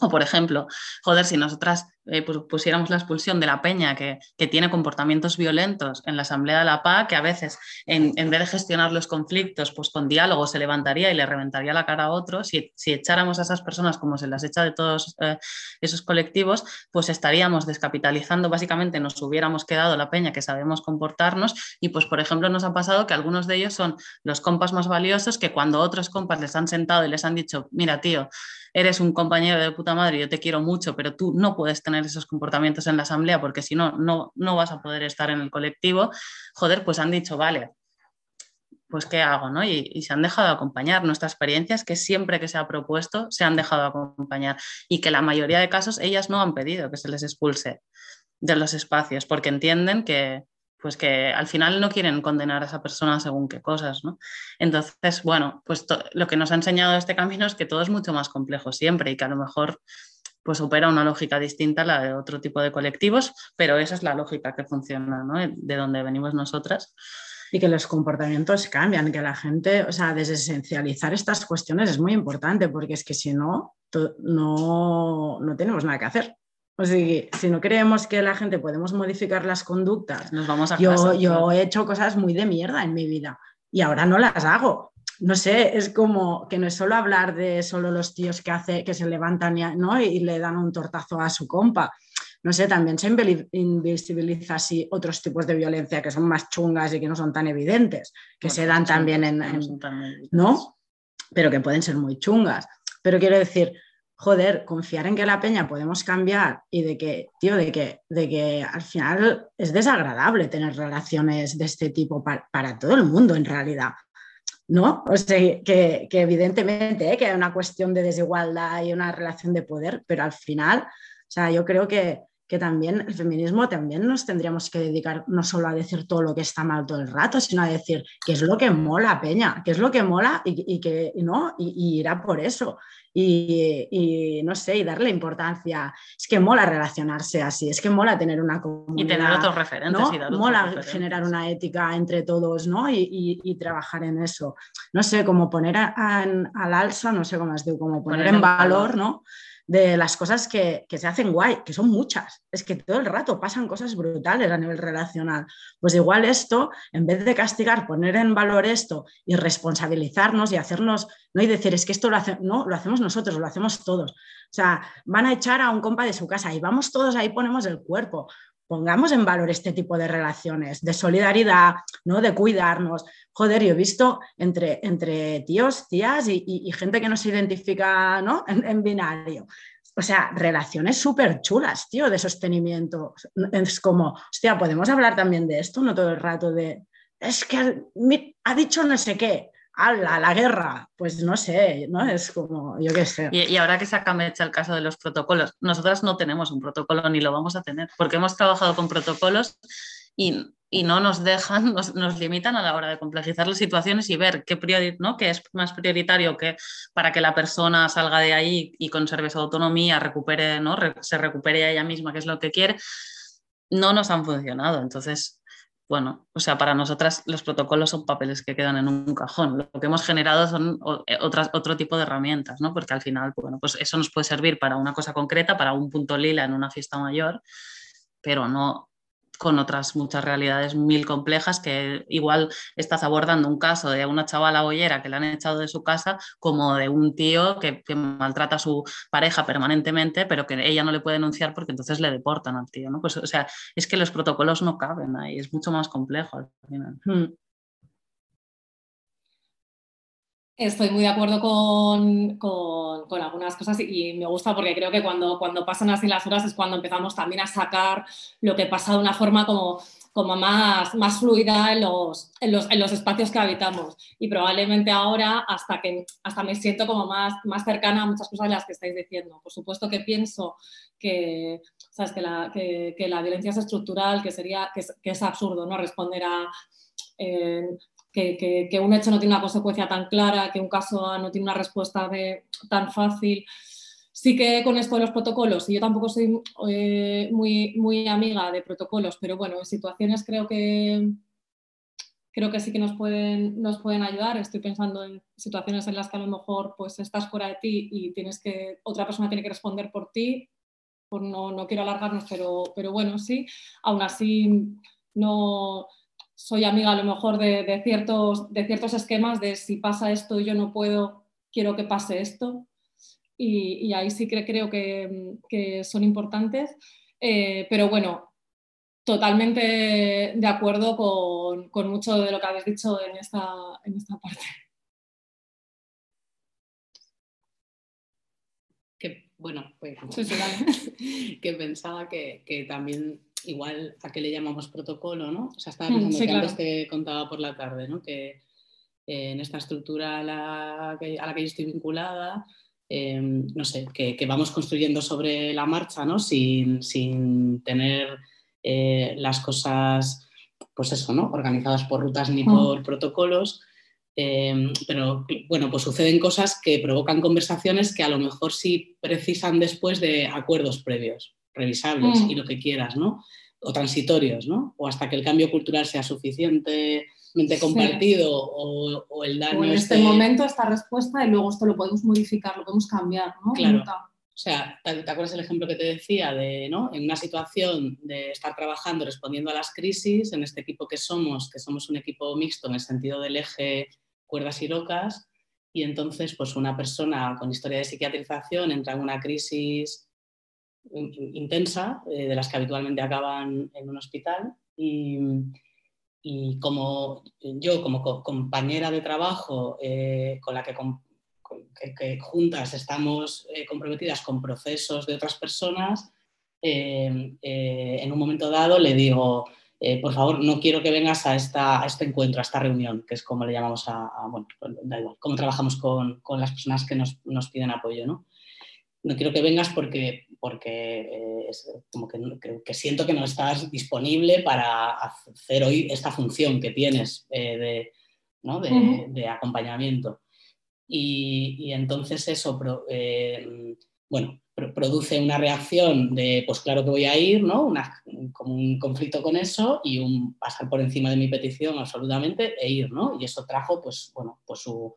O, por ejemplo, joder, si nosotras eh, pues, pusiéramos la expulsión de la peña que, tiene comportamientos violentos en la Asamblea de la PA, que a veces en, vez de gestionar los conflictos, pues con diálogo se levantaría y le reventaría la cara a otro, si, echáramos a esas personas como se las echa de todos eh, esos colectivos, pues estaríamos descapitalizando, básicamente nos hubiéramos quedado la peña que sabemos comportarnos. Y pues, por ejemplo, nos ha pasado que algunos de ellos son los compas más valiosos que cuando otros compas les han sentado y les han dicho, mira, tío, eres un compañero de puta madre, yo te quiero mucho, pero tú no puedes tener esos comportamientos en la asamblea porque si no, no, no vas a poder estar en el colectivo, joder, pues han dicho, vale, pues ¿qué hago? ¿no? Y, se han dejado acompañar. Nuestra experiencia es que siempre que se ha propuesto, se han dejado acompañar y que la mayoría de casos ellas no han pedido que se les expulse de los espacios porque entienden que, pues que al final no quieren condenar a esa persona según qué cosas, ¿no? Entonces, bueno, pues lo que nos ha enseñado este camino es que todo es mucho más complejo siempre y que a lo mejor pues opera una lógica distinta a la de otro tipo de colectivos, pero esa es la lógica que funciona, ¿no? De donde venimos nosotras. Y que los comportamientos cambian, que la gente, o sea, desesencializar estas cuestiones es muy importante, porque es que si no, no, no tenemos nada que hacer. O sea, si no creemos que la gente podemos modificar las conductas, nos vamos a yo, yo he hecho cosas muy de mierda en mi vida y ahora no las hago. No sé, es como que no es solo hablar de solo los tíos que, hace, que se levantan y, ¿no? y le dan un tortazo a su compa. No sé, también se invisibiliza así otros tipos de violencia que son más chungas y que no son tan evidentes, que se dan también en, ¿no? Pero que pueden ser muy chungas. Pero quiero decir, joder, confiar en que la peña podemos cambiar y de que, tío, de que, de que al final es desagradable tener relaciones de este tipo para, todo el mundo en realidad. ¿No? O sea, que, evidentemente ¿eh? que hay una cuestión de desigualdad y una relación de poder, pero al final, o sea, yo creo que, que también el feminismo también nos tendríamos que dedicar no solo a decir todo lo que está mal todo el rato, sino a decir qué es lo que mola, Peña, qué es lo que mola y, que no, y, irá por eso. Y, no sé, y darle importancia. Es que mola relacionarse así, es que mola tener una comunidad. Y tener otros referentes. ¿no? mola generar una ética entre todos, ¿no? Y, trabajar en eso. No sé, como poner al alza, no sé cómo es como poner, en valor, ¿no? De las cosas que, se hacen guay, que son muchas. Es que todo el rato pasan cosas brutales a nivel relacional. Pues igual esto, en vez de castigar, poner en valor esto y responsabilizarnos y hacernos, no y decir, es que esto lo, hace, no, lo hacemos nosotros, lo hacemos todos. O sea, van a echar a un compa de su casa y vamos todos ahí, ponemos el cuerpo pongamos en valor este tipo de relaciones, de solidaridad, ¿no? de cuidarnos. Joder, yo he visto entre, entre tíos, tías y, gente que no se identifica ¿no? En, binario. O sea, relaciones súper chulas, tío, de sostenimiento. Es como, hostia, podemos hablar también de esto, no todo el rato de, es que ha dicho no sé qué a la guerra! Pues no sé, ¿no? Es como, yo qué sé. Y, ahora que saca Mecha el caso de los protocolos, nosotras no tenemos un protocolo ni lo vamos a tener, porque hemos trabajado con protocolos y, no nos dejan, nos, limitan a la hora de complejizar las situaciones y ver qué, priori, ¿no? qué es más prioritario que para que la persona salga de ahí y conserve su autonomía, recupere, ¿no? se recupere a ella misma, que es lo que quiere, no nos han funcionado. Entonces, bueno, o sea, para nosotras los protocolos son papeles que quedan en un cajón. Lo que hemos generado son eh, otras, otro tipo de herramientas, ¿no? Porque al final, bueno, pues eso nos puede servir para una cosa concreta, para un punto lila en una fiesta mayor, pero no, con otras muchas realidades mil complejas que igual estás abordando un caso de una chavala boyera que le han echado de su casa como de un tío que, maltrata a su pareja permanentemente pero que ella no le puede denunciar porque entonces le deportan al tío, ¿no? Pues o sea, es que los protocolos no caben ahí, es mucho más complejo al final. Hmm. Estoy muy de acuerdo con, algunas cosas y, me gusta porque creo que cuando, cuando pasan así las horas es cuando empezamos también a sacar lo que pasa de una forma como, como más, más fluida en los, en, los, espacios que habitamos. Y probablemente ahora hasta, que, hasta me siento como más, más cercana a muchas cosas de las que estáis diciendo. Por supuesto que pienso que, ¿sabes? que, la, que, la violencia es estructural, que, sería, que, es, absurdo ¿no? responder a... Eh, que, un hecho no tiene una consecuencia tan clara, que un caso no tiene una respuesta tan fácil. Sí que con esto de los protocolos, y yo tampoco soy eh, muy, muy amiga de protocolos, pero bueno, en situaciones creo que, creo que sí que nos pueden, nos pueden ayudar. Estoy pensando en situaciones en las que a lo mejor pues, estás fuera de ti y tienes que, otra persona tiene que responder por ti. Por no, no quiero alargarnos, pero, pero bueno, sí. Aún así, no, soy amiga a lo mejor de, ciertos, de ciertos esquemas de si pasa esto yo no puedo, quiero que pase esto. Y, ahí sí que creo que, son importantes. Eh, pero bueno, totalmente de acuerdo con, mucho de lo que habéis dicho en esta, en esta parte. Que, bueno, pues que pensaba que, que también igual a qué le llamamos protocolo, ¿no? O sea, estaba mm, pensando que antes te contaba por la tarde, ¿no? Que eh, en esta estructura a la que, a la que yo estoy vinculada, em, no sé, que, vamos construyendo sobre la marcha, ¿no? Sin, sin tener eh, las cosas, pues eso, ¿no? Organizadas por rutas ni mm. por protocolos. Em, pero bueno, pues suceden cosas que provocan conversaciones que a lo mejor sí precisan después de acuerdos previos revisables mm. y lo que quieras, ¿no? O transitorios, ¿no? O hasta que el cambio cultural sea suficiente mente compartido o, el daño. en este, momento, esta respuesta, y luego esto lo podemos modificar, lo podemos cambiar, ¿no? Claro. O sea, ¿te, acuerdas el ejemplo que te decía de, ¿no? En una situación de estar trabajando, respondiendo a las crisis, en este equipo que somos, que somos un equipo mixto en el sentido del eje cuerdas y rocas, y entonces pues una persona con historia de psiquiatrización entra en una crisis intensa, eh, de las que habitualmente acaban en un hospital, y, como yo, como compañera de trabajo eh, con la que que, juntas estamos eh, comprometidas con procesos de otras personas, en un momento dado le digo, por favor, no quiero que vengas a, esta, este encuentro, a esta reunión, que es como le llamamos a, bueno, pues, da igual, cómo trabajamos con, con las personas que nos, nos, piden apoyo, ¿no? No quiero que vengas porque, porque es como que, que, siento que no estás disponible para hacer hoy esta función que tienes de, ¿no? de, de acompañamiento. Y, entonces eso eh, bueno, produce una reacción de, pues claro que voy a ir, ¿no? Una, como un conflicto con eso y un pasar por encima de mi petición absolutamente e ir, ¿no? Y eso trajo, pues, bueno, pues su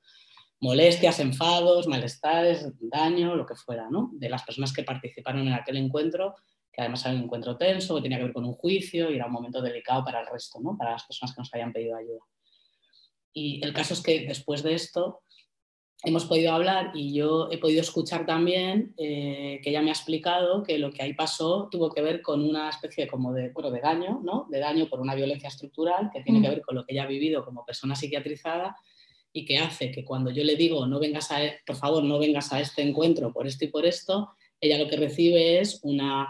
molestias, enfados, malestares, daño, lo que fuera, ¿no? De las personas que participaron en aquel encuentro, que además era un encuentro tenso, que tenía que ver con un juicio y era un momento delicado para el resto, ¿no? Para las personas que nos habían pedido ayuda. Y el caso es que después de esto, hemos podido hablar y yo he podido escuchar también eh, que ella me ha explicado que lo que ahí pasó tuvo que ver con una especie como de, bueno, de daño, ¿no? de daño por una violencia estructural que tiene que mm. ver con lo que ella ha vivido como persona psiquiatrizada y que hace que cuando yo le digo, no vengas a, e-, por favor, no vengas a este encuentro por esto y por esto, ella lo que recibe es una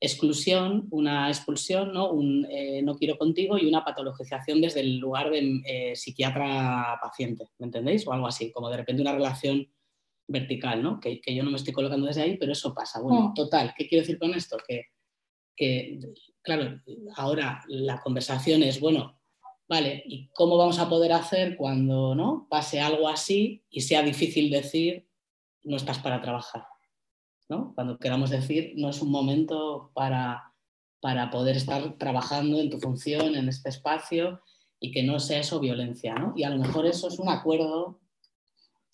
exclusión, una expulsión, ¿no? Un, eh, no quiero contigo y una patologización desde el lugar de eh, psiquiatra-paciente, ¿me entendéis? O algo así, como de repente una relación vertical, ¿no? Que, yo no me estoy colocando desde ahí, pero eso pasa. Bueno, mm. total, ¿qué quiero decir con esto? Que, que, claro, ahora la conversación es, bueno, vale, ¿y cómo vamos a poder hacer cuando ¿no? pase algo así y sea difícil decir, no estás para trabajar? Cuando queramos decir, no es un momento para, para poder estar trabajando en tu función, en este espacio, y que no sea eso violencia, ¿no? Y a lo mejor eso es un acuerdo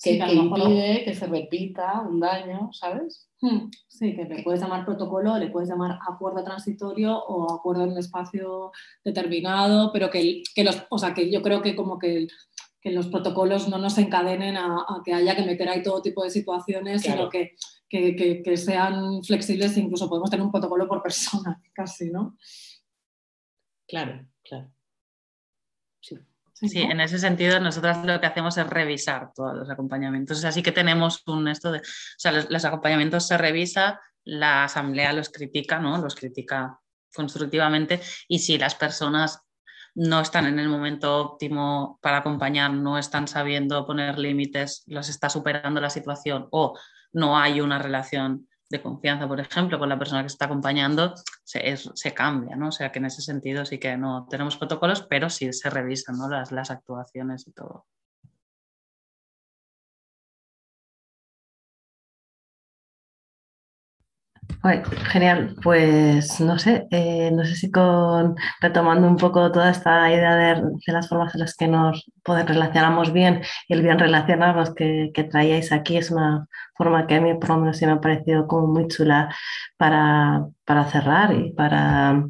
que, impide que se repita un daño, ¿sabes? Hmm, sí, que le puedes llamar protocolo, le puedes llamar acuerdo transitorio o acuerdo en un espacio determinado, pero que, que los, o sea, que yo creo que como que que los protocolos no nos encadenen a, que haya que meter ahí todo tipo de situaciones, sino que, que, sean flexibles e incluso podemos tener un protocolo por persona, casi, ¿no? Claro, claro. Sí. Sí, en ese sentido nosotras lo que hacemos es revisar todos los acompañamientos. Así que tenemos un esto de, o sea, los, acompañamientos se revisa, la asamblea los critica, ¿no? Los critica constructivamente y si las personas no están en el momento óptimo para acompañar, no están sabiendo poner límites, los está superando la situación o no hay una relación de confianza, por ejemplo, con la persona que está acompañando, se, se, cambia, ¿no? O sea que en ese sentido sí que no tenemos protocolos, pero sí se revisan ¿no? las, las actuaciones y todo. Genial, pues no sé, eh, no sé si con retomando un poco toda esta idea de, las formas en las que nos relacionamos bien y el bien relacionarnos que, que, traíais aquí es una forma que a mí por lo menos sí me ha parecido como muy chula para, para cerrar y para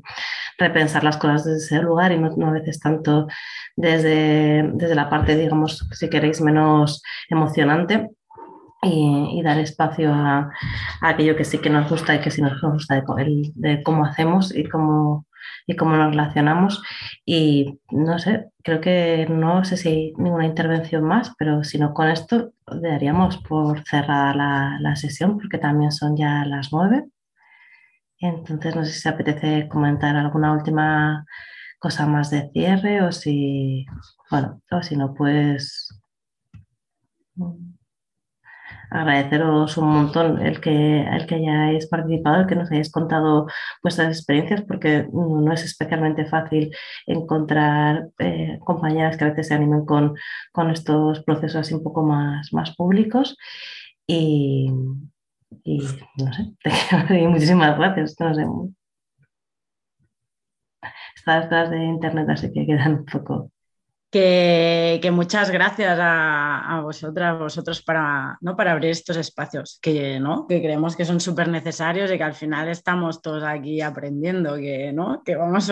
repensar las cosas desde ese lugar y no, no a veces tanto desde, desde la parte, digamos, si queréis, menos emocionante y, dar espacio a, aquello que sí que nos gusta y que sí nos gusta de, cómo hacemos y cómo, y cómo nos relacionamos. Y no sé, creo que no sé si hay ninguna intervención más, pero si no con esto daríamos por cerrada la, la sesión porque también son ya las nueve. Entonces no sé si apetece comentar alguna última cosa más de cierre o si, bueno, o si no, pues agradeceros un montón el que, el que hayáis participado, el que nos hayáis contado vuestras experiencias, porque no es especialmente fácil encontrar eh, compañeras que a veces se animen con, con estos procesos así un poco más, más públicos. Y, y no sé, muchísimas gracias. No sé. Estas de internet así que quedan un poco que, que muchas gracias a, a, vosotras, vosotros para, ¿no? para abrir estos espacios que, ¿no? que creemos que son súper necesarios y que al final estamos todos aquí aprendiendo, que, ¿no? que vamos